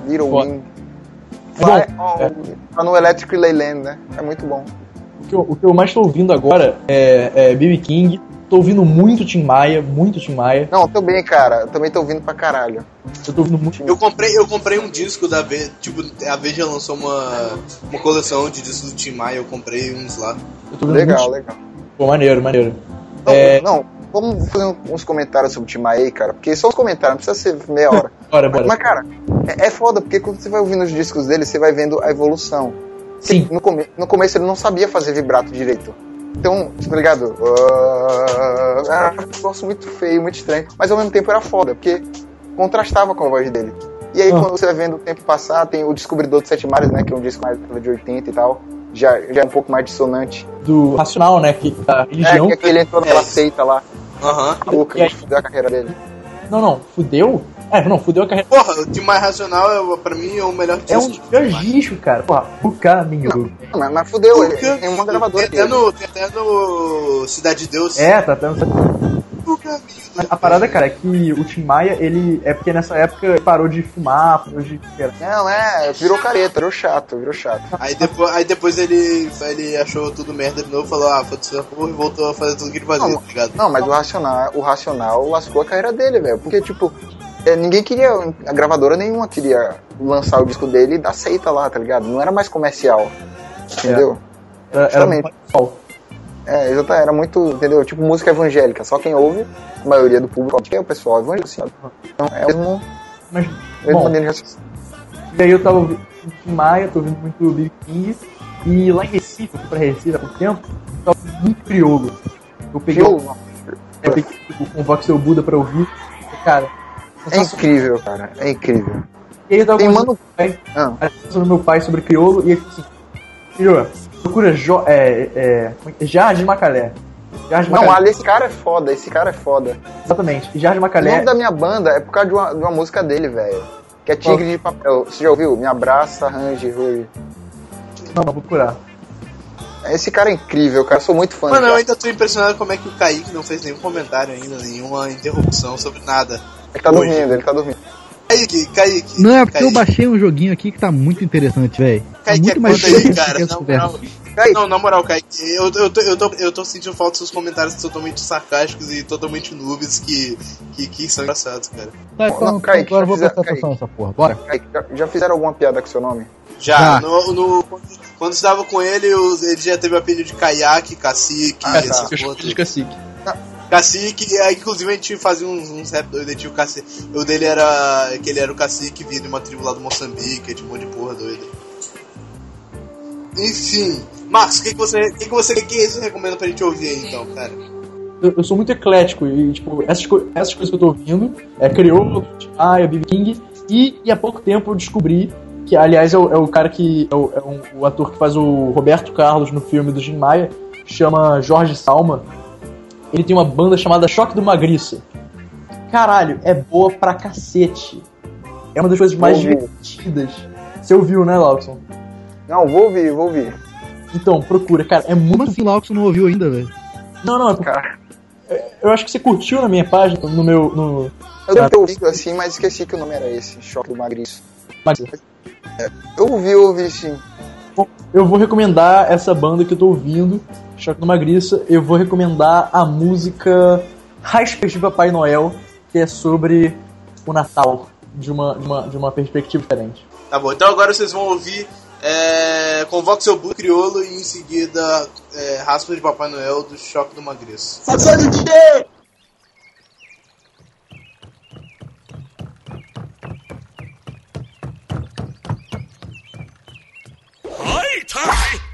Little Foda. Wing. É Vai, é. Tá no Electric Leyland, né? É muito bom. O que, eu, o que eu mais tô ouvindo agora é, é B.B. King tô ouvindo muito Tim Maia, muito Tim Maia. Não, eu também, cara. Eu também tô ouvindo pra caralho. Eu tô ouvindo muito. Eu comprei, eu comprei um disco da Veja, tipo, a Veja lançou uma, uma coleção de discos do Tim Maia, eu comprei uns lá. Eu tô ouvindo Legal, muito... legal. Pô, maneiro, maneiro. Não, É- não, vamos fazer uns comentários sobre o Tim Maia aí, cara. Porque só os comentários, não precisa ser meia hora. Bora, bora. Mas, cara, é, é foda, porque quando você vai ouvindo os discos dele, você vai vendo a evolução. Sim. No, come no começo ele não sabia fazer vibrato direito. Então, tá ligado? Ah, era um negócio muito feio, muito estranho. Mas ao mesmo tempo era foda, porque contrastava com a voz dele. E aí, Ah. quando você vai vendo o tempo passar, tem o Descobridor de Sete Mares, né? Que é um disco mais da de 80 e tal. Já, já é um pouco mais dissonante. Do Racional, né? Que a religião. É, que ele entrou naquela É. seita lá. Aham. Louca, E aí? que fudeu a carreira dele. Não, não, fudeu? É, não, fudeu a carreira. Porra, o Tim Maia Racional, é, pra mim, é o melhor disco. É um gajicho, cara. Porra, o caminho. Não, mas, mas fudeu, ele tem uma gravadora Tem até no, tem até no Cidade de Deus. É, tá tendo. O caminho do- A parada, cara, é que o Tim Maia, ele. É porque nessa época ele parou de fumar, parou de. Não, é, virou careta, virou chato, virou chato. Aí depois, aí depois ele, ele achou tudo merda de novo, falou, ah, foda-se essa porra, e voltou a fazer tudo que ele fazia, Não, tá ligado? Não, mas o Racional, o Racional lascou a carreira dele, velho. Porque, tipo, é, ninguém queria, a gravadora nenhuma queria lançar o disco dele e dar seita lá, tá ligado? Não era mais comercial. Entendeu? Era, era Justamente. É, exatamente, era muito, entendeu? Tipo música evangélica. Só quem ouve, a maioria do público, que é o pessoal evangélico, assim. Então, é o mesmo, Mas, mesmo bom, de e aí eu tava ouvindo o Maia, tô ouvindo muito o Big King. E lá em Recife, eu fui pra Recife há pouco tempo, eu tava ouvindo muito crioulo. Eu peguei, eu peguei tipo, com o Voxel Buda pra ouvir. Cara, É incrível, cara. É incrível. E aí eu tava Tem conversando mano. com meu pai, Ah, meu pai sobre crioulo e ele falou assim: Filho, procura jo é, é, é é? Jardim Macalé. Jardim não, Macalé. ali esse cara é foda, esse cara é foda. Exatamente. E Jardim O Macalé. nome da minha banda é por causa de uma, de uma música dele, velho. Que é Tigre de Papel. Você já ouviu? Me abraça, arranje, Rui. Não, vou procurar. Esse cara é incrível, cara. Eu sou muito fã Mano, eu ainda tô impressionado como é que o Kaique não fez nenhum comentário ainda, nenhuma interrupção sobre nada. Ele tá Hoje. dormindo, ele tá dormindo. Kaique, Kaique. Não, é porque eu Kaique, baixei um joguinho aqui que tá muito interessante, velho. Tá Kaique, muito é mais conta aí, cara. essa conversa. moral, Kaique. não, na moral, Kaique, eu, eu, tô, eu, tô, eu tô sentindo falta dos seus comentários totalmente sarcásticos e totalmente noobs que, que, que são engraçados, cara. Tá, então, Não, Kaique, agora eu vou prestar atenção nessa porra. Bora. Kaique, já, já fizeram alguma piada com seu nome? Já, Já. no, no- quando, estava com ele, ele já teve o apelido de caiaque, cacique, Ah, tá. essas Eu de cacique. Cacique, aí, inclusive a gente fazia uns, uns rap doido, tinha o cacique. O dele era. que ele era o cacique vindo de uma tribo lá do Moçambique, tinha um monte de porra doida. Enfim, Marcos, o que, que você. O que, que você. Que você recomenda pra gente ouvir aí então, cara? Eu, sou muito eclético e, tipo, essas, essas coisas que eu tô ouvindo é Criolo, Tim Maia, Bibi King. E, e há pouco tempo eu descobri que, aliás, é o, é o cara que. É, o, é um- o ator que faz o Roberto Carlos no filme do Jim Maia, chama Jorge Salma. Ele tem uma banda chamada Choque do Magriça. Caralho, é boa pra cacete. É uma das coisas mais divertidas. Você ouviu, né, Lawson? Não, vou ouvir, vou ouvir. Então, procura, cara, é Como muito. assim que você não ouviu ainda, velho? Não, não, é porque Cara, eu acho que você curtiu na minha página, no meu. No... eu devo ter ouvido assim, mas esqueci que o nome era esse, Choque do Magriço. Mas Eu ouvi, eu ouvi sim. Eu vou recomendar essa banda que eu tô ouvindo, Choque do Magriça. Eu vou recomendar a música Raspas de Papai Noel, que é sobre o Natal, de uma, de uma, de uma perspectiva diferente. Tá bom, então agora vocês vão ouvir. É, Convoque seu burro criolo e em seguida é, Raspa de Papai Noel do Choque do Magriço.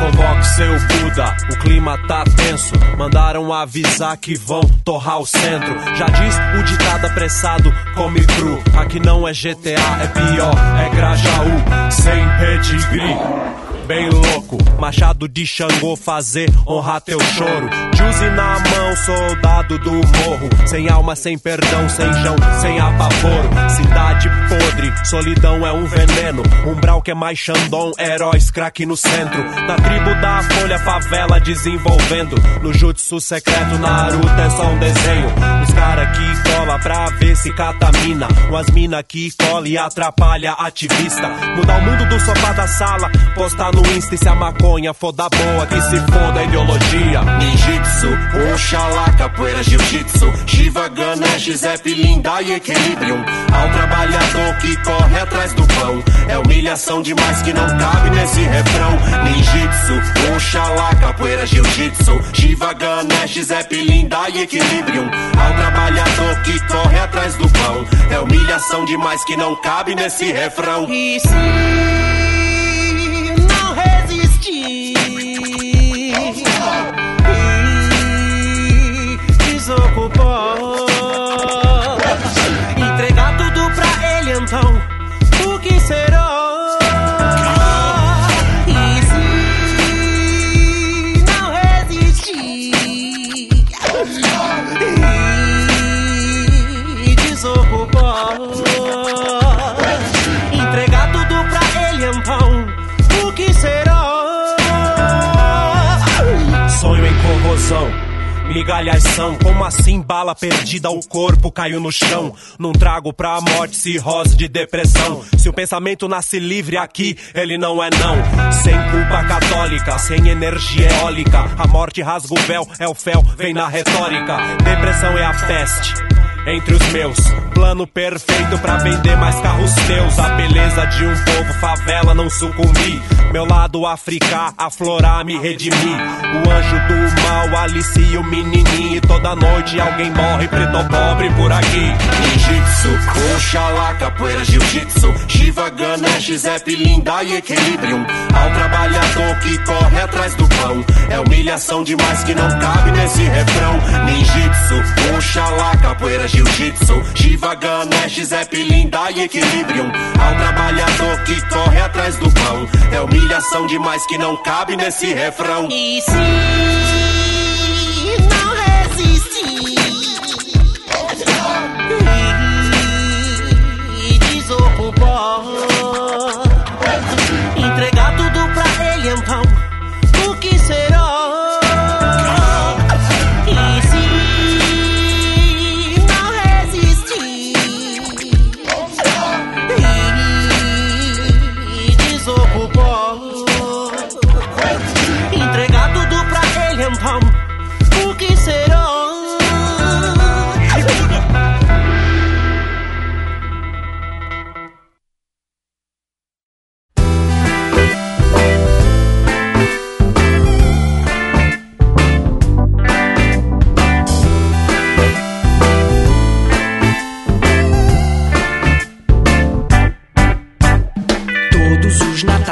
Convoque seu Buda, o clima tá tenso. Mandaram avisar que vão torrar o centro. Já diz o ditado apressado, come cru. Aqui não é GTA, é pior, é Grajaú, sem pedigree. Bem louco, machado de Xangô fazer honrar teu choro. Juice na mão, soldado do morro. Sem alma, sem perdão, sem jão, sem apavoro. Cidade podre, solidão é um veneno. Umbral que é mais Xandão, heróis craque no centro. Na tribo da folha, favela desenvolvendo. No jutsu secreto, Naruto é só um desenho. Cara que cola pra ver se catamina. Umas mina que cola e atrapalha ativista. Mudar o mundo do sofá da sala, postar no Insta e se a maconha for da boa, que se foda a ideologia. Ninjitsu, Oxalá, capoeira, jiu-jitsu, Shiva, Ganesh, Zeppelin, e Equilibrium. Ao trabalhador que corre atrás do pão, é humilhação demais que não cabe nesse refrão. Ninjitsu, Oxalá, capoeira, jiu-jitsu, Shiva, Ganesh, Zeppelin, e Equilibrium. Ao trabalhador que corre atrás do pão, é humilhação demais que não cabe nesse refrão. E se não resistir e desocupar, entregar tudo pra ele então, corrosão. Migalhação, como assim bala perdida, o corpo caiu no chão. Não trago pra morte cirrose de depressão. Se o pensamento nasce livre aqui, ele não é não. Sem culpa católica, sem energia eólica. A morte rasga o véu, é o fel, vem na retórica. Depressão é a peste. Entre os meus, plano perfeito pra vender mais carros teus. A beleza de um povo, favela, não sucumbir. Meu lado africá, aflorar, me redimir. O anjo do mal alicia o menininho. E toda noite alguém morre, preto pobre por aqui. Ninjitsu, Oxalá, capoeira, jiu-jitsu. Shiva, Ganesh, Zeppelin, e Equilibrium. Ao trabalhador que corre atrás do pão. É humilhação demais que não cabe nesse refrão. Ninjitsu, Oxalá, capoeira, jiu-jitsu. Shiva, Ganesh, Zeppelin, e Equilibrium. Ao trabalhador que corre atrás do pão. É humilhação demais que não cabe nesse refrão. E se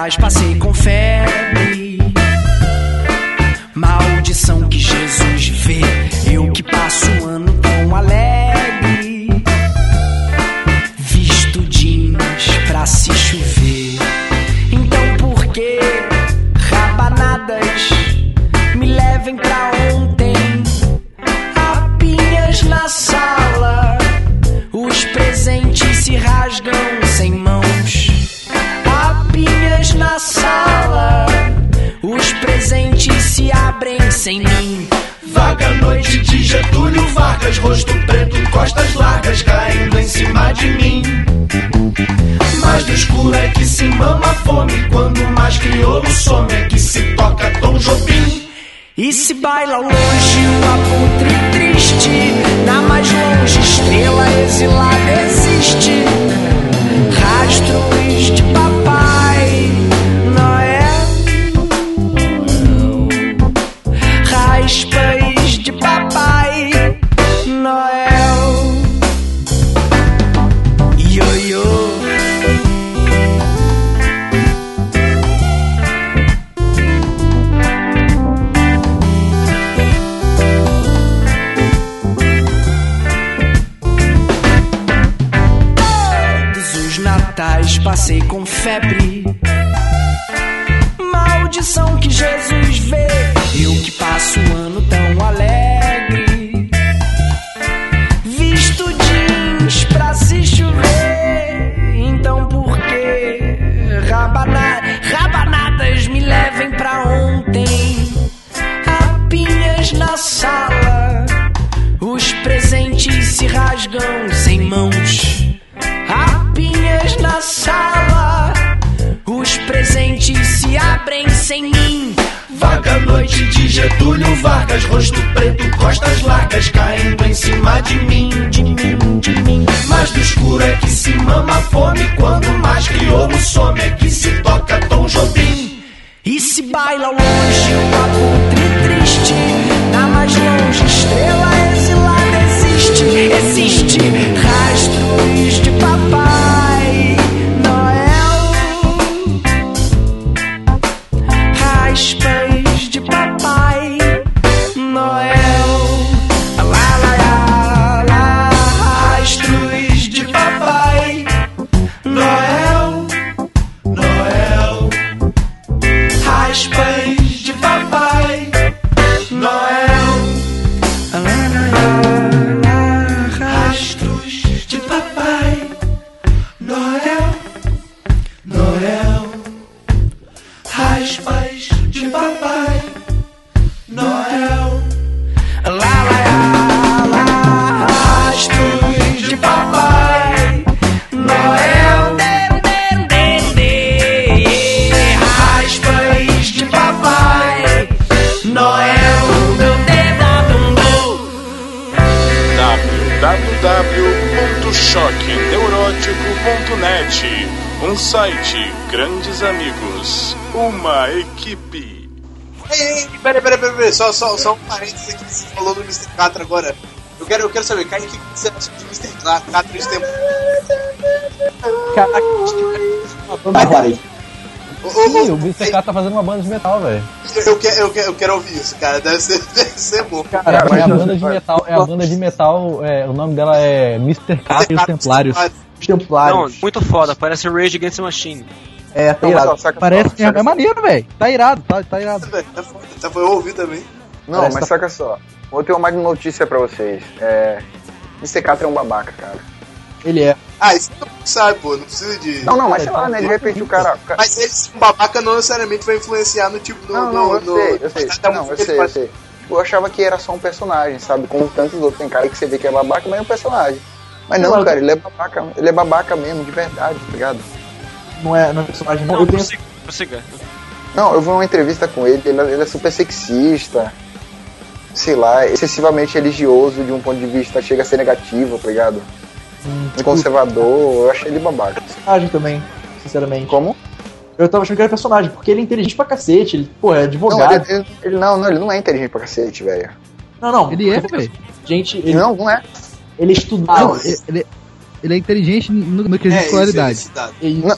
natais passei com febre. Getúlio Vargas, rosto preto, costas largas, caindo em cima de mim. Mais do escuro é que se mama a fome, quando mais crioulo some é que se toca Tom Jobim. E se baila longe o abutre triste, na mais longe estrela exilada existe. Rastros de papai febre. Maldição que Jesus sem mim. Vaga noite de Getúlio Vargas, rosto preto, costas largas, caindo em cima de mim, de mim, de mim. Mas do escuro é que se mama fome, quando mais que ovo some é que se toca Tom jovim E se baila longe o abutre equipe. Ei, peraí, peraí, peraí, peraí, só, só, só um parênteses aqui que você falou do Mr. Catra agora. Eu quero, eu quero saber, Caio, o que você acha do Mr. Catra esse tempo? Vai, parei. Sim, o Mr. K tá fazendo uma banda de metal, velho. Eu, quero, eu, quero, eu quero ouvir isso, cara. Deve ser, deve ser bom. Cara, é a banda de metal, é a banda de metal, é, o nome dela é Mr. K e os Templários. Os Templários. Não, muito foda, parece Rage Against the Machine. É, tá Não, irado. saca Parece só, que é, é maneiro, velho. Tá irado, tá, tá irado. Velho, tá foda, tá, eu ouvi também. Não, Parece mas tá- saca só. Vou ter uma mais notícia pra vocês. É. Mr. Catra é um babaca, cara. Ele é. Ah, isso mundo sabe, pô, não precisa de. Não, não, mas sei lá, né? De repente o cara. o cara- Mas ele ser um babaca não necessariamente vai influenciar no tipo. No, Não, no, não, eu no- sei, eu sei. Tá Não, eu sei, eu sei. Eu achava que era só um personagem, sabe? Como tantos outros. Tem cara que você vê que é babaca, mas é um personagem. Mas não, Não, cara, ele é babaca, ele é babaca mesmo, de verdade, tá ligado? Não é, não é personagem, não. Não, Eu tenho. prossiga, prossiga. Não, eu vi uma entrevista com ele, ele, ele é super sexista, sei lá, excessivamente religioso de um ponto de vista, chega a ser negativo, tá ligado? Hum, Muito conservador, eu achei ele babaca. personagem também, sinceramente. Como? Eu tava achando que era personagem, porque ele é inteligente pra cacete, ele, pô, é Não, advogado. ele, ele- ele- não, não, ele não é inteligente pra cacete, velho. Não, não. Ele é, velho. Gente, ele, Não, não é. ele é estudado. Não, ele, ele é inteligente no, no É, quesito isso, escolaridade. felicidade. Ele- Não,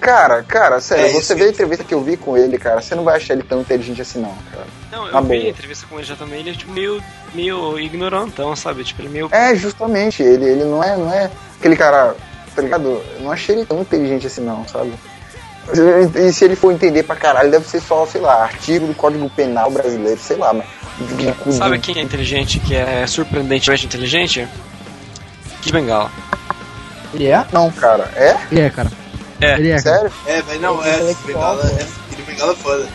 Cara, cara, sério, É, você vê a entrevista que eu vi com ele, cara, você não vai achar ele tão inteligente assim, não, cara. Não, eu Tá vi a entrevista com ele já também, ele é tipo meio, meio ignorantão, sabe? Tipo, ele é meio. É, justamente, ele, ele não é, não é aquele cara, tá ligado? Eu não achei ele tão inteligente assim, não, sabe? E se ele for entender pra caralho, deve ser só, sei lá, artigo do Código Penal brasileiro, sei lá, mas. Sabe quem é inteligente, que é surpreendentemente inteligente? Kid Bengala. Ele é? Não, cara, é? Ele é, cara. É. Ele é, cara. Sério? É, velho, não, é. Bengala, é. Ele Bengala é foda.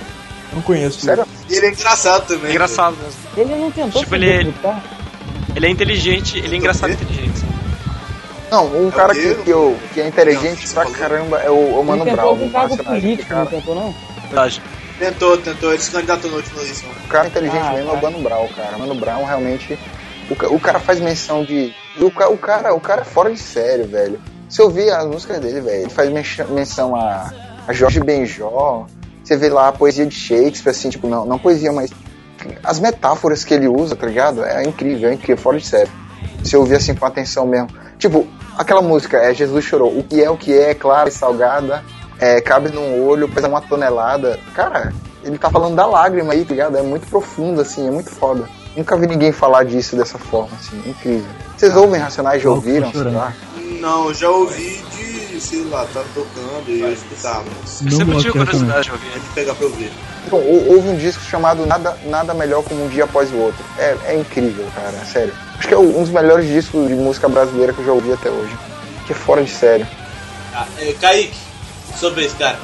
Não conheço. Sério? E ele é engraçado também. É engraçado mesmo. Ele não tentou Tipo, ele, ele é inteligente, ele é engraçado e inteligente. Não, um É cara o que, que, eu, que é inteligente Não, pra falou. caramba é o, o Mano ele Brown. tentou com cargo político, não tentou, não? Verdade. Tentou, tentou, ele se candidatou na última eleição. O cara inteligente Ah, mesmo é o. Mano Brown, cara. Mano Brown realmente. O, o cara faz menção de. O, o, cara, o cara é fora de sério, velho. Se eu ouvir as músicas dele, velho, ele faz menção a, a Jorge Benjó. Você vê lá a poesia de Shakespeare, assim, tipo, não, não poesia, mas as metáforas que ele usa, tá ligado? É incrível, é incrível, fora de sério. Se eu ouvir assim com atenção mesmo. Tipo, aquela música, é Jesus chorou. O que é o que é, clara e salgada, é, cabe num olho, pesa uma tonelada. Cara, ele tá falando da lágrima aí, tá ligado? É muito profundo, assim, é muito foda. Nunca vi ninguém falar disso dessa forma, assim, incrível. Vocês ouvem Racionais, já ouviram? sei lá? Não, eu já ouvi de, sei lá, tá tocando e eu escutava. Eu sempre tive curiosidade de ouvir tem que pegar pra ouvir. Então, hou- houve um disco chamado Nada, Nada Melhor Como Um Dia Após o Outro. É, é incrível, cara, sério. Acho que é um dos melhores discos de música brasileira que eu já ouvi até hoje. Que é fora de sério. Ah, é, Kaique, sobre esse cara.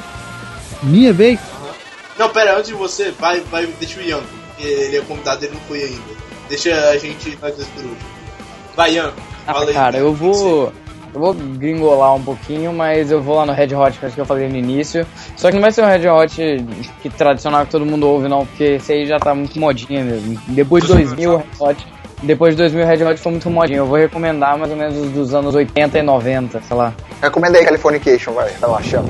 Minha vez? Não, pera, antes de você, vai, vai, deixa o Ian, porque ele é convidado, ele não foi ainda. Deixa a gente dois por último. Vai, Ian, Ah, fala aí. cara, eu vou. Eu vou gringolar um pouquinho, mas eu vou lá no Red Hot, que acho que eu falei no início. Só que não vai ser um Red Hot que tradicional que todo mundo ouve, não, porque esse aí já tá muito modinha mesmo. Depois de 2000, Red Hot. Depois de 2000, Red Hot foi muito modinho. Eu vou recomendar mais ou menos os dos anos 80 e 90, sei lá. Recomenda aí Californication, vai. Vai lá, chama.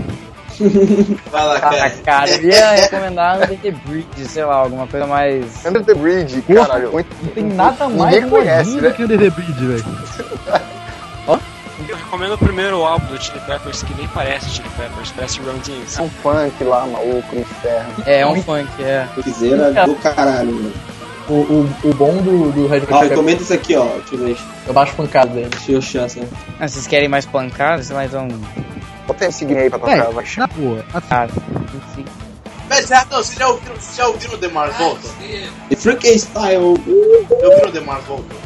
Vai lá, Ah, cara. cara, eu ia recomendar Under the Bridge, sei lá, alguma coisa mais. Under the Bridge, caralho. Muito... Não tem nada mais Ninguém conhece, modinho né? do que o The Bridge, velho. Eu recomendo o primeiro álbum do Chili Peppers, que nem parece Chili Peppers, parece Run DMC. É um funk lá, maluco, no inferno. É, é um funk, é. Piseira do caralho, mano. O, o, o bom do, do Red Hot Ó, é comenta isso aqui, ó. Eu baixo pancada dele. Deixa eu achar essa. Ah, vocês querem mais pancada? Sei lá, então. Bota esse seguir aí pra tocar, Véi, vai. na boa, assim, Cara, Mas, Zé, não, vocês já ouviram, vocês já ouviram The Mars Volta? The Freaky Style. Já ouviram The Mars Volta?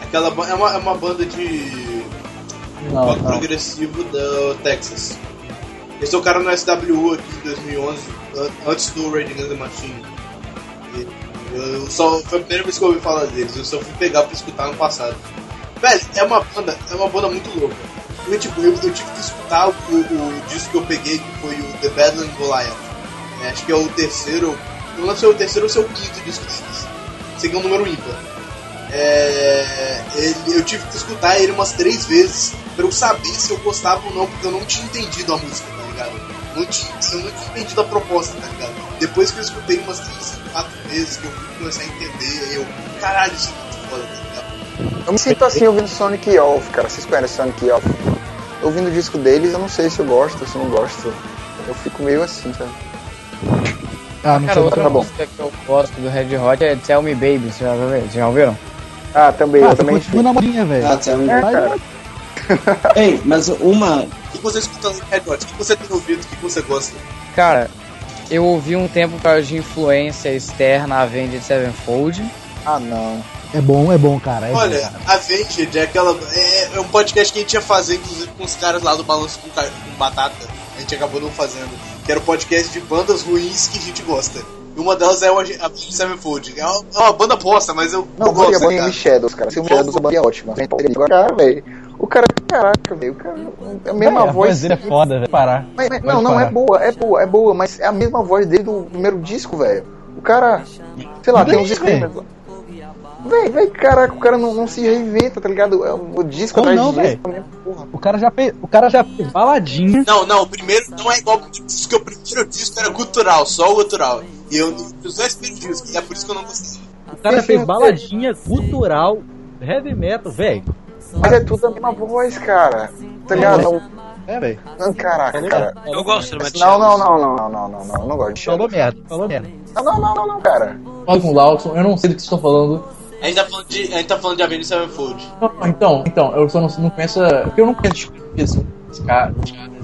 Aquela é uma, é uma banda de Não, rock não. progressivo da Texas. Eles tocaram no SWU aqui em 2011, an- antes do Rage Against the Machine. Eu só, foi a primeira vez que eu ouvi falar deles, eu só fui pegar pra escutar no passado. Velho, é uma banda, é uma banda muito louca. Eu, tipo, eu, eu tive que escutar o, o disco que eu peguei, que foi o The Badland Goliath. É, acho que é o terceiro, não sei se é o terceiro ou se é o quinto disco deles. É um número ímpar. É, ele- eu tive que escutar ele umas três vezes pra eu saber se eu gostava ou não, porque eu não tinha entendido a música, tá ligado? Não tinha, eu não tinha entendido a proposta, tá ligado? Depois que eu escutei umas três, quatro vezes, que eu fui começar a entender, aí eu, caralho, isso é muito foda, tá ligado? Eu me sinto assim ouvindo Sonic Youth, cara. Vocês conhecem Sonic Youth? Ouvindo o disco deles, eu não sei se eu gosto, se eu não gosto. Eu fico meio assim, sabe? Ah, não cara, sei outra tá bom. música que eu gosto do Red Hot é Tell Me Baby, vocês já ouviram? Ah, também, Ah, eu você também. continua na modinha, velho. Ah, Tell Me É, Baby. cara. Ei, mas uma. O que você escuta no Red Hot? O que você tem ouvido? O que você gosta? Cara, eu ouvi um tempo por causa de influência externa a Avenged Sevenfold. Ah, não. É bom, é bom, cara. É bom, Olha, cara. Avenged é aquela. É, é um podcast que a gente ia fazer, inclusive, com os caras lá do Balanço com, com Batata. A gente acabou não fazendo. Que era o podcast de bandas ruins que a gente gosta. E uma delas é o Avenged Sevenfold. É uma, é uma banda bosta, mas eu, Não, eu eu gosto de cara. Shadows, cara. Se o Shadows a banda é ótima. Agora, cara, velho. O cara, caraca, velho. O cara é a mesma Véi, a voz. dele é foda, velho. Parar. Mas- mas- não, não, é parar. boa, é boa, é boa, mas é a mesma voz dele do primeiro disco, velho. O cara, sei lá, tem uns screamers. Véi, véi, caraca, o cara não, não se reinventa, tá ligado? É O disco atrás não, de disco, velho? mesmo, porra. O cara já fez, o cara já fez baladinha. Não, não, o primeiro não é igual disco, que o primeiro disco era gutural, só o gutural. E eu os dois primeiros discos, e é por isso que eu não gostei. O cara já fez baladinha, cultural, heavy metal, velho. Mas é tudo a mesma voz, cara. Tá ligado? É, velho. Não, Caraca, cara. Eu gosto do Matt Não, não, não, não, não, não, não, não, não gosto de Falou merda, falou merda. Não, não, não, não, não, cara. O Lawson, eu não sei do que vocês estão falando. A gente tá falando de, a gente tá falando de Avenged Sevenfold. Não, Então, então, eu só não, não conheço. a- Porque eu não conheço esse, esse cara.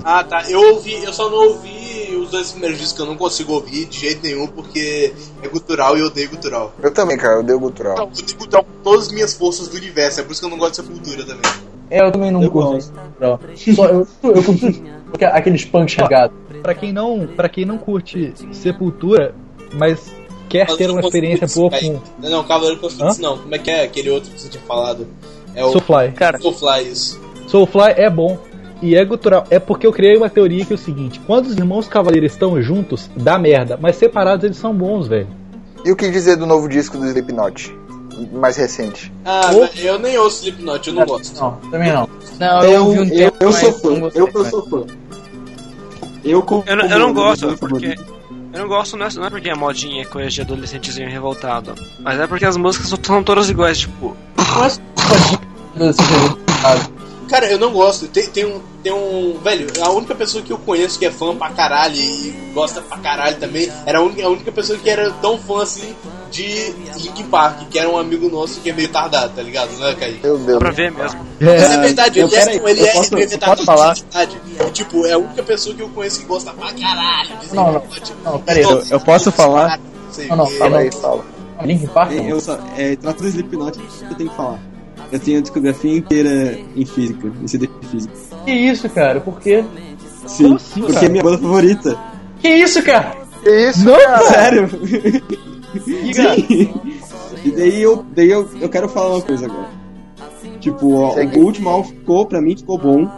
Ah, tá. Eu ouvi, eu só não ouvi os dois primeiros discos que eu não consigo ouvir de jeito nenhum, porque é gutural e eu odeio gutural. Eu também, cara, eu dei o gutural. Eu odeio gutural com todas as minhas forças do universo, é por isso que eu não gosto de Sepultura também. É, eu também não Eu curto. gosto. Não. Só, eu, eu curto porque aqueles punk chagados. Pra quem não, para quem não curte Sepultura, mas quer Mas ter eu uma experiência boa com Não, não, Cavaleiro Hã? não. Como é que é aquele outro que você tinha falado? É o Soulfly. Cara, Soulfly, isso. Soulfly é bom e é gutural. É porque eu criei uma teoria que é o seguinte: quando os irmãos cavaleiros estão juntos, dá merda, mas separados eles são bons, velho. E o que dizer do novo disco do Slipknot? Mais recente. Ah, Ou- velho, eu nem ouço Slipknot, eu não gosto. Não, também não. não, eu, Eu, ouvi um eu, tempo, eu mas sou fã. Eu, eu sou fã. Eu, Eu não, eu gosto, porque. Eu não gosto, não é, não é porque é modinha, coisa de adolescentezinho revoltado. Mas é porque as músicas são todas iguais, tipo. Cara, eu não gosto. Tem, tem, um, tem um. Velho, a única pessoa que eu conheço que é fã pra caralho e gosta pra caralho também era a única, a única pessoa que era tão fã assim de Linkin Park, que era um amigo nosso que é meio tardado, tá ligado? Não é, Kaique? Meu Dá Deus. pra ver mesmo. Mas é verdade, eu- ele, é, ele eu é posso- meio eu retardado posso falar? de verdade. Tipo, é a única pessoa que eu conheço que gosta pra caralho de Não, não. Slipknot. Não, peraí, eu- eu posso falar? Não, não. Fala aí, fala. Link Park? Eu só, é, tratando de Slipknot, eu tenho que falar. Eu tenho a discografia inteira em física, em CD físico. Que isso, cara? Por quê? Sim, assim, porque cara? é minha banda favorita. Que isso, cara? Que isso, Não, cara? Sério? Sim. E daí eu, daí eu, eu quero falar uma coisa agora. Tipo, ó, o último álbum ficou, pra mim, ficou bom,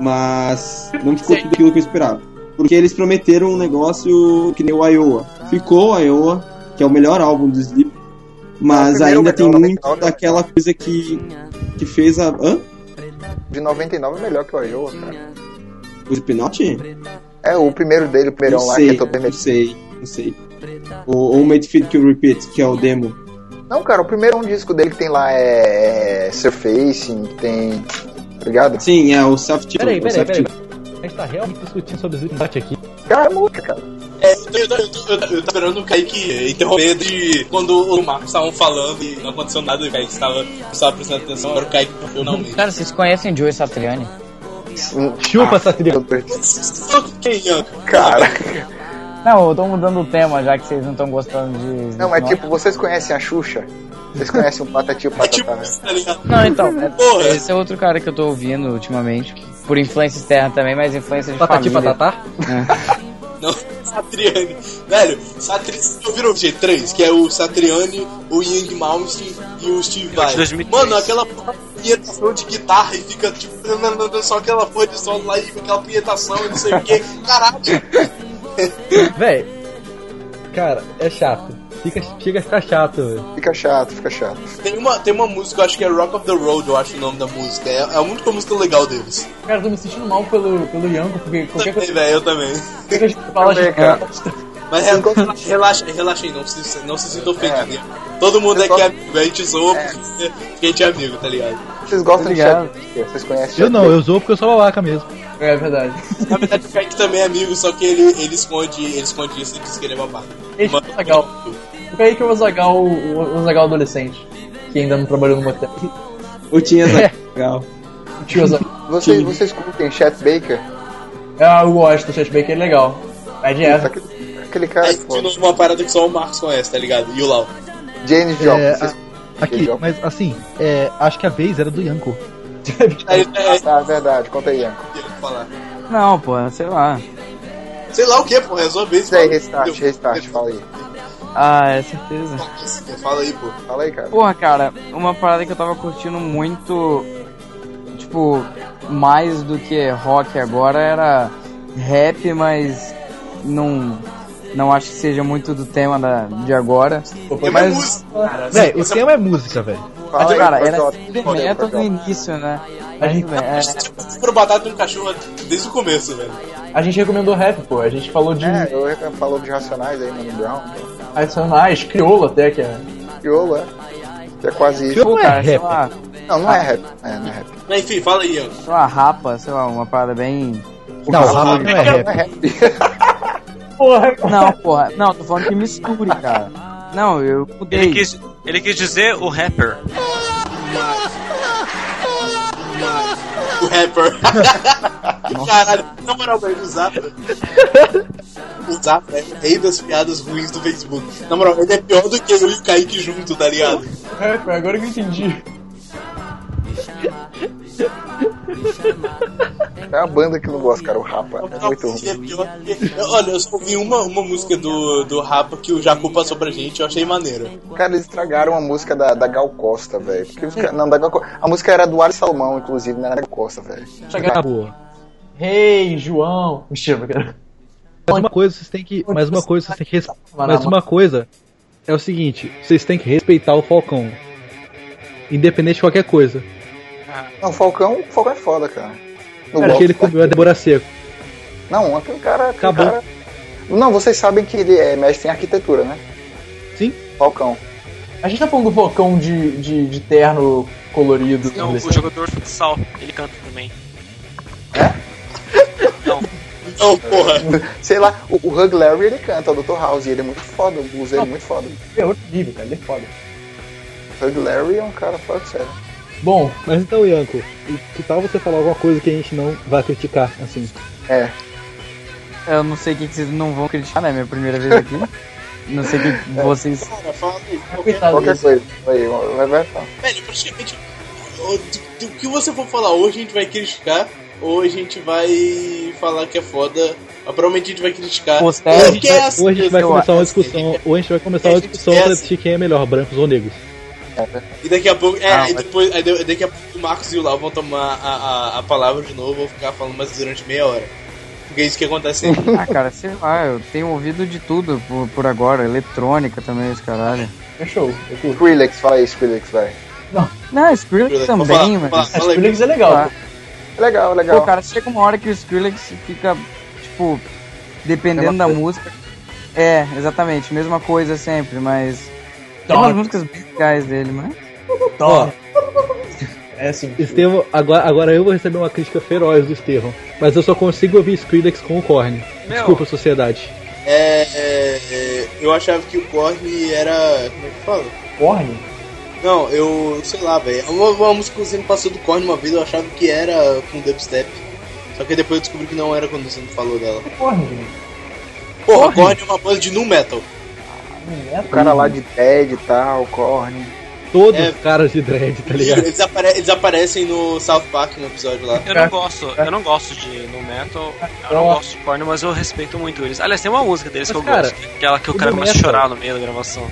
mas não ficou tudo aquilo que eu esperava. Porque eles prometeram um negócio que nem o Iowa. Ficou o Iowa, que é o melhor álbum do Sleep, mas primeiro ainda tem muito 99. daquela coisa que, que fez a. Hã? De 99 é melhor que o Iowa, cara. O Slipknot? É, o primeiro dele, o primeirão Não lá, sei, que é todo não sei, não sei. O, o Made Fit Kill Repeat, que é o demo. Não, cara, o primeiro disco dele que tem lá é, é Surfacing, que tem. Tá ligado? Sim, é o Self Title. Peraí, o peraí, peraí. A gente tá realmente discutindo sobre Slipknot aqui. Cara, é música, cara. É, eu, tô- eu, tô- eu, tô- eu, tô- eu esperando o Kaique interromper de quando o Marcos estavam falando e não aconteceu nada, o Kaique estava, estava prestando atenção, agora o Kaique finalmente. Cara, vocês conhecem Joey Satriani? Chupa, Satriani. Quem, Ian? Cara. Não, eu tô mudando o tema, já que vocês não estão gostando de. Não, mas tipo, vocês conhecem a Xuxa? Vocês conhecem o Patati e o Patatá, né? Tá? Não, então, é- Porra. esse é outro cara que eu tô ouvindo ultimamente, por influência externa também, mas influência de Patati família. Patatá? Não, Satriani. Velho, Satriani, vocês ouviram o G3? Que é o Satriani, o Young Malmsteen e o Steve de Vai. 2003. Mano, aquela punhetação de guitarra e fica tipo, só aquela porra de solo lá e fica aquela punhetação e não sei o que. Caralho. Véi, cara, é chato. Fica, chega a ficar chato, velho. Fica chato, fica chato. Tem uma, tem uma música, eu acho que é Rock of the Road, eu acho o nome da música. É, é a única música legal deles. Cara, eu tô me sentindo mal pelo, pelo Yanko, porque qualquer Também, coisa velho, eu também. que fala, Também, cara. Mas relaxa, relaxa, relaxa aí, não se, não se sinta ofendido. né? Todo mundo aqui é amigo, a gente zoa porque a gente é amigo, tá ligado? Vocês gostam de Obrigado. Chet Vocês conhecem Eu não, eu sou porque eu sou babaca mesmo. É verdade. Na verdade, o Kaique também é amigo, só que ele, ele, esconde, ele esconde isso e diz que ele é babaca. Esse É legal. O Kaique é o Zagal, o, o Zagal adolescente, que ainda não trabalhou no motel. O Tinha legal. O tio Zagal. Vocês, vocês curtem Chet Baker? Ah, eu gosto do Chat Baker, ele é legal. É de erva. Aquele, aquele cara É, que de novo, uma parada que só o Marcos conhece, tá ligado? E o Lau. James Joplin. É, vocês- aqui, mas assim, é, acho que a vez era do Yanko. Aí, é, Ah, tá, verdade. Conta aí, Yanko. eu. Não, pô, sei lá. Sei lá o que, é sua vez. Isso aí, restart, restart, fala aí. Ah, é certeza. Fala aí, pô. Fala aí, cara. Porra, cara, uma parada que eu tava curtindo muito, tipo, mais do que rock agora era rap, mas não, não acho que seja muito do tema da, de agora. É mais música, cara. Véi, o tema é música, velho. Aí, cara, era metal no Projota. início, né? A gente, bem, é. Pro batata no cachorro desde o começo, velho. a gente recomendou rap, pô. A gente falou de É, eu falou de Racionais aí, Mano Brown. Racionais, crioulo até, que é. Criolo, é. Que é quase isso. Criolo Pô, é cara, sei rap. lá, Não, não é rap. É, não é rap. Mas enfim, fala aí, Ian. sei lá, rapa, sei lá, uma parada bem... Não, rap não é Não é rap. rap. Porra, Não, porra, não, tô falando que misture, cara. Não, eu mudei. Ele quis, ele quis dizer o rapper. O rapper. Caralho, na moral, velho, o Zap. O Zap é o rei das piadas ruins do Facebook. Na moral, ele é pior do que eu e o Kaique junto, tá ligado? rapper, agora que eu entendi. É uma banda que não gosto, cara. O Rapa. É muito ruim. Olha, eu só ouvi uma, uma música do, do Rapa que o Jacu passou pra gente, eu achei maneiro. Cara, eles estragaram a música da, da Gal Costa, velho. Porque os ca- Não, da Gal Co- A música era do Ari Salomão, inclusive, não era da Gal Costa, velho. Acabou. Rei, João. Mentira, cara. Mas uma coisa vocês têm que. Mas uma coisa vocês têm que. Mas uma coisa é o seguinte, vocês têm que respeitar o Falcão. Independente de qualquer coisa. Não, o Falcão, o Falcão é foda, cara. No Cara, que ele comeu a Débora Seco. Não, aquele cara. aquele Acabou. cara- Não, vocês sabem que ele é mestre em arquitetura, né? Sim. Falcão. A gente tá falando do Falcão de, de, de terno colorido. Não, o jogador de futsal, ele canta também. Não, porra. Sei lá, o, o Hug Larry ele canta, o Dr. House, e ele é muito foda, o blues dele é muito foda. É outro nível, cara. Ele é foda. Hug Larry é um cara foda, sério. Bom, mas então, Yanko, e que tal você falar alguma coisa que a gente não vai criticar, assim? É. Eu não sei o que, vocês não vão criticar, né? Minha primeira vez aqui. Não sei o que que vocês. Cara, fala aí. Qualquer desse. coisa. Aí, vai, vai, fala. Velho, praticamente. o- Do, do que você for falar hoje, a gente vai criticar, ou a gente vai falar que é foda. Mas provavelmente a gente vai criticar. Ou a gente vai, é ou a gente vai eu começar uma acho. discussão, ou a gente vai começar É, uma discussão é pra decidir quem é melhor, brancos ou negros. E daqui a pouco. É, Ah, aí mas- depois. Aí de- daqui a pouco o Marcos e o Lau vão tomar a, a, a palavra de novo, vou ficar falando mais durante meia hora. Porque é isso que acontece sempre. Ah, cara, sei lá, eu tenho ouvido de tudo por, por agora, eletrônica também, esse caralho. É show, curto. Skrillex, fala aí, Skrillex, vai. Não, Skrillex Skrillex, também, fala- mas. fala- A Skrillex é legal. Pô. Legal, legal. Pô, cara, chega uma hora que o Skrillex fica, tipo, dependendo Mesma da música. É, exatamente, mesma coisa sempre, mas. Tem Tá. umas músicas bem legais dele, mas. Ó, É assim. Estevão, agora, agora eu vou receber uma crítica feroz do Estevão. Mas eu só consigo ouvir Skrillex com o Korn. Meu. Desculpa, sociedade. É, é, é, eu achava que o Korn era. Como é que fala? Korn? Não, eu. sei lá, velho. Uma, uma música que você me passou do Korn uma vez, eu achava que era com dubstep. Só que depois eu descobri que não era quando você me falou dela. É Korn, gente. Porra, Korn é uma banda de nu metal. O cara lá de Dead e tal, Korn. Todos É. os caras de dread, tá ligado? Eles, apare- eles aparecem no South Park no episódio lá. Eu não gosto, eu não gosto de no metal, eu não gosto de Korn, mas eu respeito muito eles. Aliás, tem uma música deles Mas, que eu cara, gosto, aquela que o o cara começa a chorar no meio da gravação.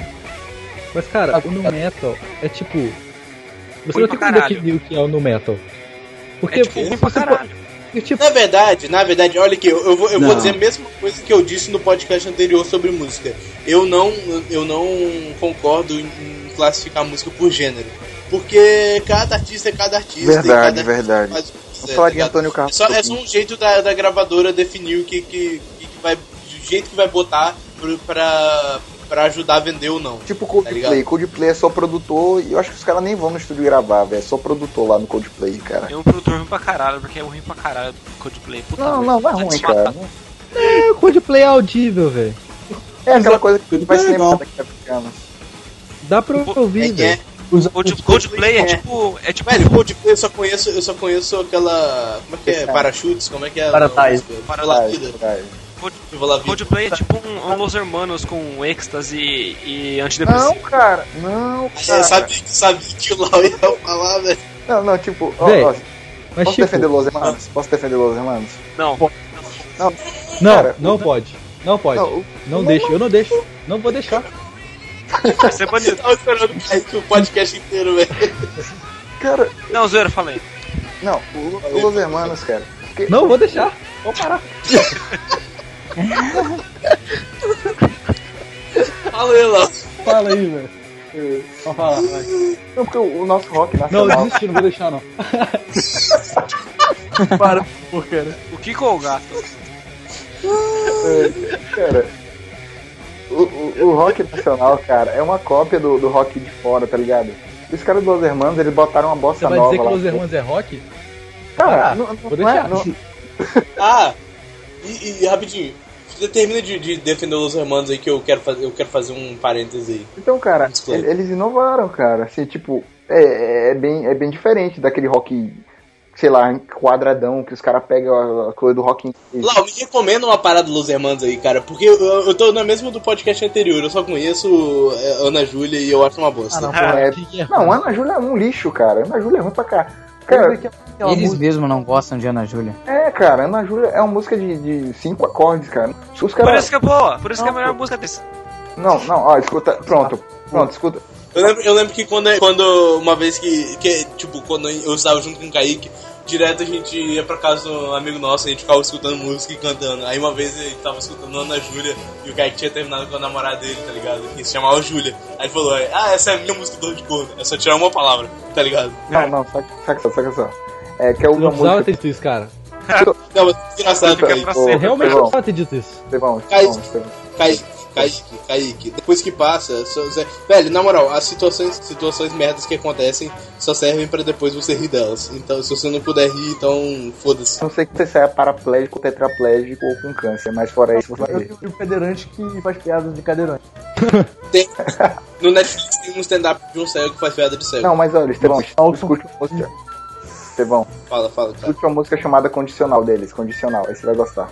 Mas, cara, o no metal é tipo. Você Ruim não tem como definir o que é o no metal. Porque É tipo você caralho. Pode- tipo, Na verdade, na verdade, olha aqui, eu, eu vou, eu vou dizer a mesma coisa que eu disse no podcast anterior sobre música. Eu não, eu não concordo em classificar música por gênero. Porque cada artista é cada artista. e Verdade, cada verdade. faz o quiser, Vamos falar tá de ligado? Antônio É Carlos. só, é um só um jeito da, da gravadora definir o que, que, que vai. O jeito que vai botar pro- pra, pra ajudar a vender ou não. Tipo Tá Coldplay. ligado? Coldplay é só produtor e eu acho que os caras nem vão no estúdio gravar, velho. É só produtor lá no Coldplay, cara. Tem um produtor ruim pra caralho, porque é ruim pra caralho Coldplay. Puta Não, merda. não, não é Vai ruim, cara. é, o Coldplay é audível, velho. É aquela coisa que Coldplay vai é ser legal. lembrada daqui a 20 anos. Dá pra É, ouvir, é, velho. Os, Cold- os- Coldplay é É. tipo. É tipo. Velho, Coldplay eu só conheço, eu só conheço aquela. Como é que é? Parachutes? Como é que é? Paradise. Paralavida. Viva la vida. Coldplay é tipo um, um Los Hermanos com êxtase e antidepressivo. Não, cara. Não, cara. eu sabia, sabia que o Lau ia falar, velho. Não, não, tipo, ó, Véi, ó, Mas, posso tipo, defender Los Hermanos? Posso defender Los Hermanos? Não, Não, não, cara, não pode. Não pode. não, Não deixa, eu não deixo. Não vou deixar. vai ser banido. Tava esperando o podcast inteiro, velho. cara, Não, zoeira, falei. não, o, o Los Hermanos, cara. porque- Não vou deixar. Vou parar. Fala aí, Lau. Fala aí, velho. Vamos falar, vai. Não, porque o, nosso rock Não, nacional. desisti, não vou deixar, não. Para, pô, cara. O Kiko ou o gato? é, cara, o, o, o rock nacional, cara, é uma cópia do, do rock de fora, tá ligado? Os caras do Los Hermanos, eles botaram uma Você bossa vai nova dizer que. Los Hermanos é rock? Cara, Ah, não, não, vou não é, deixar. não- Ah, e, e rapidinho. Você termina de, de defender os hermanos aí que eu quero fazer, eu quero fazer um parêntese aí. Então, cara, ele- eles inovaram, cara. Assim, tipo, é, é, bem, é bem diferente daquele rock, sei lá, quadradão, que os caras pegam a, a coisa do rock em Lau, me recomenda uma parada dos Hermanos aí, cara, porque eu, eu tô na mesma do podcast anterior, eu só conheço é, Ana Júlia e eu acho uma bosta. Ah, não, Ah, porra, é... que é não, Ana Júlia é um lixo, cara. Ana Júlia é ruim pra cá. Cara, Aquela Eles música- mesmo não gostam de Ana Júlia. é, cara, Ana Júlia é uma música de, de cinco acordes, cara. Os Por caras. isso que é boa, por isso que é a Não, melhor pô. música desse. Não, não, ó, escuta. Pronto, pronto, escuta. Eu lembro, eu lembro que quando, quando uma vez que, que, tipo, quando eu estava junto com o Kaique, direto a gente ia pra casa de um amigo nosso, a gente ficava escutando música e cantando. Aí uma vez ele tava escutando Ana Júlia e o Kaique tinha terminado com a namorada dele, tá ligado? Que se chamava Júlia. Aí ele falou, ah, essa é a minha música do de corno, é só tirar uma palavra, tá ligado? Não, não, saca, saca só, saca só. É que é uma Não precisava música. ter dito isso, cara. Não, mas é engraçado, Ô, Eu sempre. realmente não precisava ter dito isso. Estevão. Kaique, Kaique, Kaique. Depois que passa, só- só- velho, na moral, as situações, situações merdas que acontecem só servem pra depois você rir delas. Então, se você não puder rir, então foda-se. Não sei que você saia paraplégico, tetraplégico ou com câncer, mas fora isso você vai ver. E o cadeirante que faz piadas de cadeirante. Tem, no Netflix tem um stand-up de um cego que faz piada de cego. Não, mas olha, escute uma música. Estevão, Fala, fala, cara. escute uma música chamada Condicional deles, Condicional, aí você vai gostar.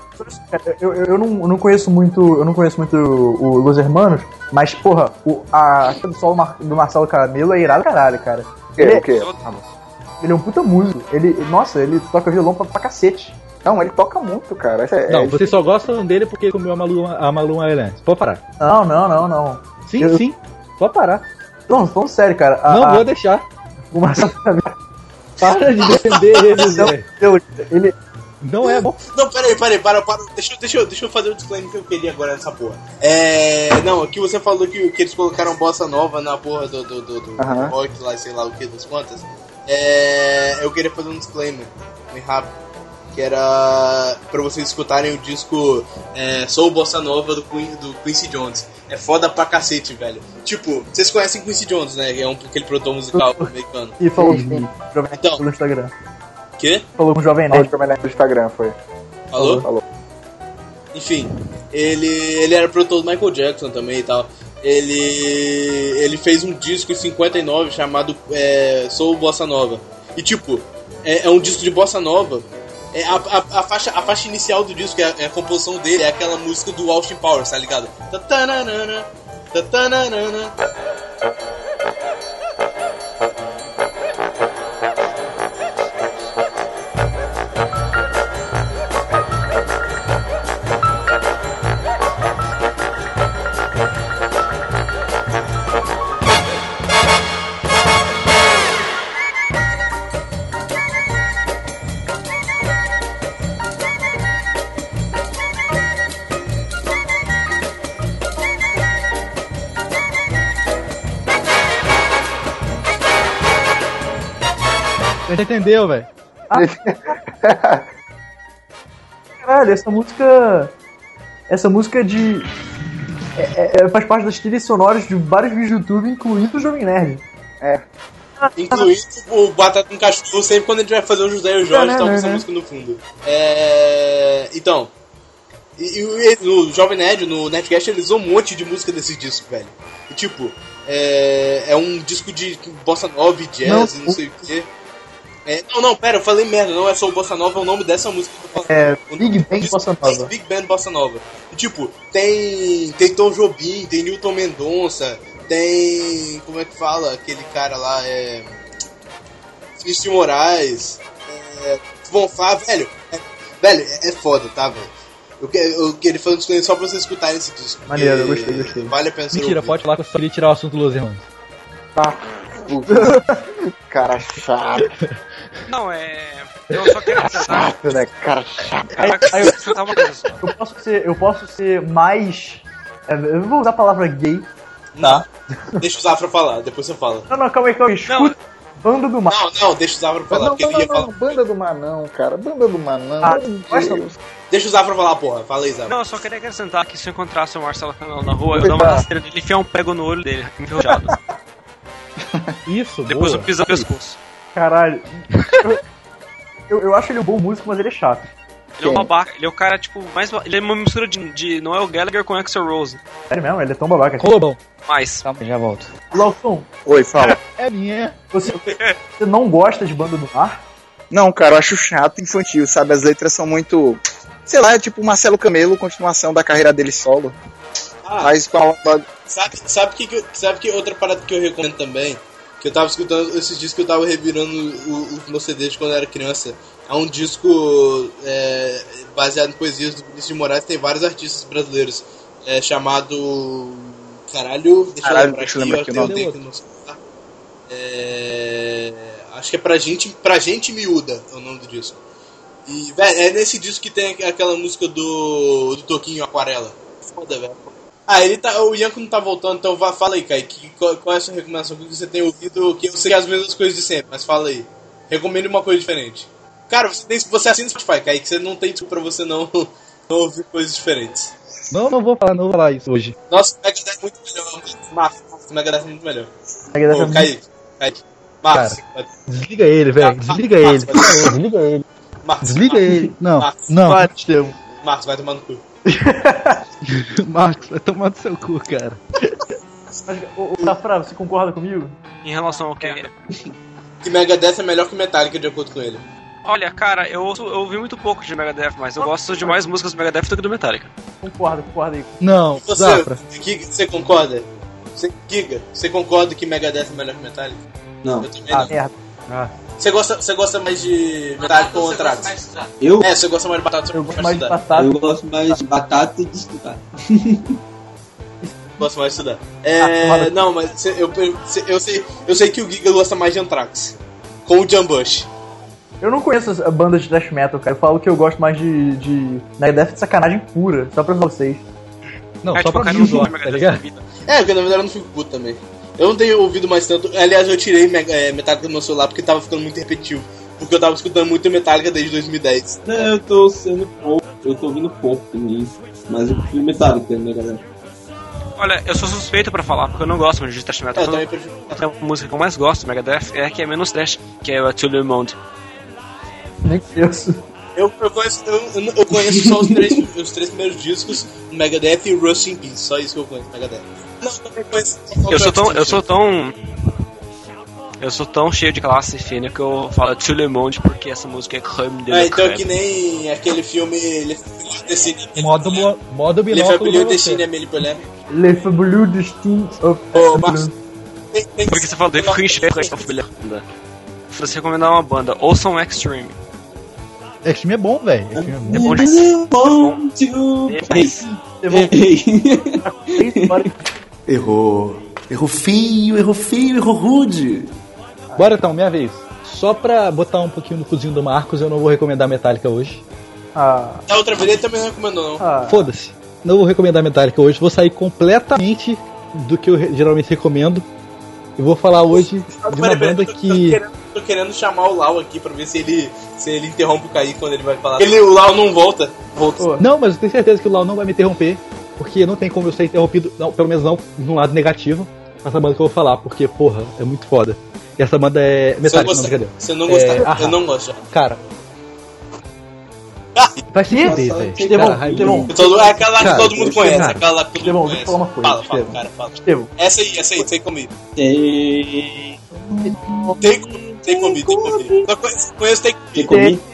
Eu, eu, eu não, eu não conheço muito. Eu não conheço muito o, o Los Hermanos, mas, porra, o, a do solo Mar- do Marcelo Caramelo é irado caralho, cara. O quê? Ele, O quê? ele é um puta músico. Ele, nossa, ele toca violão pra, pra cacete. Não, ele toca muito, cara. É, Não, é- vocês só gostam dele porque comeu a Malu, a Malu Island. Pode parar. Não, não, não, não. Sim, Eu- sim. Pode parar. Não, falando sério, cara. a- Não a- vou deixar. O Marcelo Para de defender ele. Não é bom. Não, peraí, peraí, para, para. Deixa, eu- deixa, deixa eu fazer o disclaimer que eu queria agora nessa porra. É. Não, aqui você falou que, que eles colocaram bossa nova na porra do, do, do, do Aham. rock lá, sei lá o que, das quantas. É. Eu queria fazer um disclaimer, bem rápido. Que era pra vocês escutarem o disco é, Soul Bossa Nova do, Queen, do Quincy Jones. É foda pra cacete, velho. Tipo, vocês conhecem Quincy Jones, né? É um, aquele produtor musical americano. E falou com sim. o Jovem Nerd Então. no Instagram. Quê? Falou com o Jovem Falou Nerd. do Instagram, foi. Falou? Falou. Enfim, ele, ele era produtor do Michael Jackson também e tal. Ele, ele fez um disco em 59 chamado é, Soul Bossa Nova. E tipo, é, é um disco de Bossa Nova. É a, a, a faixa, a faixa inicial do disco, é a, é a composição dele, é aquela música do Austin Powers, tá ligado? Você entendeu, velho? Caralho, essa música. Essa música é de. é- é- faz parte das trilhas sonoras de vários vídeos do YouTube, incluindo o Jovem Nerd. É. Incluindo o Batata com Cachorro, sempre quando a gente vai fazer o José e o Jorge, Não, tá não, com essa não. música no fundo. É. Então. E, e- e no Jovem Nerd, no Nerdcast, ele usou um monte de música desse disco, velho. E tipo, é, é um disco de bossa nova jazz Não, e não sei o quê. É, não, não, pera, eu falei merda, não é só o Bossa Nova, é o nome dessa música que eu tô falando. É, O Big do Bossa Nova. Big Band Bossa Nova. E, tipo, tem, tem Tom Jobim, tem Newton Mendonça, tem. Como é que fala? Aquele cara lá, é. De Moraes, é. Von Fá, velho. é- velho, é, é foda, tá, velho? Eu, que- eu queria fazer um disclaimer só pra vocês escutarem esse disco. Maneiro, eu gostei, gostei. Vale a pena ser Mentira, pode falar que eu só queria tirar o assunto dos irmãos. Tá. Cara chato. Não, é. Eu só quero acrescentar. Chato, né? Cara chato. Cara, eu acrescentar uma coisa só. Eu posso ser, eu posso ser mais. é, Eu vou usar a palavra gay. Tá. Deixa o Zafra falar, depois você fala. Não, não, calma aí, calma aí. Escuta. Banda do Mar. Não, não, deixa o Zafra falar, Não, porque não, ele ia não, falar. não, banda do Manão, cara. Banda do. Ah, meu gosta- Deus. Deixa o Zafra falar, porra. Fala aí, Zafra. Não, eu só queria acrescentar que se eu encontrasse o Marcelo Canal na rua, eu dou uma rasteira dele e enfiar um prego no olho dele, enferrujado. Isso, Depois boa. eu piso no pescoço. Caralho. Eu, eu acho ele um bom músico, mas ele é chato. Ele é um babaca, ele é o cara, tipo, mais. Ele é uma mistura de, de Noel Gallagher com Axel Rose. Sério mesmo, ele é tão babaca. Colobão. Mais. Calma, já volto. Lawson, Oi, fala. É minha. você, você não gosta de Banda do Mar? Não, cara, eu acho chato e infantil, sabe? As letras são muito. Sei lá, é tipo Marcelo Camelo, continuação da carreira dele solo. Ah, Mas com a. sabe, sabe, que, sabe que outra parada que eu recomendo também? Que eu tava escutando esses discos que eu tava revirando o- os meus CDs quando eu era criança. É um disco é, baseado em poesias do Vinícius de Moraes, tem vários artistas brasileiros. É chamado. Caralho, deixa Caralho, eu lembrar deixa eu aqui, lembrar eu aqui eu tenho aqui no celular. É, acho que é pra gente, pra gente miúda é o nome do disco. E, velho, é nesse disco que tem aquela música do, do Toquinho Aquarela. Foda, velho. Ah, ele tá. O Ianco não tá voltando, então vá, fala aí, Kaique. Qual, qual é a sua recomendação? O que você tem ouvido? Que eu sei as mesmas coisas de sempre, mas fala aí. Recomende uma coisa diferente. Cara, você, tem, você assina Spotify, Kaique, você não tem desculpa pra você não, não ouvir coisas diferentes. Não, não vou falar, não vou falar isso hoje. Nossa, o Megadeth é muito melhor. Marcos, o Megadeth é muito melhor. Megadeth é Ô, muito- Kaique, Kaique. Marcos, vai- Desliga ele, velho. Desliga ele. Desliga ele. Marcos, Desliga ele. Não, não. Marcos, vai tomar no cu. Marcos, vai tomar no seu cu, cara. Ô, Zafra, você concorda comigo? Em relação ao que? Que Megadeth é melhor que Metallica, de acordo com ele. Olha, cara, eu, ouço- eu ouvi muito pouco de Megadeth, mas eu gosto de mais músicas do Megadeth do que do Metallica. Concorda, concorda aí. Não, Você, Zafra. Giga, você concorda? Você, Giga, você concorda que Megadeth é melhor que Metallica? Não. Eu também Ah, não. merda. Ah, Você gosta, você gosta mais de Metallica ou Anthrax? Eu? É, você gosta mais de Batata eu gosto mais de Batata. Eu gosto mais de batata e de escutar. gosto mais de estudar. É, não, mas cê- eu, eu, cê- eu sei, eu sei que o Giga gosta mais de Anthrax. Com o Jambush. Eu não conheço as bandas de thrash metal, cara. Eu falo que eu gosto mais de, de Megadeth de sacanagem pura, só pra vocês. Não, É, só tipo, o pra cara mim, tá ligado? É, porque na verdade eu não fico puto também. Eu não tenho ouvido mais tanto. Aliás, eu tirei é, Metallica do meu celular porque tava ficando muito repetitivo. Porque eu tava escutando muito Metallica desde 2010. Não, eu tô sendo pouco, eu tô ouvindo pouco também. Mas eu prefiro Metallica, né, galera? Olha, eu sou suspeito pra falar, porque eu não gosto muito de thrash metal. É, eu Então, também prefiro. a música que eu mais gosto do Megadeth é a que é menos trash, que é o To Le Monde. Nem conheço. Eu, eu conheço, eu, eu- conheço só os três, os três primeiros discos, Megadeth e Rust in Peace. Só isso que eu conheço, Megadeth. Não, eu também conheço. Eu sou tão. Eu sou tão. Eu sou tão cheio de classe fina que eu falo To Le Monde porque essa música é creme de Ah, então é creme. que nem aquele filme Le Fabuleux Destiny. Modo, mo- modo Le Fabuleux. Destiny Amélie Poulain. Le Fabuleux Destin of tem- Porque você falou de Queenship Você recomendar uma banda, ouçam Extreme. Extreme é bom, velho. É É bom. bom de Errou. Errou feio, errou feio, errou rude. Bora então, minha vez. Só pra botar um pouquinho no cozinho do Marcos, eu não vou recomendar Metallica hoje. Ah, Da outra vez ele também não recomendou, não. ah. Foda-se. Não vou recomendar Metallica hoje. Vou sair completamente do que eu geralmente recomendo. E vou falar hoje de uma banda que. Tô querendo chamar o Lau aqui pra ver se ele, se ele interrompe o Kaique quando ele vai falar. Ele, o Lau não volta. Voltou. Não, mas eu tenho certeza que o Lau não vai me interromper. Porque não tem como eu ser interrompido, não, pelo menos não no lado negativo, com essa banda que eu vou falar. Porque, porra, é muito foda. E essa banda é Metallica, não, gostar- brincadeira. Se eu não gostar, É, eu Ahá. não gosto. já. Cara. Vai se fuder, velho. Estevão, Estevão. É aquela lá que Cara, todo mundo conhece. cara. Aquela lá que todo Estevão, mundo deixa eu conhece. falar uma coisa, Fala, fala, Estevão. cara, fala. Estevão, Essa aí, essa aí, tem comigo. Tem. Tem comigo, tem comigo. Só conheço, conheço tem Tem comigo. comigo?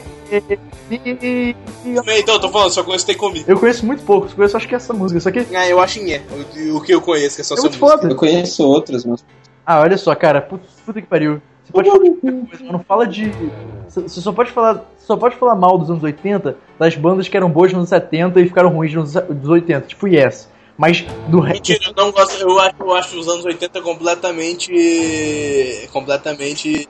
Então, eu tô falando, só conheço tem comigo. Eu conheço muito pouco, eu conheço acho que essa música. Isso aqui Ah, eu acho que é. O, o que eu conheço, que é só é essa muito música. foda. Eu conheço outras, mas. Ah, olha só, cara, puta, puta que pariu. Você pode falar de qualquer coisa, mas não fala de. Você só pode falar. Só pode falar mal dos anos 80 das bandas que eram boas nos anos 70 e ficaram ruins nos dos 80, tipo Yes. Mas do resto. Mentira, eu não gosto. Eu acho, eu acho os anos 80 completamente. completamente.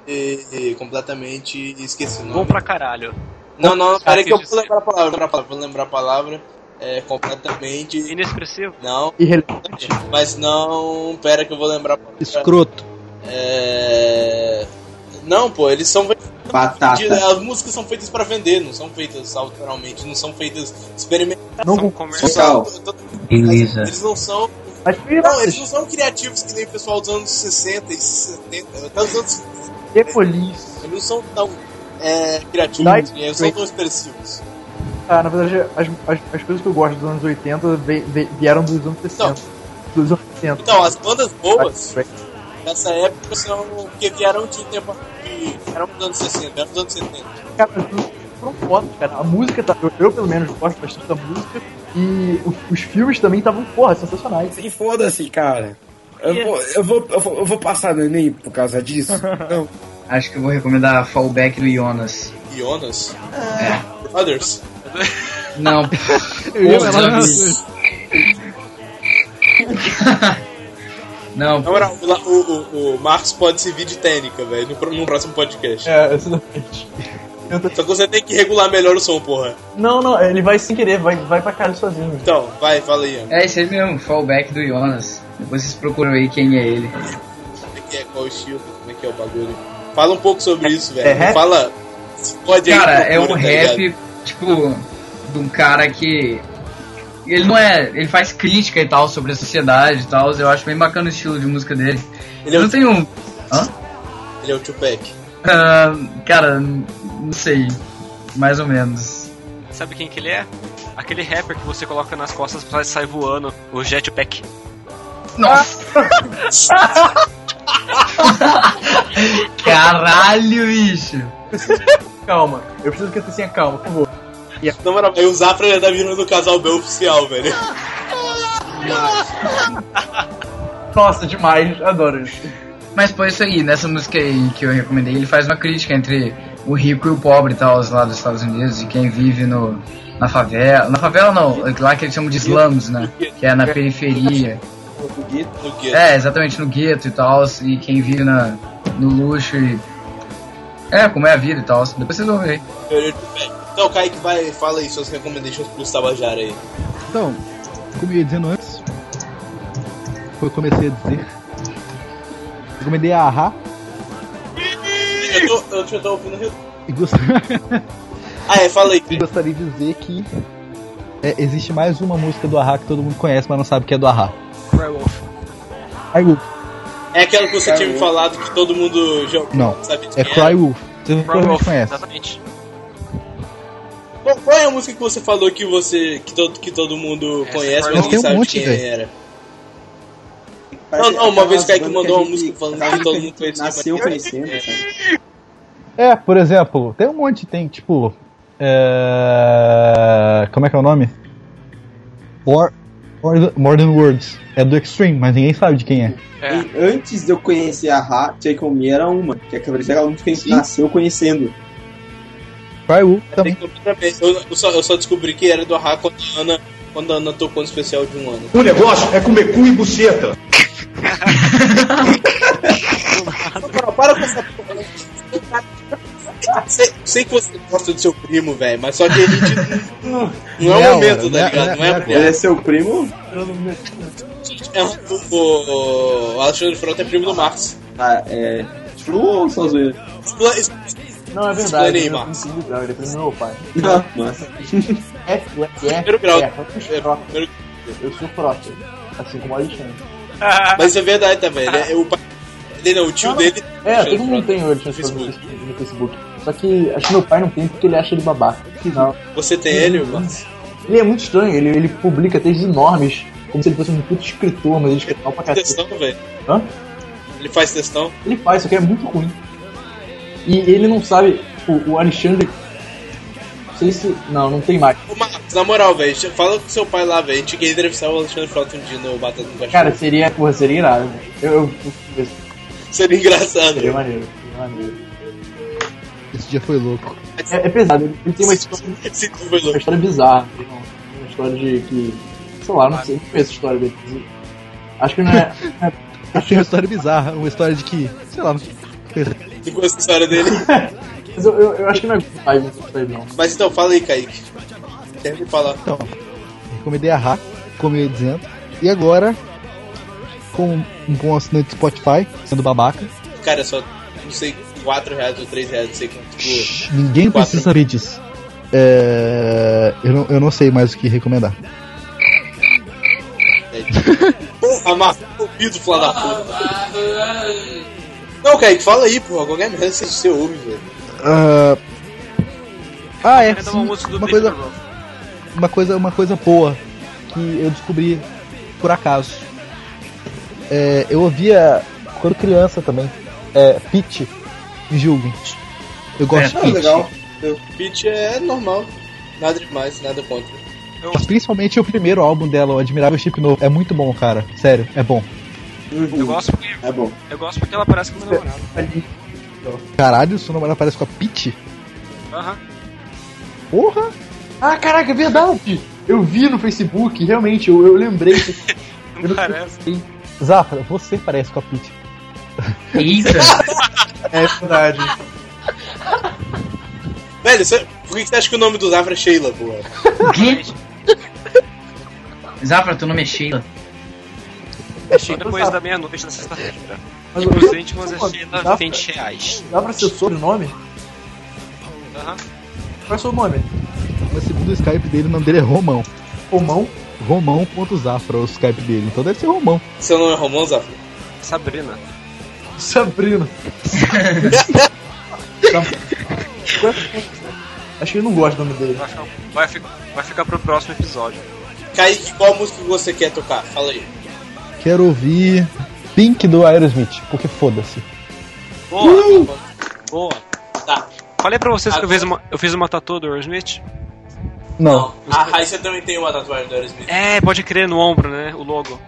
completamente esqueci o Bom pra caralho. Não, não, peraí que eu vou lembrar a palavra. vou lembrar a palavra, Vou lembrar a palavra. É completamente. Inexpressivo. Não, Irrelevante. mas não. Pera que eu vou lembrar a palavra. Escroto. É. Não, pô, eles são. Batata. As músicas são feitas pra vender, não são feitas autoralmente, não são feitas experimentais. Não São com- comercial. Beleza. Eles não são. Não, eles não são criativos que nem o pessoal dos anos 60 e 70, até os anos The Police. Eles não são tão é, criativos, Night eles não são tão expressivos. Ah, na verdade, as, as, as coisas que eu gosto dos anos 80 ve- ve- vieram dos anos 60. Dos anos 60. Então, as bandas boas nessa época são que vieram de tempo de. eram dos anos 60, eram dos anos 70. Cara, foram fodas, cara. A música, tá, eu, eu, pelo menos gosto bastante da música. E os, os filmes também estavam, porra, sensacionais. E foda-se, cara. Eu vou, eu, vou, eu, vou, eu vou passar no Enem por causa disso. Não. Acho que eu vou recomendar Fallback do Jonas. Jonas? É. Brothers? Não. Eu bicho. Não, Na moral, o, o, o, Marcos pode servir de técnica, velho, no, no próximo podcast. É, exatamente. Só que você tem que regular melhor o som, porra. Não, não, ele vai sem querer, vai, vai pra cara sozinho. Então, vai, fala aí, Ian. É esse aí mesmo, Fallback do Jonas. Depois vocês procuram aí quem é ele. Como é que é? Qual o estilo? Como é que é o bagulho? Fala um pouco sobre isso, velho. é rap? Fala. Pode aí, Cara, é um procura, tá rap, ligado? tipo, de um cara que. Ele não é. Ele faz crítica e tal sobre a sociedade e tal. Eu acho bem bacana o estilo de música dele. Ele é Eu não tenho. um- Hã? Ele é o Tupac. Ah, cara, não sei. Mais ou menos. Sabe quem que ele é? Aquele rapper que você coloca nas costas pra sair voando, o Jetpack. Nossa! Caralho, bicho! Calma, eu preciso que você tenha calma, por favor. Moral, aí o Zafra já tá virando do casal B oficial, velho. Nossa, demais, adoro isso. Mas pô, isso aí, nessa música aí que eu recomendei, ele faz uma crítica entre o rico e o pobre e tal, lá dos Estados Unidos, e quem vive no, na favela. Na favela não, lá que eles chamam de slums, né? Que é na periferia. No gueto. No gueto. É, exatamente, no gueto e tal, e quem vive na, no luxo e. É, como é a vida e tal. Depois vocês vão ver. Então, Kaique, vai, fala aí suas recommendations pros Tabajara aí. Então, como eu ia dizendo antes, foi eu comecei a dizer. Recomendei a Ahá Eu tô, eu já tô ouvindo. e gostaria. Ah, é, fala aí. E gostaria de dizer que é, existe mais uma música do Ahá que todo mundo conhece, mas não sabe que é do Ahá. Cry-Wolf. Cry Wolf. É aquela que você tinha me falado que todo mundo já Não, sabe de é Cry Wolf. Você provavelmente conhece. Exatamente. Qual, qual é a música que você falou que você que todo, que todo mundo conhece, mas não tem um sabe monte, de quem velho. era? Não, não, uma vez o Kaique mandou uma a música falando que todo mundo conhecia. Nasceu conhecendo, sabe? É, por exemplo, tem um monte, tem tipo. É... Como é que é o nome? More, More Than- More Than Words. É do Extreme, mas ninguém sabe de quem é. E antes de eu conhecer a Ra, Take On Me era uma, que é aquela música que a gente nasceu conhecendo. Também. Também. Eu, eu só, eu só descobri que era do Arra quando a Ana, quando a Ana tocou no especial de um ano. O negócio é comer cu e buceta. Para, para com essa porra. Sei, sei que você gosta do seu primo, velho, mas só que a gente não, não é o momento, não é- tá ligado? Não é, não é- Ele é seu primo? É, o, o, o Alexandre Frota é primo do Marcos. Ah, é. True ou só zoeira? Não, é verdade. Aí, Ele é Marcos. segundo grau, ele é primo do meu pai. Não, nossa. É, é, Primeiro grau. É, frota. Eu sou frota. Assim como o Alexandre. Mas isso é verdade também. Ele é, o pai dele, não, o tio Não, não. dele. É, todo mundo tem o Alexandre no Facebook. no Facebook. Só que acho que meu pai não tem porque ele acha ele babaca. Não. Você tem ele, Marcos? Ele é muito estranho, ele, ele publica textos enormes, como se ele fosse um puto escritor, mas ele escreve mal pra cacete. Textão, velho. Hã? Ele faz textão. Ele faz, só que é muito ruim. E ele não sabe, tipo, o Alexandre. Não sei se. Não, não tem mais. Ô, Marcos, na moral, velho, fala com seu pai lá, velho. A gente quer entrevistar o Alexandre Frota um dia no Batata no Cachorro. Cara, seria, porra, seria irado. Eu, eu, eu, Seria engraçado. Seria maneiro, seria maneiro. Esse dia foi louco. É, é pesado, ele, tem uma história, Esse dia foi louco. uma história bizarra. uma- história de que. Sei lá, não sei, não conheço a história dele. Acho que não é. Achei uma história bizarra, uma história de que, sei lá, não sei. Você conhece a história dele? Mas eu, eu, eu acho que não é pai isso aí, não. Mas então, fala aí, Kaique. Termina de falar. Então, recomendei a Hack, como eu ia dizendo. E agora, com um bom assinante do Spotify, sendo babaca, Cara, só, não sei, 4 reais ou 3 reais, não sei quanto. Tipo, ninguém quatro- precisa saber disso. É, eu, não, eu não sei mais o que recomendar. Porra, Marcos, ouvido, filho da puta. Não, Kaique, fala aí, porra. Qualquer merda você, você ouve, velho. Ah, ah, é, uma sim, uma coisa, uma coisa, uma coisa boa que eu descobri por acaso. É, eu ouvia quando criança também. É, Pitch, me julguem. Eu gosto de Ah, Pitch. legal. Pitch é normal. Nada demais, nada contra. Mas principalmente o primeiro álbum dela, o Admirável Chip Novo. É muito bom, cara. Sério, é bom. Eu gosto porque. É bom. Eu gosto porque ela parece com meu namorado. Caralho, sua namorada parece com a Pitch? Aham. Porra! Ah, caraca, é verdade! Eu vi no Facebook, realmente, eu, eu lembrei. Não parece. Zafra, você parece com a Pitch. Eita! é verdade. Velho, você, por que você acha que o nome do Zafra é Sheila, porra? Zafra, teu nome é Sheila. É Só depois da meia-noite na sexta-feira. Mas Tipo, eu- os íntimos é Sheila dá- 20 reais. Dá pra ser sobrenome? Aham. Qual é o seu nome? Mas segundo o Skype dele, o nome dele é Romão. Romão? Romão.zafra, o Skype dele. Então deve ser Romão. Seu nome é Romão, Zafra? Sabrina. Sabrina. Acho que ele não gosta do nome dele. Vai ficar, vai, ficar, vai ficar pro próximo episódio. Kaique, qual música que você quer tocar? Fala aí. Quero ouvir Pink do Aerosmith, porque foda-se. Boa! Boa! Tá. Falei pra vocês que eu fiz uma, eu fiz uma tatu do Aerosmith? Não. A Raíssa também tem uma tatuagem do Aerosmith. É, pode crer no ombro, né? O logo.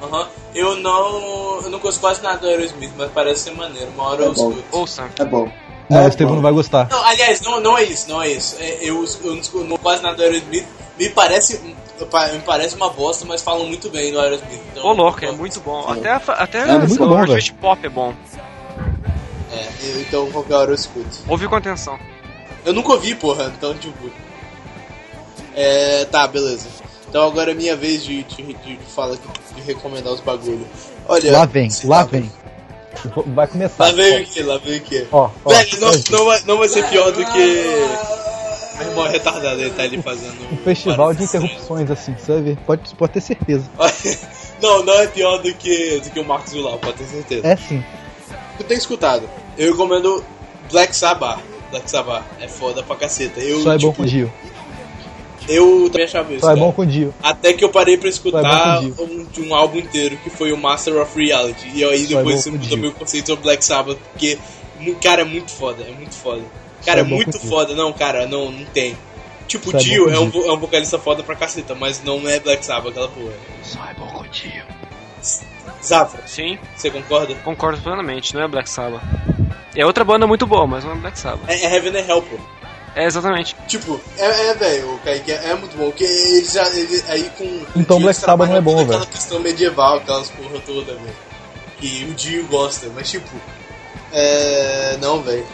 Aham. Eu não. Eu não gosto quase nada do Aerosmith, mas parece ser maneiro. Uma hora eu É bom. escuto. Ouça. É bom. Não, É o Estevão bom. não vai gostar. Não, aliás, não, não é isso, não é isso. É, eu, eu não escuto não quase nada do Aerosmith. Me parece. Me parece uma bosta, mas falam muito bem do Aerosmith. Então, Ô, louco, é muito bom. Até, a- até É muito o bom, Aerosmith Pop é bom. É, eu- então qualquer hora eu escuto. Ouvi com atenção. Eu nunca ouvi, porra, então tipo. É. Tá, beleza. Então agora é minha vez de, de, de, de falar de recomendar os bagulho. Olha. Lá vem, lá vem. Vai começar. Lá vem o que? Lá vem o que? Ó, ó, Velho, não, ó. não, vai, não vai ser pior do que. Meu irmão retardado, ele tá ali fazendo. Um festival de interrupções, assim, ver. Pode, pode ter certeza. Não, não é pior do que, do que o Marcos Villar, pode ter certeza. É sim. Tu tem escutado? Eu recomendo Black Sabbath. Black Sabbath é foda pra caceta. Eu, Só é bom tipo, com o Dio. Eu também achava isso. Só é bom com o Dio. Até que eu parei pra escutar é bom um, um álbum inteiro, que foi o Master of Reality. E aí Só é depois bom você muda Dio. meu conceito sobre Black Sabbath, porque, cara, é muito foda, é muito foda. Cara, é é muito foda. Não, cara, não, não tem. Tipo, Só é o Dio é um, é um vocalista foda pra caceta, mas não é Black Sabbath aquela porra. Só é bom com o Dio. Zafra, Sim, você concorda? concordo plenamente, não é Black Sabbath. É outra banda muito boa, mas não é Black Sabbath. É, é Heaven and Hell, pô. É, exatamente. Tipo, é, é velho, o Kaique, é, é muito bom, porque eles já, ele, aí com... Então o Dio Black Sabbath não é bom, velho. Aquela questão medieval, aquelas porra toda, velho. Que o Dio gosta, mas tipo... É... Não, velho.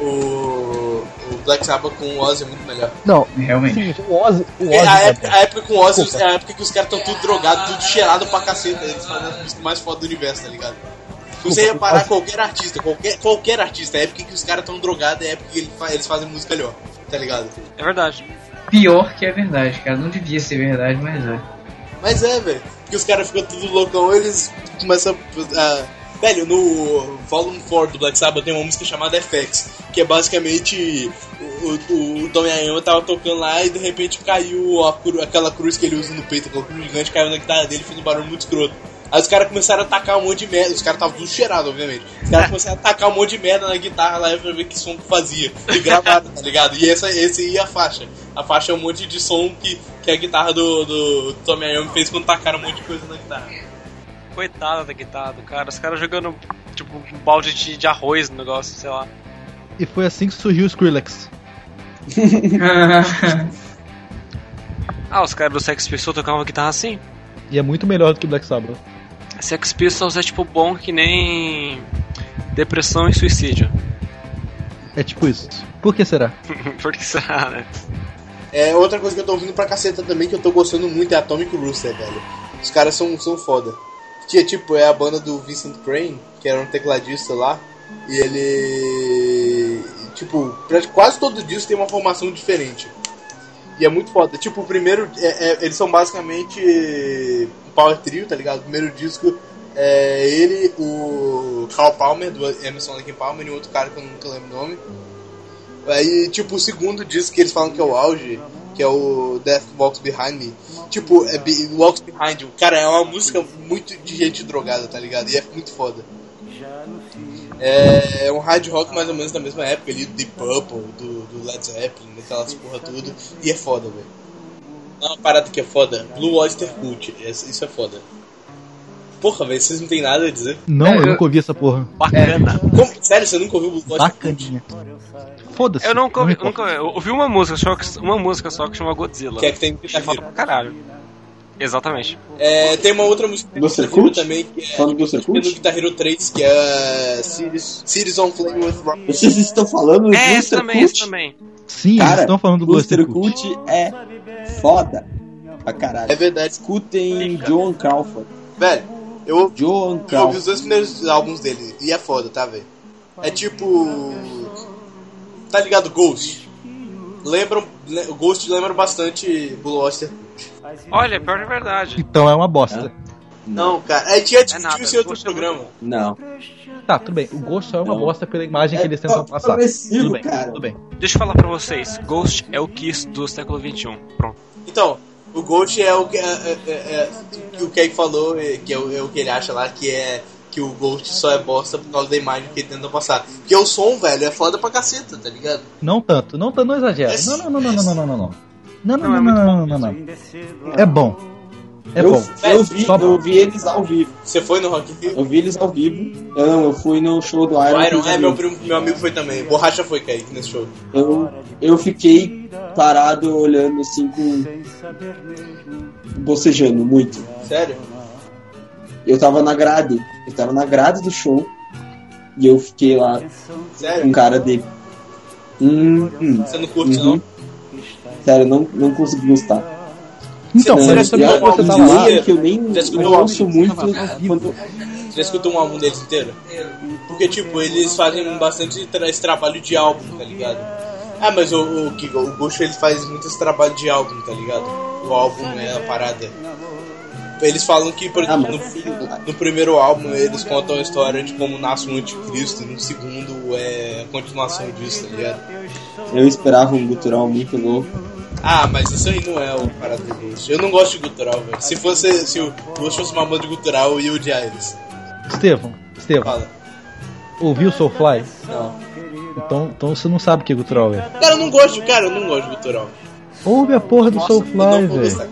O... o Black Sabbath com o Ozzy é muito melhor. Não, Realmente. seguinte, o Ozzy. O Porque Ozzy a, é época, a época com o Ozzy Desculpa. é a época que os caras estão tudo drogados, tudo cheirado pra caceta. Eles fazem as músicas mais fodas do universo, tá ligado? Se você Desculpa, reparar qualquer artista, qualquer, qualquer artista, é a época que os caras estão drogados, é a época que ele fa- eles fazem música melhor, tá ligado? É verdade. Pior que é verdade, cara. Não devia ser verdade, mas é. Mas é, velho. Porque os caras ficam tudo loucão, eles começam a. Velho, no Volume 4 do Black Sabbath tem uma música chamada FX, que é basicamente o, o, o tava tocando lá e de repente caiu cru- aquela cruz que ele usa no peito, aquela cruz gigante caiu na guitarra dele e fez um barulho muito escroto. Aí os caras começaram a atacar um monte de merda, os caras estavam tudo cheirados, obviamente. Os caras começaram a atacar um monte de merda na guitarra lá pra ver que som que fazia. E gravaram, tá ligado? E essa, esse aí é a faixa. A faixa é um monte de som que, que a guitarra do, do Tommy Iommi fez quando tacaram um monte de coisa na guitarra. Coitada da guitarra do cara. Os caras jogando, tipo, um balde de, de arroz no negócio, sei lá. E foi assim que surgiu o Skrillex. Ah, os caras do Sex Pistols tocavam uma guitarra assim. E é muito melhor do que Black Sabbath. Sex Pistols é tipo bom que nem depressão e suicídio. É tipo isso. Por que será? Por que será, né? É, outra coisa que eu tô ouvindo pra caceta também que eu tô gostando muito é Atomic Rooster, velho. Os caras são, são foda. Tinha, tipo, é a banda do Vincent Crane, que era um tecladista lá. E ele. Tipo, quase todo disco tem uma formação diferente. E é muito foda. Tipo, o primeiro. é- é- eles são basicamente power trio, tá ligado? O primeiro disco é ele, o Carl Palmer, do Emerson Lake Palmer, e outro cara que eu nunca lembro o nome. Aí, tipo, o segundo disco que eles falam que é o auge, que é o Death Walks Behind Me. Tipo, é Be- Walks Behind. Cara, é uma música muito de gente drogada, tá ligado? E é muito foda. É, é um hard rock mais ou menos da mesma época ali, do Deep Purple, do, do Led Zeppelin, daquelas porra tudo. E é foda, velho. Uma parada que é foda, Blue Oyster Cult, essa- isso é foda. Porra, velho, vocês não tem nada a dizer? Não, É, eu eu- nunca ouvi essa porra. Bacana. Como? Sério, você nunca ouviu Blue Oyster? Bacaninha. Foda-se. Eu nunca não ouvi, nunca, eu ouvi uma música, só que, uma música só que chama Godzilla. Que é que tem Que é foda pra caralho. Exatamente. É, tem uma outra música Do que eu Circuit? também, que é Falando do Circuit? Guitar Hero 3, que é Cities, on Flame with Rock. Vocês estão falando do É, esse também, esse Circuit? também. Sim, Cara, estão falando do Buster. Cut é foda pra caralho. É verdade. Escutem John Crawford. Velho, eu, John eu ouvi os Crawford. dois primeiros álbuns dele, e é foda, tá, velho? É tipo... Tá ligado, Ghost? Lembram, le- o Ghost lembra bastante Blue Oyster Cult. Olha, pior que é verdade. Então é uma bosta. Não, cara, é, tinha discutiu nada, isso em outro Ghost é muito programa. Não. Tá, tudo bem. O Ghost só é uma Não. bosta pela imagem que eles tentam É passar. Tudo bem, cara. tudo bem. Deixa eu falar pra vocês. Ghost é o Kiss do século XXI. Pronto. Então, o Ghost é o que, é, é- é- é o que Kay falou, é, que é o, é o que ele acha lá, que é que o Ghost só é bosta por causa da imagem que ele tenta passar. Porque o som, velho, é foda pra caceta, tá ligado? Não tanto, não, tanto, não exagera. É Não, não, não, não, não, não, não, não, não. Não, não, Não, é não, muito não, não, não, não. É bom. É eu, bom. eu, vi, Só eu vi eles ao vivo. Você foi no Rock Rio? Eu vi eles ao vivo. Eu não, eu fui no show do Iron. O Iron, é, meu, primo, meu amigo foi também. Borracha foi, Kaique, nesse show. Eu, eu fiquei parado olhando assim com. bocejando muito. Sério? Eu tava na grade. Eu tava na grade do show. E eu fiquei lá Sério? com cara de. Hum, hum. Você não curte, Uhum. Sério, não, não consegui gostar. Então, Não, você sabia uma que você tava lá? que eu nem eu ouço muito quando Você já escutou um álbum deles inteiro? Porque, tipo, eles fazem bastante tra esse trabalho de álbum, tá ligado? Ah, mas o, o, que- o Ghost ele faz muito esse trabalho de álbum, tá ligado? O álbum é a parada. Eles falam que, por exemplo, no, no primeiro álbum eles contam a história de como nasce o anticristo, e no segundo é a continuação disso, tá ligado? Eu esperava um gutural muito louco. Ah, mas isso aí não é o parada Ghost. Eu não gosto de gutural, velho. Se fosse, se o Ghost fosse uma banda de gutural, eu ia odiar eles. Estevão, Estevão. Fala. Ouviu Soulfly? Não. Então, então você não sabe o que é gutural, velho. Cara, eu não gosto, cara, eu não gosto de gutural. Ouve a porra do Nossa, eu Soulfly, não vou velho. gostar.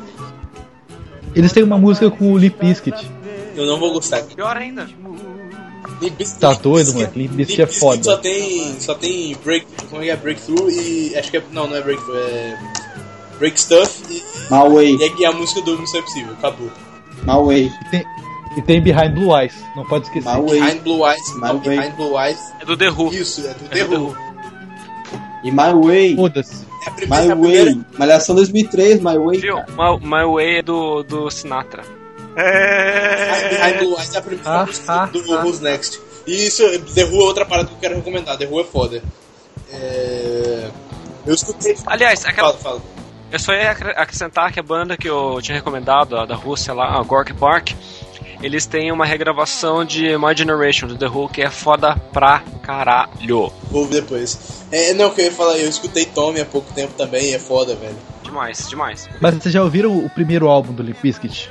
Eles têm uma música com o Limp Bizkit. Eu não vou gostar. Pior ainda. Limp Tá doido, moleque? Limp Bizkit é Limp Bizkit Só foda. tem, só tem break, como é que é? Breakthrough e. Acho que é. Não, não é breakthrough, é. Break Stuff e. Malway. E, e a música do Missão Impossível, acabou. Malway. E tem, e tem Behind Blue Eyes, não pode esquecer. Behind Blue Eyes, não, Malway. Behind Blue Eyes. É do The Who. Isso, é do The Who. E My Way. Foda-se. É a primeira, My primeira- Way. Malhação 2003, My Way. Viu? My, My Way é do, do Sinatra. Behind Blue Eyes é a primeira Ah, música ah, do ah. Who's Next. E isso, The Who é outra parada que eu quero recomendar. The Who é foda. É... Eu escutei. Aliás, aquela. Fala, fala. Eu só ia acre- acrescentar que a banda que eu tinha recomendado, a da Rússia lá, a Gorky Park, eles têm uma regravação de My Generation do The Who que é foda pra caralho. Vou ouvir depois. É, não, o que eu ia falar, eu escutei Tommy há pouco tempo também e é foda, velho. Demais, demais. Mas vocês já ouviram o primeiro álbum do Limp Bizkit?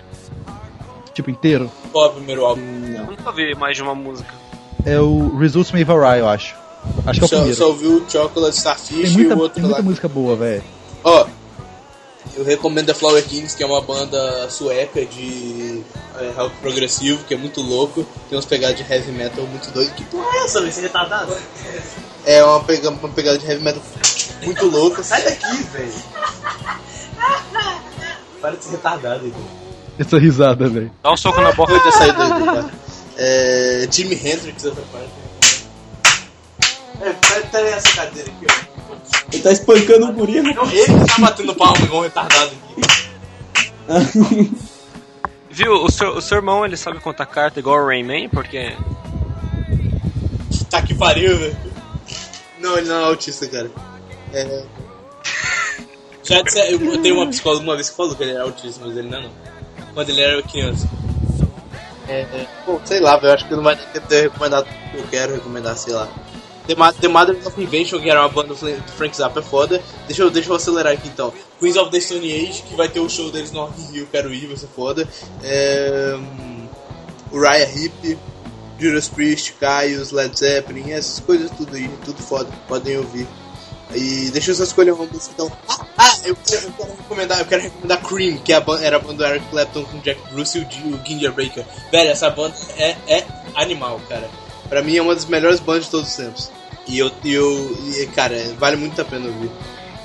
Tipo, inteiro? Qual é o primeiro álbum? Eu nunca ouvi mais de uma música. É o Results May Vary, eu acho. Acho que é o Só, primeiro. só ouvi o Chocolate Starfish Tem muita, e o outro tem muita lá. música boa, velho. Ó, eu recomendo a Flower Kings, que é uma banda sueca de é, rock progressivo, que é muito louco. Tem umas pegadas de heavy metal muito doidas. Que porra é essa, velho? Você é retardado? É uma, pega, uma pegada de heavy metal muito louca. Sai daqui, velho. Para de ser retardado, Igor. Essa risada, velho. Dá um soco na boca. Eu já saí daí, tá? É, Jimi Hendrix, outra parte. É, aí essa cadeira aqui, ó. Ele tá espancando o guri. Não, ele que tá batendo palma igual um retardado aqui. Viu, o seu, o seu irmão ele sabe contar carta igual o Rayman, porque. Tá que pariu, velho. Não, ele não é autista, cara. É. Já disse, eu eu tenho uma psicóloga uma vez que falou que ele era autista, mas ele não é não. Quando ele era criança. É, é, pô, sei lá, velho, acho que não vai ter ter recomendado o que eu quero recomendar, sei lá. The, Ma- The Mothers of Invention, que era uma banda do Frank Zappa, é foda. Deixa eu, deixa eu acelerar aqui então. Queens of the Stone Age, que vai ter o show deles no Rock Rio, quero ir, vai ser foda. É, Uriah Heep, Judas Priest, Caius, Led Zeppelin, essas coisas tudo aí, tudo foda, podem ouvir. E deixa eu só escolher uma música então. Ah, ah, eu, quero, eu quero recomendar, eu quero recomendar Cream, que é era a banda do Eric Clapton com Jack Bruce e o, o Ginger Baker. Velho, essa banda é, é animal, cara. Pra mim é uma das melhores bandas de todos os tempos. E eu, eu e, cara, vale muito a pena ouvir.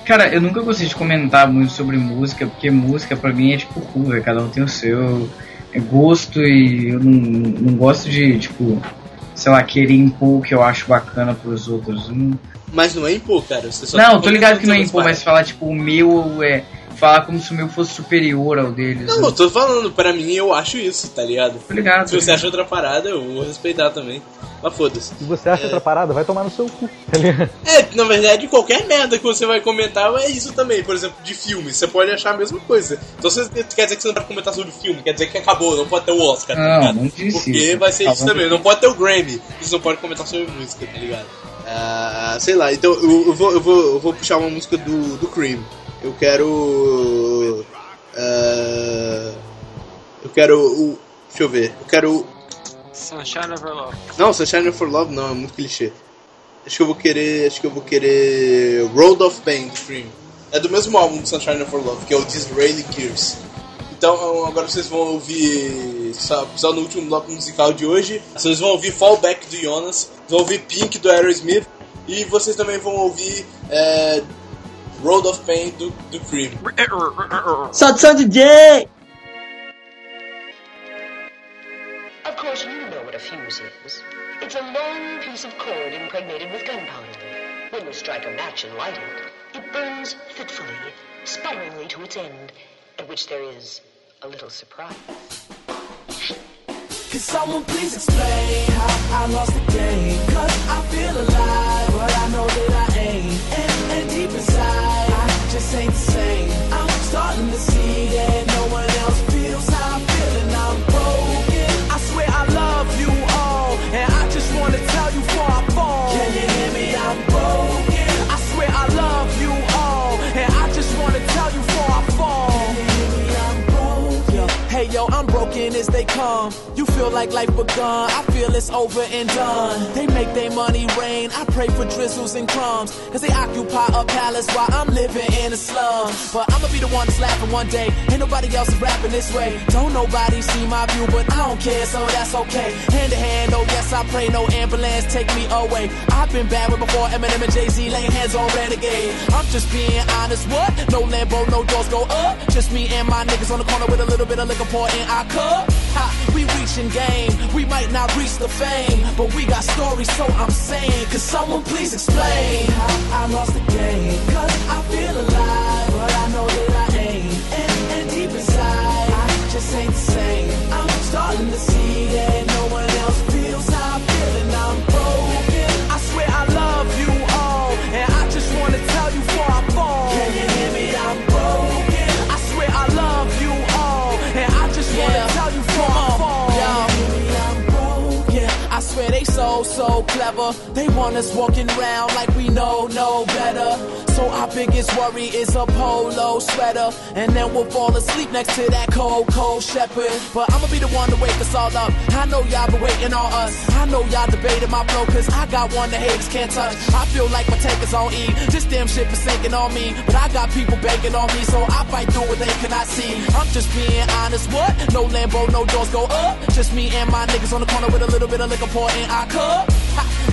Cara, eu nunca gostei de comentar muito sobre música, porque música pra mim é tipo cu, velho, cada um tem o seu é gosto e eu não, não gosto de, tipo, sei lá, querer impor o que eu acho bacana pros outros. Não, Mas não é impor, cara. Você só não tá tô ligado que não é impor, mas falar, tipo, o meu é. Falar como se o meu fosse superior ao deles. Não, eu tô falando, pra mim eu acho isso, tá ligado? Tô ligado. Se você acha outra parada, eu vou respeitar também. Mas foda-se. Se você acha outra parada, vai tomar no seu cu. tá ligado? É, na verdade, qualquer merda que você vai comentar é isso também. Por exemplo, de filme, você pode achar a mesma coisa. Então, você quer dizer que você não pode comentar sobre filme, quer dizer que acabou, não pode ter o Oscar, tá Não, ligado? não disse Porque isso. vai ser Tá isso bom. também. Não pode ter o Grammy, você não pode comentar sobre música, tá ligado? Ah, sei lá, então eu, eu vou, eu, vou, eu vou puxar uma música do, do Cream. Eu quero. ah, eu quero. o- deixa eu ver. Eu quero. Sunshine of Your Love. Não, Sunshine for Love não, é muito clichê. Acho que eu vou querer. Acho que eu vou querer. Road of Pain do Cream. É do mesmo álbum do Sunshine for Love, que é o Disraeli Gears. Então agora vocês vão ouvir. Só, só no último bloco musical de hoje. Vocês vão ouvir Fallback do Jonas, vão ouvir Pink do Aerosmith. E vocês também vão ouvir. É, Road of Pain do, do Cream. Solta o som, DJ! Of course, you know what a fuse is. It's a long piece of cord impregnated with gunpowder. When you strike a match and light it, it burns fitfully, sputteringly to its end, at which there is a little surprise. Can someone please explain how I lost the game? Cause I feel alive, but I know that I Just ain't the same. I'm starting to see that no one else feels how I feel, and I'm broken. I swear I love you all, and I just wanna tell you before I fall. Can you hear me? I'm broken. I swear I love you all, and I just wanna tell you before I fall. Can you hear me? I'm broken. Hey yo, I'm broken as they come. Feel like life begun. I feel it's over and done. They make their money rain. I pray for drizzles and crumbs. Cause they occupy a palace while I'm living in a slum. But I'ma be the one that's laughing one day. Ain't nobody else rapping this way. Don't nobody see my view, but I don't care, so that's okay. Hand to hand, oh yes, I pray no ambulance take me away. I've been bad with before Eminem and Jay-Z laying hands on Renegade. I'm just being honest, what? No Lambo, no doors go up. Just me and my niggas on the corner with a little bit of liquor pour in our cup. Ha, we reaching game. We might not reach the fame, but we got stories, so I'm saying, could someone please explain how I lost the game? Cause I feel alive, but I know that I ain't. And, and deep inside, I just ain't the same. Clever. They want us walking around like we know no better. So our biggest worry is a polo sweater. And then we'll fall asleep next to that cold, cold shepherd. But I'ma be the one to wake us all up. I know y'all been waiting on us. I know y'all debating my flow, cause I got one the haters can't touch. I feel like my tank is on E. This damn shit is sinking on me. But I got people banking on me, so I fight through what they cannot see. I'm just being honest, what? No Lambo, no doors go up. Just me and my niggas on the corner with a little bit of liquor pour in our cup.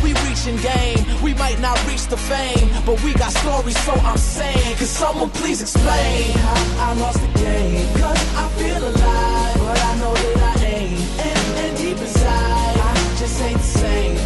We reaching game. We might not reach the fame, but we got stories, so I'm saying, could someone please explain how I lost the game? Cause I feel alive, but I know that I ain't. And, and deep inside, I just ain't the same.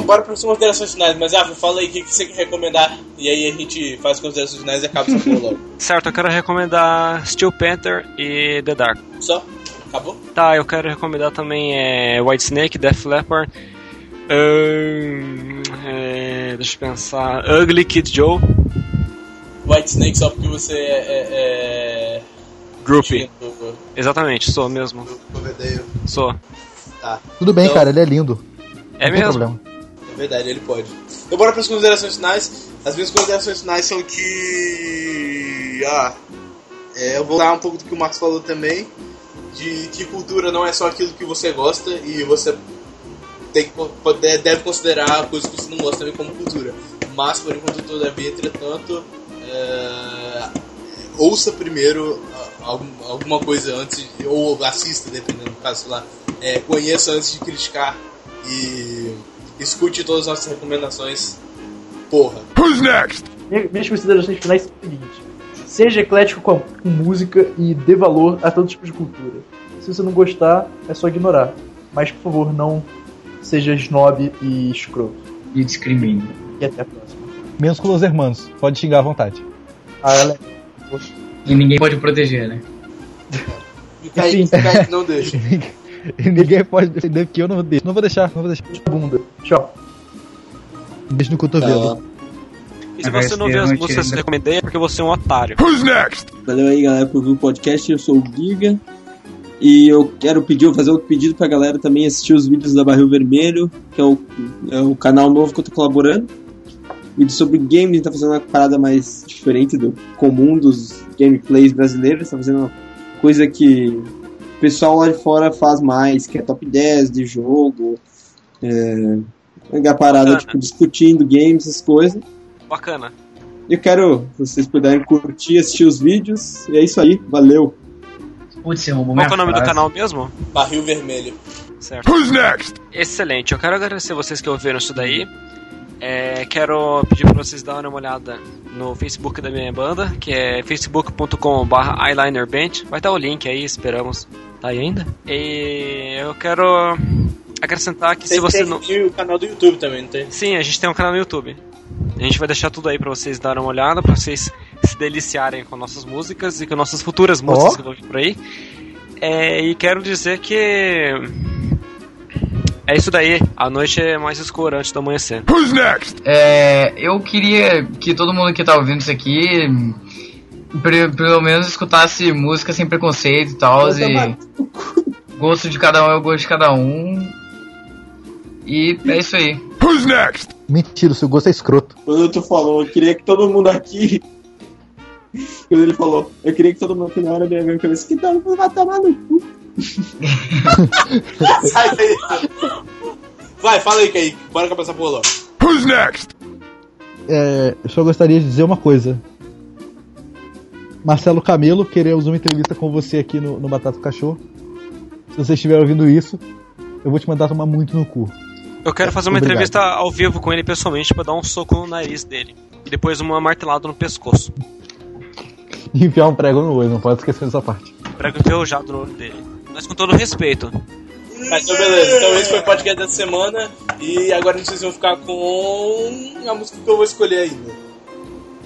Vamos embora para as considerações finais. Mas, Rafa, fala aí o que, que você quer recomendar. E aí a gente faz as considerações finais e acaba essa porra logo. Certo, eu quero recomendar Steel Panther e The Dark. Só? Acabou? Tá, eu quero recomendar também é, White Snake, Def Leppard. ahn, é, deixa eu pensar. Ugly Kid Joe. White Snake só porque você é. é, é... Exatamente, sou mesmo. Sou. Tá. Tudo bem, Então, cara, ele é lindo. É Não tem mesmo? É verdade, ele pode. Então bora para as considerações finais. As minhas considerações finais são que. Ah. É, eu vou dar um pouco do que o Marcos falou também. De que cultura não é só aquilo que você gosta e você tem de- deve considerar coisas que você não gosta também como cultura. Mas, por enquanto, todavia, entretanto, é, ouça primeiro ah, algum- alguma coisa antes, ou assista, dependendo do caso, sei lá. É, conheça antes de criticar E escute todas as nossas recomendações. Porra. Who's next? Minhas considerações finais são o seguinte: seja eclético com, com música e dê valor a todo tipo de cultura. Se você não gostar, é só ignorar. Mas, por favor, não seja snob e escroto. E discrimine. E até a próxima. Menos com os irmãos. Pode xingar à vontade. Ah, ela E ninguém pode proteger, né? E Kaique, Kaique não deixa. E ninguém pode defender que eu não deixo. Não vou deixar, não vou deixar. Bunda. Tchau. Beijo no cotovelo. E se você não vê as músicas que eu recomendei é porque você é um otário. Who's next? Valeu aí, galera, por ouvir o podcast. Eu sou o Giga. E eu quero pedir, vou fazer outro pedido pra galera também assistir os vídeos da Barril Vermelho, que é o, é o canal novo que eu tô colaborando. Vídeo sobre games, a gente tá fazendo uma parada mais diferente do comum dos gameplays brasileiros. Tá fazendo uma coisa que o pessoal lá de fora faz mais, que é top 10 de jogo. É, a parada, Bacana. tipo, discutindo games, essas coisas. Bacana. Eu quero, se vocês puderem curtir, assistir os vídeos. E é isso aí, valeu. Putz, você roubou Qual é o nome do canal mesmo? Barril Vermelho. Certo. Who's next? Excelente. Eu quero agradecer vocês que ouviram isso daí. É, quero pedir para vocês darem uma olhada no Facebook da minha banda, que é facebook.com.br eyelinerband. Vai estar o link aí, esperamos. Tá aí ainda? E eu quero acrescentar que se Tem, você tem, não. tem o canal do YouTube também, não tem? Sim, a gente tem um canal no YouTube. A gente vai deixar tudo aí pra vocês darem uma olhada, pra vocês se deliciarem com nossas músicas e com nossas futuras músicas Ó. que vão vir por aí. É, e quero dizer que. É isso daí, a noite é mais escura antes do amanhecer. Who's next? É, eu queria que todo mundo que tá ouvindo isso aqui, pelo menos escutasse música sem preconceito e tal, e gosto de cada um é o gosto de cada um. E é isso aí. Who's next? Mentira, o seu gosto é escroto. Quando tu falou, eu queria que todo mundo aqui. Quando ele falou, eu queria que todo mundo aqui na hora da minha cabeça, que mundo vai tomar no cu. Sai daí. Vai, fala aí, Kaique. Bora começar por lá. Who's next? É, eu só gostaria de dizer uma coisa. Marcelo Camelo, queremos uma entrevista com você aqui no, no Batata do Cachorro. Se você estiver ouvindo isso, eu vou te mandar tomar muito no cu. Eu quero fazer uma Obrigado. entrevista ao vivo com ele pessoalmente pra dar um soco no nariz dele. E depois uma martelada no pescoço. E enfiar um prego no olho, não pode esquecer dessa parte. Prego enferrujado no olho dele. Mas com todo respeito. Mas então, beleza. Então, esse foi o podcast dessa semana. E agora vocês vão ficar com a música que eu vou escolher ainda.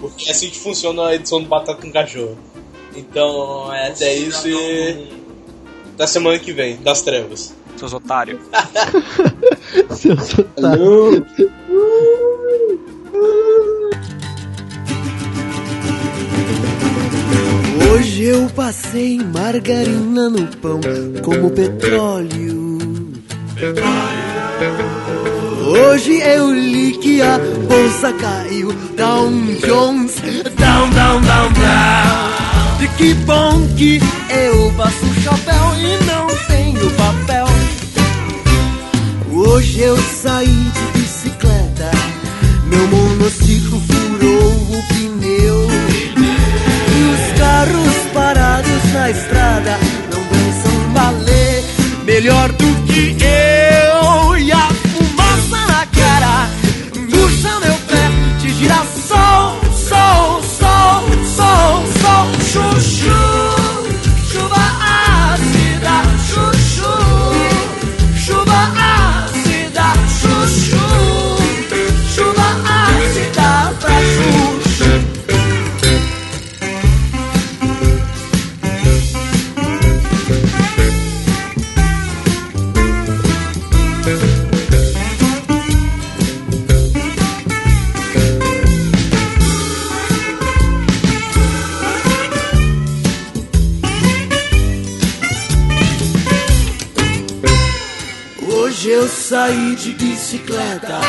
Porque é assim que funciona a edição do Batata com Cachorro. Então, é até isso e. Da semana que vem, das trevas. Seus otários. Seus otários. Hoje eu passei margarina no pão como petróleo. Hoje eu li que a bolsa caiu. Down Jones, down, down, down, down. E que bom que eu passo o chapéu e não tenho papel. Hoje eu saí de bicicleta. Meu monociclo furou o pneu. Melhor do que eu. Saí de bicicleta,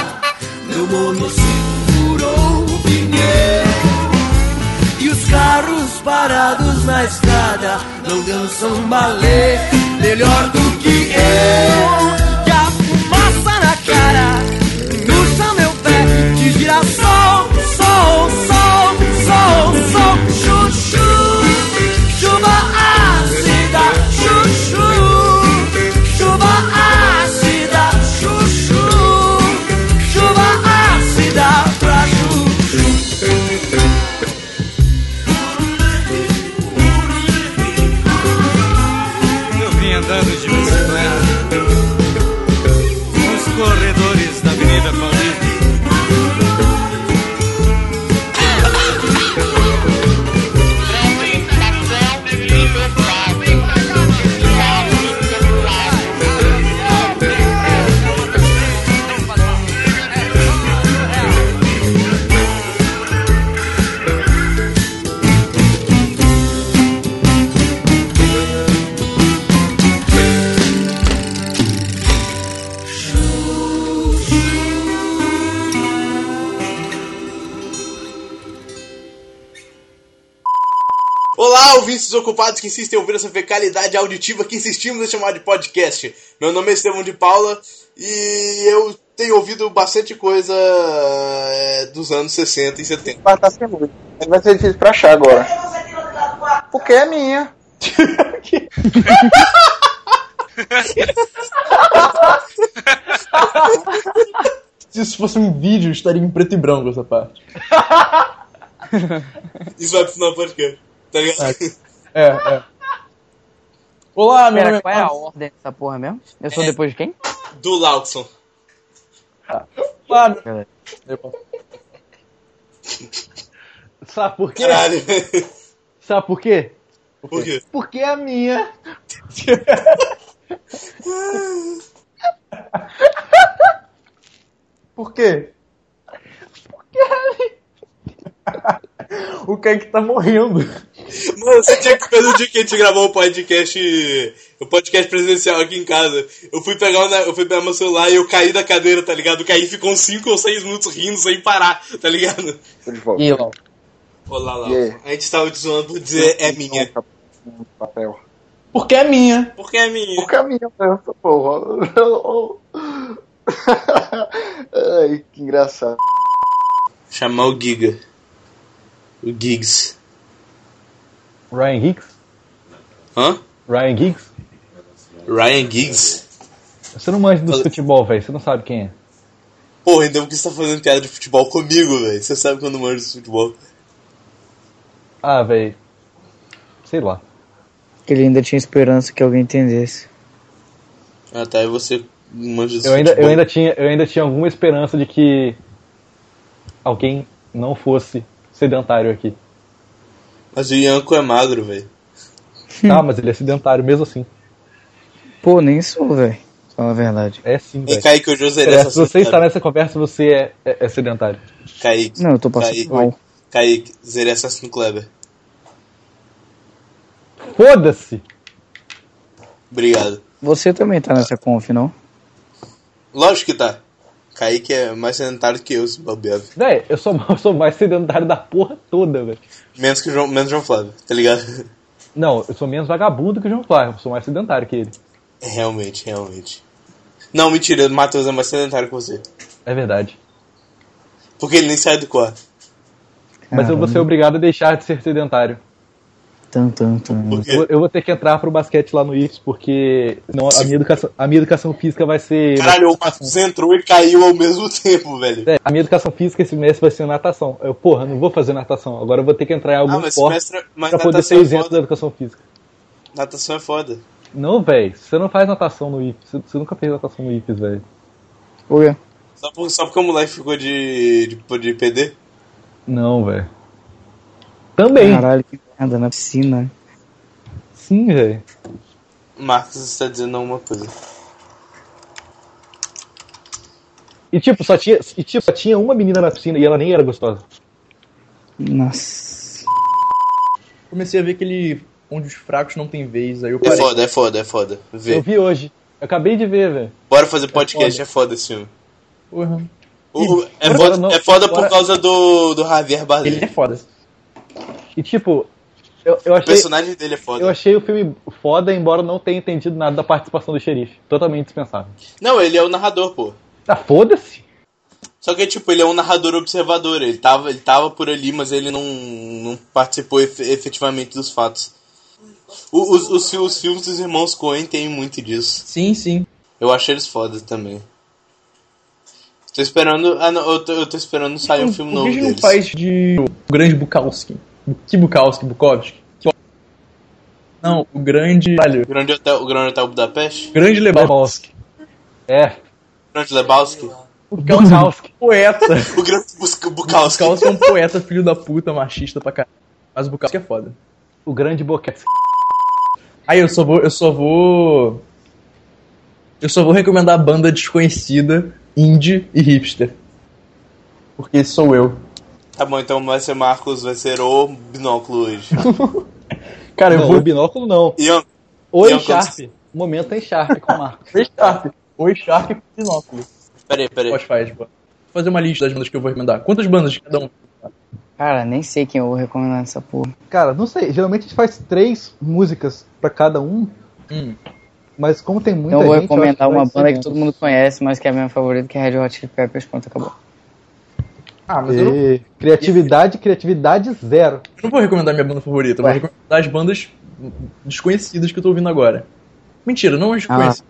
meu monociclo furou o pneu. E os carros parados na estrada não dançam balé melhor do que eu. E a fumaça na cara puxa meu pé de girassol, sol, sol, sol, sol, ácida, chuchu, chuva ouvintes desocupados que insistem em ouvir essa fecalidade auditiva que insistimos em chamar de podcast. Meu nome é Estevão de Paula e eu tenho ouvido bastante coisa é, dos anos 60 e 70. Mas tá sem luz. Vai ser difícil pra achar agora. Porque é minha. Se isso fosse um vídeo, estaria em preto e branco essa parte. Isso vai pro final do podcast, tá ligado? É, é. Olá, meu Pera, nome é qual é a ordem dessa porra mesmo? Eu sou É. depois de quem? Do Laudson. Olá, meu-. Sabe por quê? Caralho. Sabe por quê? Por quê? Porque é minha. Por quê? o Kaique tá morrendo. Mano, você tinha que ver no dia que a gente gravou o podcast. O podcast presencial aqui em casa. Eu fui pegar, o ne- eu fui pegar meu celular e eu caí da cadeira, tá ligado? Eu caí e ficou uns 5 ou 6 minutos rindo sem parar, tá ligado? E Lau? Olá lá. E? A gente tava te zoando por dizer é minha. Papel. Porque é minha. Porque é minha. Porque é minha, essa porra. Ai, que engraçado. Chamar o Giga. O Gigs. Ryan Giggs? Hã? Ryan Giggs? Ryan Giggs? Você não manja do futebol, velho. Você não sabe quem é. Porra, então por que você tá fazendo piada de futebol comigo, velho? Você sabe quando manja de futebol. Ah, velho. Sei lá. Que ele ainda tinha esperança que alguém entendesse. Ah tá, e você manja de Eu ainda, futebol. eu, ainda tinha, eu ainda tinha alguma esperança de que alguém não fosse sedentário aqui. Mas o Yanko é magro, velho. Ah, mas ele é sedentário mesmo assim. Pô, nem sou, velho. Fala a verdade. É sim, E velho. Kaique, hoje eu zerei É, se você está nessa conversa, você é, é, é sedentário. Kaique. Não, eu tô passando Kaique, mal. Kaique, zerei Assassin's Kleber. Foda-se! Obrigado. Você também tá nessa conf, não? Lógico que tá. Kaique é mais sedentário que eu, se bobear. velho. Véi, eu sou, eu sou mais sedentário da porra toda, velho. Menos que o João, menos João Flávio, tá ligado? Não, eu sou menos vagabundo que o João Flávio. Eu sou mais sedentário que ele. É, realmente, realmente. Não, mentira, o Matheus é mais sedentário que você. É verdade. Porque ele nem sai do quarto. Mas eu vou ser obrigado a deixar de ser sedentário. Tum, tum, tum. Eu, eu vou ter que entrar pro basquete lá no IFES, porque senão a minha educação, a minha educação física vai ser. Caralho, o Marcos entrou e caiu ao mesmo tempo, velho. É, a minha educação física esse mês vai ser natação. Eu, porra, não vou fazer natação. Agora eu vou ter que entrar em algum Ah, mas esporte semestre- mas pra poder natação ser é isento foda. da educação física. Natação é foda. Não, velho. Você não faz natação no IFES. Você, você nunca fez natação no IFES, velho. Ué. Só, por, só porque o moleque ficou de, de, de PD? Não, velho. Também. Caralho, que merda na piscina. Sim, velho. Marcos está dizendo alguma coisa. E tipo, só tinha, e, tipo, só tinha uma menina na piscina e ela nem era gostosa. Nossa. Comecei a ver aquele onde os fracos não têm vez, aí eu É parei. foda, é foda, é foda. Vê. Eu vi hoje. Eu acabei de ver, velho. Bora fazer podcast, foda. é foda esse filme. Ih, é, foda, não- é foda por agora- causa do, do Javier Bardem. Ele é foda. E tipo, eu, eu O achei. personagem dele é foda. Eu achei o filme foda, embora não tenha entendido nada da participação do xerife. Totalmente dispensável. Não, ele é o narrador, pô. Tá, foda-se. Só que, tipo, ele é um narrador observador. Ele tava, ele tava por ali, mas ele não, não participou efe- efetivamente dos fatos. O- Os, os, os filmes dos irmãos Coen tem muito disso. Sim, sim. Eu achei eles foda também. Tô esperando. Ah, não, eu tô, eu tô esperando sair um filme Por novo que a gente não faz de o grande Bukowski? Que Bukowski? Não, o grande... O Grande Hotel, o Grande Hotel Budapeste? Grande Lebowski. É. Grande Lebowski? O Bukowski. Poeta. O Grande Bukowski. Bukowski é um poeta, filho da puta, machista pra caralho. Mas o Bukowski é foda. O grande boquete. Aí eu só vou. Eu só vou. Eu só vou recomendar a banda desconhecida, indie e hipster. Porque sou eu. Tá bom, então vai ser Marcos, vai ser o binóculo hoje. Cara, eu não, vou. o binóculo não. Ian, Oi, Ian, Sharp. O momento é em Sharp com o Marcos. Oi, Sharp. Oi, Sharp com binóculo. peraí, peraí. Spotify, tipo. Vou fazer uma lista das bandas que eu vou recomendar. Quantas bandas de cada um? Cara, nem sei quem eu vou recomendar nessa porra. Cara, não sei. Geralmente a gente faz três músicas pra cada um. Mas como tem muita Então eu vou gente. eu recomendar uma banda que todo mundo conhece, mas que é a minha favorita, que é Red Hot Chili Peppers, pronto, acabou. Ah, mas eu não, E Criatividade, criatividade zero. eu não vou recomendar minha banda favorita, eu vou recomendar as bandas desconhecidas que eu tô ouvindo agora. Mentira, não as desconhecidas.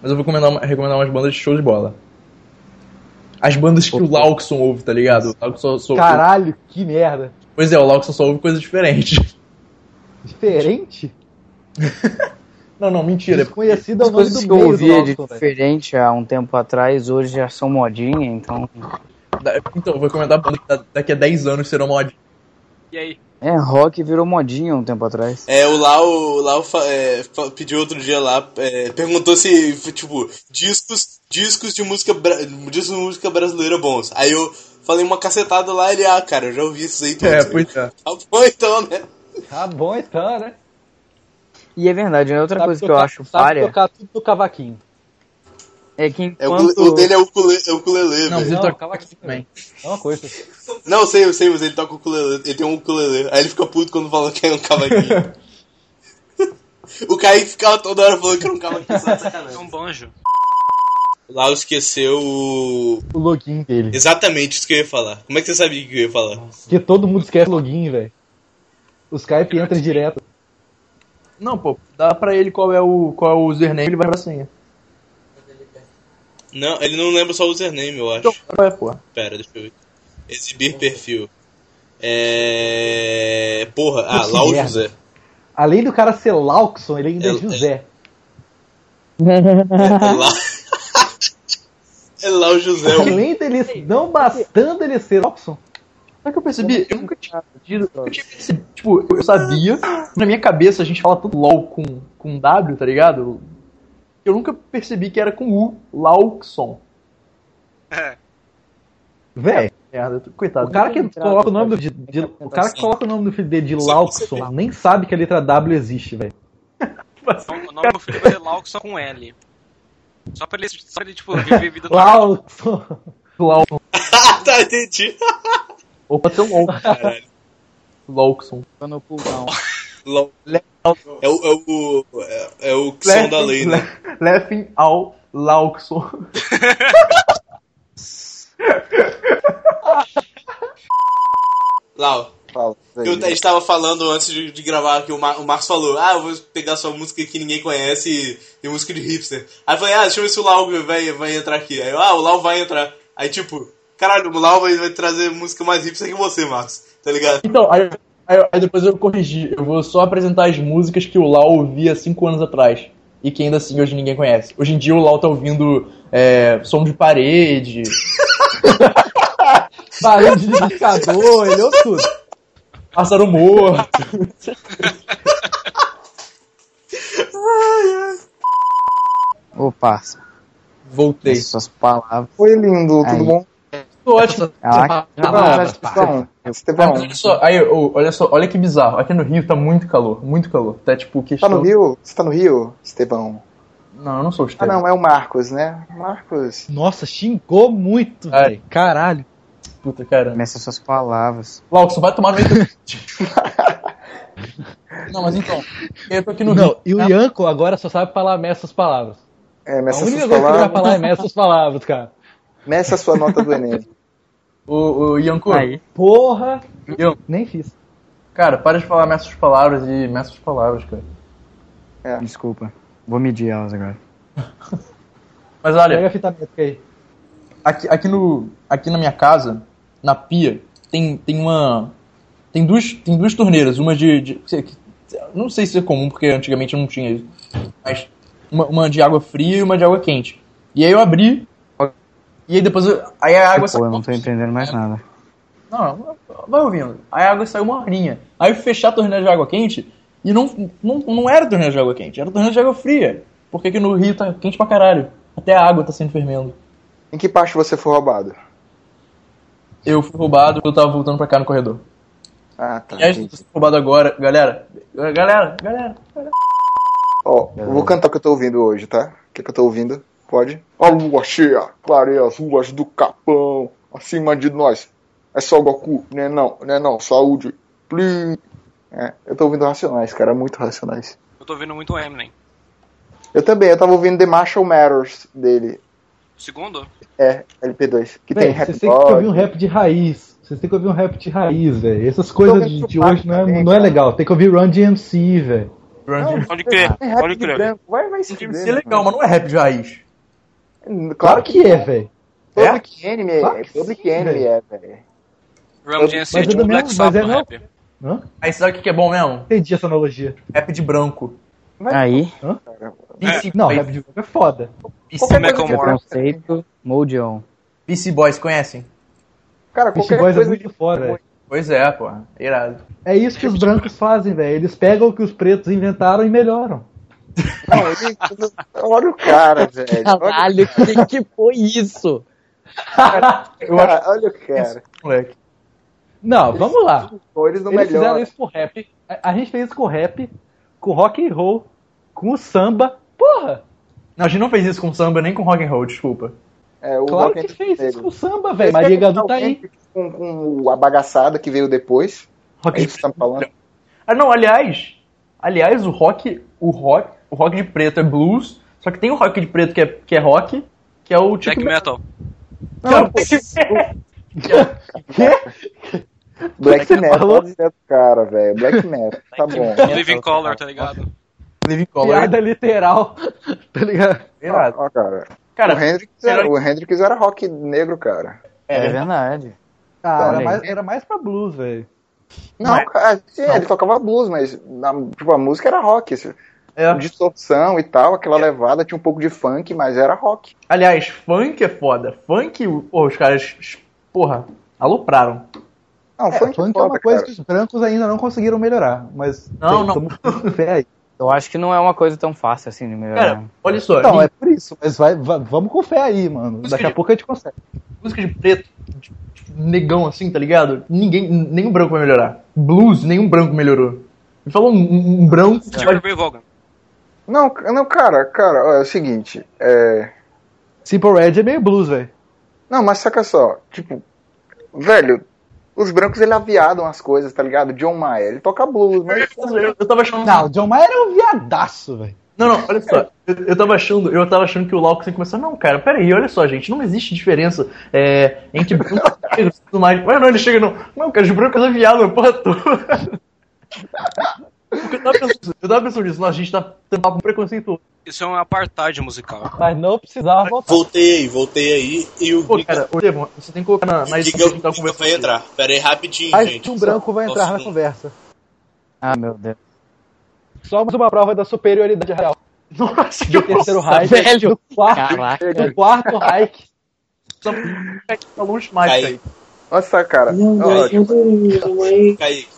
Mas eu vou recomendar, uma- recomendar umas bandas de show de bola. As bandas que o Laukson ouve, tá ligado? O Laukson só, Caralho, que merda. Pois é, o Laukson só ouve coisa diferente. Diferente? Não, não, mentira. Desconhecido é o As nome coisas do que eu meio do ouvia de diferente há um tempo atrás, hoje já são modinha, então. Então, eu vou recomendar a banda que da- daqui a 10 anos serão mod. E aí? É, rock virou modinha um tempo atrás. É, o Lau, o Lau é, pediu outro dia lá, é, perguntou se, tipo, discos, discos de música, discos de música brasileira bons. Aí eu falei uma cacetada lá, ele, ah, cara, eu já ouvi esses aí. É, pois é. Tá bom então, né? Tá bom então, né? E é verdade, né? outra Sabe coisa que tocar- eu acho sabe párea tocar tudo no cavaquinho. É que É, o, enquanto... o dele é o ukulele, é o ukulele Não, mas velho. ele toca cavaquinho também. É uma coisa. Não, eu sei, eu sei, mas ele toca o ukulele, ele tem um ukulele. Aí ele fica puto quando fala que é um cavaquinho. o Kaique ficava toda hora falando que era um cavaquinho, só É um banjo. O Lau esqueceu o... O login dele. Exatamente isso que eu ia falar. Como é que você sabia que eu ia falar? Porque todo mundo esquece o login, velho. O Skype entra direto. Não, pô, dá pra ele qual é o, qual é o username, ele vai pra senha. Não, ele não lembra só o username, eu acho. Então, qual é, pô? Pera, deixa eu ver. Exibir perfil. É. Porra, ah, Lau. José. Além do cara ser Laukson, ele ainda é, É- José. É Lau. é Lau José. o- Além dele, não bastando ele ser Laukson. Sabe o que eu percebi? Eu nunca tinha entendido. Eu tinha percebido. Tipo, eu sabia. Na minha cabeça a gente fala tudo LOL com, com W, tá ligado? Eu nunca percebi que era com U. Laukson. É. Véi, Merda, eu tô- coitado. o cara que coloca o nome do, de- de- o cara que coloca o nome do filho dele de Laukson nem sabe que a letra W existe, velho. O nome do filho vai ser Lauk só com L. Só pra ele, só pra ele tipo, viver a vida do Laukson. Laukson. Tá, entendi. Ou pode ser um LOL. Caralho. Laukson. Tô no pulgão. Lau. É o. É o. É, é o que som da lei, né? Laughing ao Laukson. Lau. Fala. Eu, a gente tava falando antes de, de gravar que o, Mar, o Marcos falou: Ah, eu vou pegar sua música que ninguém conhece e, e música de hipster. Aí eu falei: Ah, deixa eu ver se o Lau vai, vai entrar aqui. Aí eu, Ah, o Lau vai entrar. Aí tipo, caralho, o Lau vai, vai trazer música mais hipster que você, Marcos. Tá ligado? Então, aí, aí- aí depois eu corrigi. Eu vou só apresentar as músicas que o Lau ouvia 5 anos atrás. E que ainda assim hoje ninguém conhece. Hoje em dia o Lau tá ouvindo é, som de parede. Barulho de liquidificador, ele ouve tudo. Pássaro morto. Ô, parça. Voltei. Suas palavras. Oi, lindo, tudo Aí. bom? Ótimo. Ah, Estevão, Ah, Estevão, mas olha só, aí, olha só, olha que bizarro. Aqui no Rio tá muito calor, muito calor. Tá tipo tá questão. no Rio? Você tá no Rio, Estevão? Não, eu não sou o Ah, Estevão. não, é o Marcos, né? Marcos. Nossa, xingou muito, Ai. velho. Caralho. Puta, cara. Meça suas palavras. Laukson, vai tomar no meio do... Não, mas então, eu tô aqui no Não, Rio. e o Yanko agora só sabe falar essas palavras. É, A meça única suas coisa que ele vai palavras. falar é meça essas palavras, cara. Meça a sua nota do Enem. O, o Yanko, Aí. Porra, Yan- nem fiz. cara, para de falar meças palavras e meças palavras, cara. Desculpa. Vou medir elas agora. Mas Pega olha, a fita aí. aqui, aqui, no, aqui na minha casa, na pia, tem, tem uma. Tem duas, tem duas torneiras, uma de. de- não sei se é comum, porque antigamente eu não tinha isso. Mas uma, uma de água fria e uma de água quente. E aí eu abri. E aí depois eu, aí a água Pô, eu não tô entendendo mais nada. Não, vai ouvindo. Aí a água saiu morninha. Aí eu fui fechar a torneira de água quente e não, não, não era torneira de água quente, era torneira de água fria. Porque aqui no Rio tá quente pra caralho. Até a água tá sendo fervendo. Em que parte você foi roubado? Eu fui roubado quando eu tava voltando pra cá no corredor. Ah, tá. E aí, se eu fui roubado agora, galera, galera, galera, galera. Ó, eu vou cantar o que eu tô ouvindo hoje, tá? O que, que eu tô ouvindo? Pode? A lua cheia, clareia as ruas do Capão, acima de nós. É só Goku? Né não, né não, saúde. Please. É, eu tô ouvindo Racionais, cara, muito Racionais. Eu tô ouvindo muito Eminem. Eu também, eu tava ouvindo The Marshall Matters dele. Segundo? É, LP2. Que Véi, tem rap vocês têm que ouvir um rap de raiz. Vocês têm que ouvir um rap de raiz, velho. Essas coisas de, de hoje não é, também, não é legal. Tem que ouvir Run DMC, velho. Pode crer, pode de crer. Isso fuder, é legal, mas não é rap de raiz. Claro que é, velho. Public Enemy, Claro é, Public sim, Enemy velho. é, velho. Rum Mas é é tipo do Black mesmo- Sabbath mas é no não- rap. Hã? Aí sabe o que que é bom mesmo? Entendi essa analogia. Rap de branco. Aí, Hã? PC Não, Boys. rap de branco é foda. Branco. preconceito, Mold On. PC Boys, conhecem? Cara, qualquer Boys é coisa muito foda, velho. Pois é, pô. Irado. É isso que os brancos fazem, velho. Eles pegam o que os pretos inventaram e melhoram. Não, ele- olha o cara, velho. Olha, Caralho, que, que foi isso? Acho cara, olha o cara. moleque. Não, vamos lá. Eles não Eles fizeram isso com rap. A, a gente fez isso com rap, com rock and roll, com o samba. Porra! Não, a gente não fez isso com samba nem com rock and roll, desculpa. É, o Claro rock que fez isso com dele. samba, velho. Maria Gadu tá aí. Com, com a bagaçada que veio depois. Rock É isso que você tá falando? Ah, não, aliás, aliás, o rock, o rock, o rock de preto é blues, só que tem o rock de preto que é, que é rock, que é o tipo Black Metal. Não, pô, Black Metal do cara, velho. Black Metal, tá bom. Living Color, tá ligado? Living Color. Piada literal. tá ligado? Irado. Ó, cara. Cara, o, Hendrix era, o Hendrix era rock negro, cara. É, verdade. Ah, era mais, era mais pra blues, velho. Não, cara, sim, ele tocava blues, mas na- tipo, a música era rock. É. Distorção e tal, aquela levada tinha um pouco de funk, mas era rock. Aliás, funk é foda. Funk, os caras, porra, alopraram. Não, É, funk, funk é foda, uma coisa cara. que os brancos ainda não conseguiram melhorar. Mas Não, tem- não. fé aí. Eu acho que não é uma coisa tão fácil assim de melhorar. Cara, olha só, Não, ni- é por isso. Mas vai, vai- vamos com fé aí, mano. Daqui a pouco a gente consegue. música de preto, tipo, negão assim, tá ligado? Ninguém, nenhum branco vai melhorar. Blues, nenhum branco melhorou. Me falou um, um- branco. Ray Vaughan. Não, não, cara, cara, ó, é o seguinte, é... Simple Red é meio blues, velho. Não, mas saca só, tipo, velho, os brancos ele aviadam as coisas, tá ligado? John Mayer, ele toca blues, mas... Eu, eu tava achando. Não, o John Mayer é um viadaço, velho. Não, não, olha só. Eu, eu tava achando, eu tava achando que o Lauco ia começar. Não, cara, peraí, olha só, gente, não existe diferença é, entre brancos e negros e tudo mais. Mas não, ele chega não. Não, cara, os brancos é viado, porra toda. Porque Eu tava, pensando, eu tava pensando nisso, nossa, a gente tá tendo um papo preconceituoso. Isso é um apartheid musical. Mas não precisava voltar. Voltei aí, voltei aí e o Pô, Giga, cara, ô, Estevão, você tem que colocar na, na edição que tá conversando. vai entrar. Pera aí, rapidinho, Mas gente. um branco vai entrar na conversa. Ah, meu Deus. Só mais uma prova da superioridade real. Nossa, Do terceiro Reich. velho. Do quarto, Caraca. do quarto Reich. Só falou uns mais. Nossa, cara, ó, tipo, Kaique,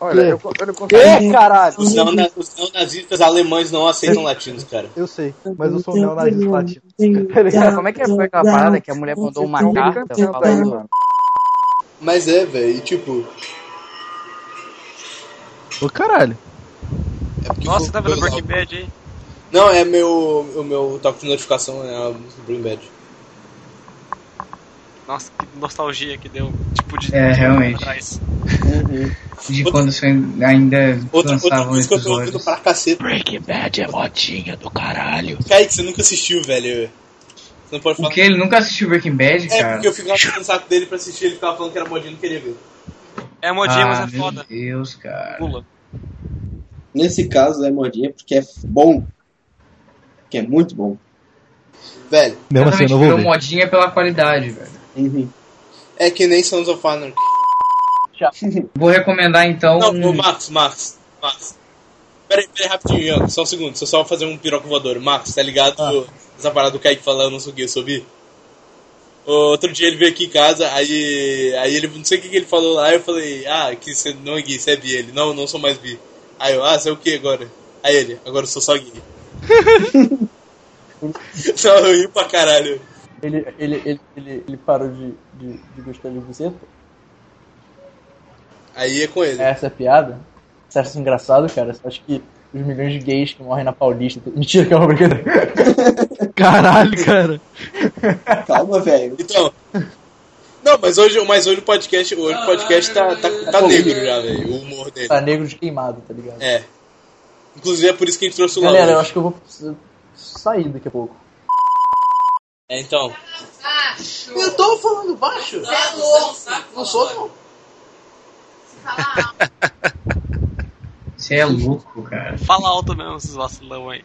olha, eu, eu não consigo... Que caralho? os, neona- os neonazistas alemães não aceitam latinos, cara. Eu sei, mas eu sou um neonazista latino. Cara, como é que foi aquela parada que a mulher mandou uma carta falando... Mas é, velho, e tipo... Ô, caralho. É porque Nossa, foi- você tá vendo Breaking Bad aí? Não, é meu, o meu toque de notificação, é a Breaking Bad. Nossa, que nostalgia que deu. Tipo, de. É, realmente. atrás. De quando você ainda Outra, outra lançava coisa que eu tô ouvindo pra cacete. Breaking Bad é modinha do caralho. Kaique, você nunca assistiu, velho. Você não pode falar. Porque ele nunca assistiu Breaking Bad, É, cara. porque eu ficava no saco dele pra assistir, ele ficava falando que era modinho e não queria ver. É modinha, ah, mas é meu foda. Deus, cara. Pula. Nesse caso é modinha porque é bom. Que é muito bom. Velho, Mesmo assim, eu não vou ver. modinha pela qualidade, velho. Uhum. é que nem Sons of Anarchy. Vou recomendar então. Não, um- ô, Marcos, Marcos, Marcos. Pera aí, pera aí, rapidinho, Ian, só um segundo, eu só fazer um piroco voador. Marcos, tá ligado? Essa parada do Kaique falando, não sei o que, eu. Outro dia ele veio aqui em casa, aí, aí ele, não sei o que, que ele falou lá, eu falei, ah, que você não é gay, você é bi. Ele, não, não sou mais bi. Aí eu, ah, você é o que agora? Aí ele, agora eu sou só gay. Não, eu ri pra caralho. Ele, ele, ele, ele, ele parou de, de, de gostar de buceta? Aí é com ele. Essa é a piada? Você acha isso engraçado, cara? Você acha que os milhões de gays que morrem na Paulista. Mentira, que é uma brincadeira. Caralho, cara. Calma, velho. Então. Não, mas hoje, mas hoje o podcast, hoje o podcast tá, tá, tá negro já, velho. O humor dele. Tá negro de queimado, tá ligado? É. Inclusive é por isso que a gente trouxe o Galera, Léo eu acho que eu vou precisar sair daqui a pouco. É, então. Eu tô falando baixo. Você é louco. Não sou, não. Você é louco, cara. Fala alto mesmo, esses vacilão aí.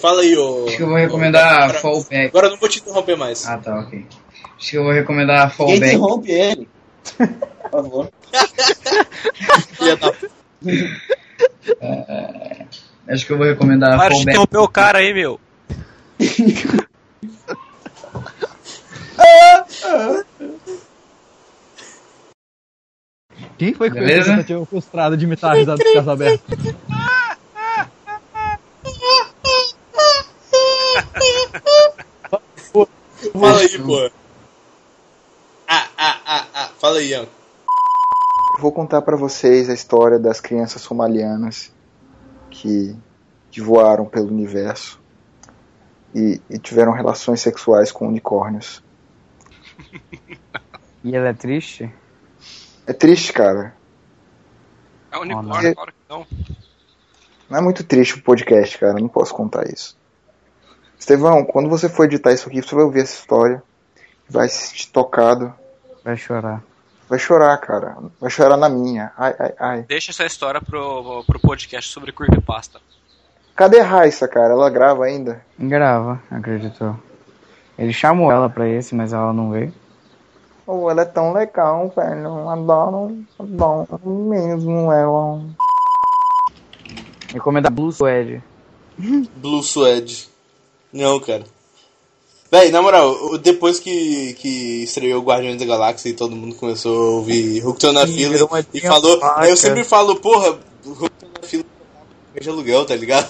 Fala aí, ô. Acho que eu vou recomendar Agora- Fallback. Agora eu não vou te interromper mais. Ah, tá, ok. Acho que eu vou recomendar Quem Fallback. interrompe ele? Por favor. Filha da É, Acho que eu vou recomendar Para de Fallback. interromper o cara aí, meu. Quem foi que fez a tentativa frustrada de imitar a risada do caso aberto? Fala aí, pô. Ah, ah, ah, ah. Fala aí, Ian. Vou contar pra vocês a história das crianças somalianas que, que voaram pelo universo e, e tiveram relações sexuais com unicórnios. E ela é triste? É triste, cara. É unicórnio, claro que não. Não é muito triste o podcast, cara. Não posso contar isso. Estevão, quando você for editar isso aqui, você vai ouvir essa história. Vai se sentir tocado. Vai chorar. Vai chorar, cara. Vai chorar na minha. Ai, ai, ai. Deixa essa história pro, pro podcast sobre creepypasta. Cadê a Raissa, cara? Ela grava ainda? Grava, acreditou. Ele chamou ela pra esse, mas ela não veio. Oh, ela é tão legal, velho. Adoro, adoro mesmo ela. Recomenda Blue Suede. Blue Suede. Não, cara. Véi, na moral, depois que, que estreou Guardiões da Galáxia e todo mundo começou a ouvir Hooked on a Sim, Feeling virou uma e falou. eu sempre falo, porra, Hooked on a Feeling é de aluguel, tá ligado?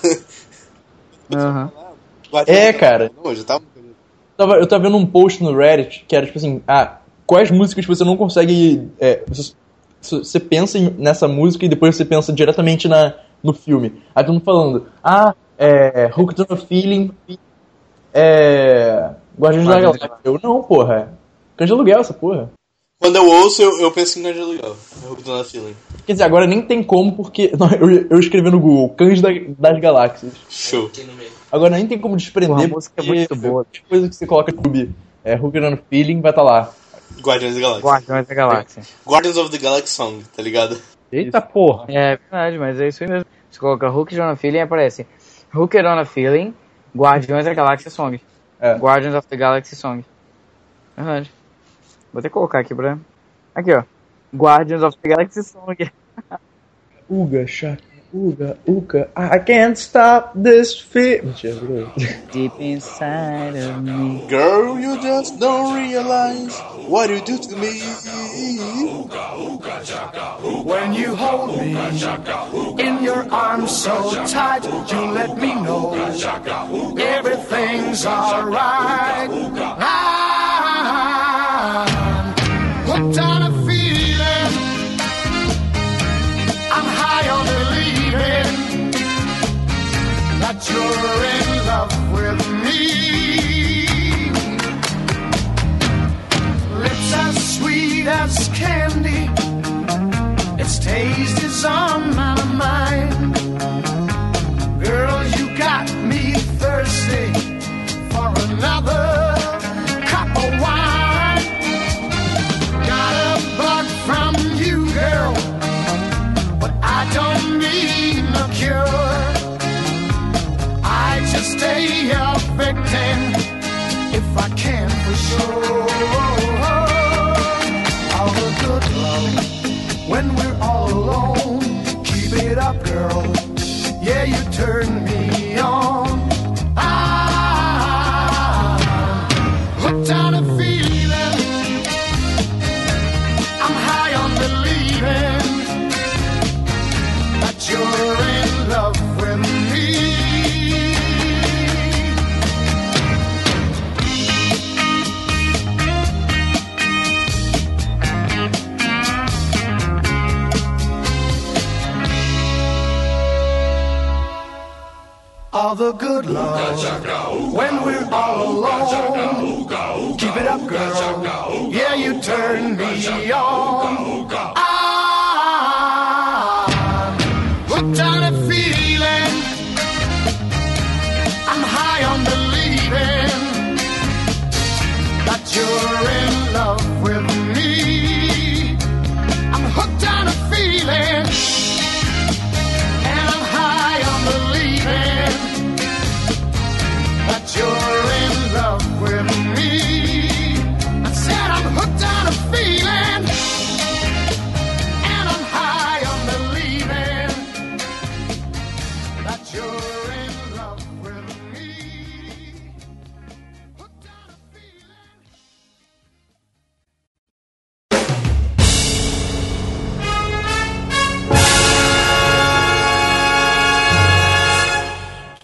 Aham. Guardiões É, cara. Não, tá. Tava- eu tava vendo um post no Reddit que era tipo assim, ah, quais músicas você não consegue. é, você, você pensa nessa música e depois você pensa diretamente na, no filme. Aí todo mundo falando, ah, é. Hooked on a Feeling. É. Guardiões da Galáxia. Eu não, porra. Cães de aluguel essa porra. Quando eu ouço, eu, eu penso em Guardiões de aluguel. Hooked on a Feeling. Quer dizer, agora nem tem como porque. Não, eu, eu escrevi no Google, Cães da- das Galáxias. Show. Agora nem tem como desprender. Porra, a música é porque muito boa. qualquer coisa que você coloca no YouTube, é Hooked on a Feeling, vai estar lá. Guardiões da Galáxia. Guardiões da Galáxia. Guardians of the Galaxy Song, tá ligado? Eita porra. É verdade, mas é isso aí mesmo. Você coloca Hooked on a Feeling e aparece Hooked on a Feeling, Guardiões da Galáxia Song. É. Guardians of the Galaxy Song. Verdade. Vou até colocar aqui pra... Aqui, ó. Guardians of the Galaxy Song. Uga, chaka, uga, uga, I can't stop this fear. Deep inside of me. Girl, you just don't realize what you do to me. When you hold me in your arms so tight, you let me know everything's alright. You're in love with me. Lips as sweet as candy. Its taste is on my mind. Girl, you got me thirsty for another I can for sure. Good love when we're all alone. Keep it up, girl. Yeah, you turn me all the good love. When we're all alone, keep it up, girl. Yeah, you turn me on. I'm hooked on a feeling. I'm high on believing that you're in love with me. I'm hooked on a feeling. your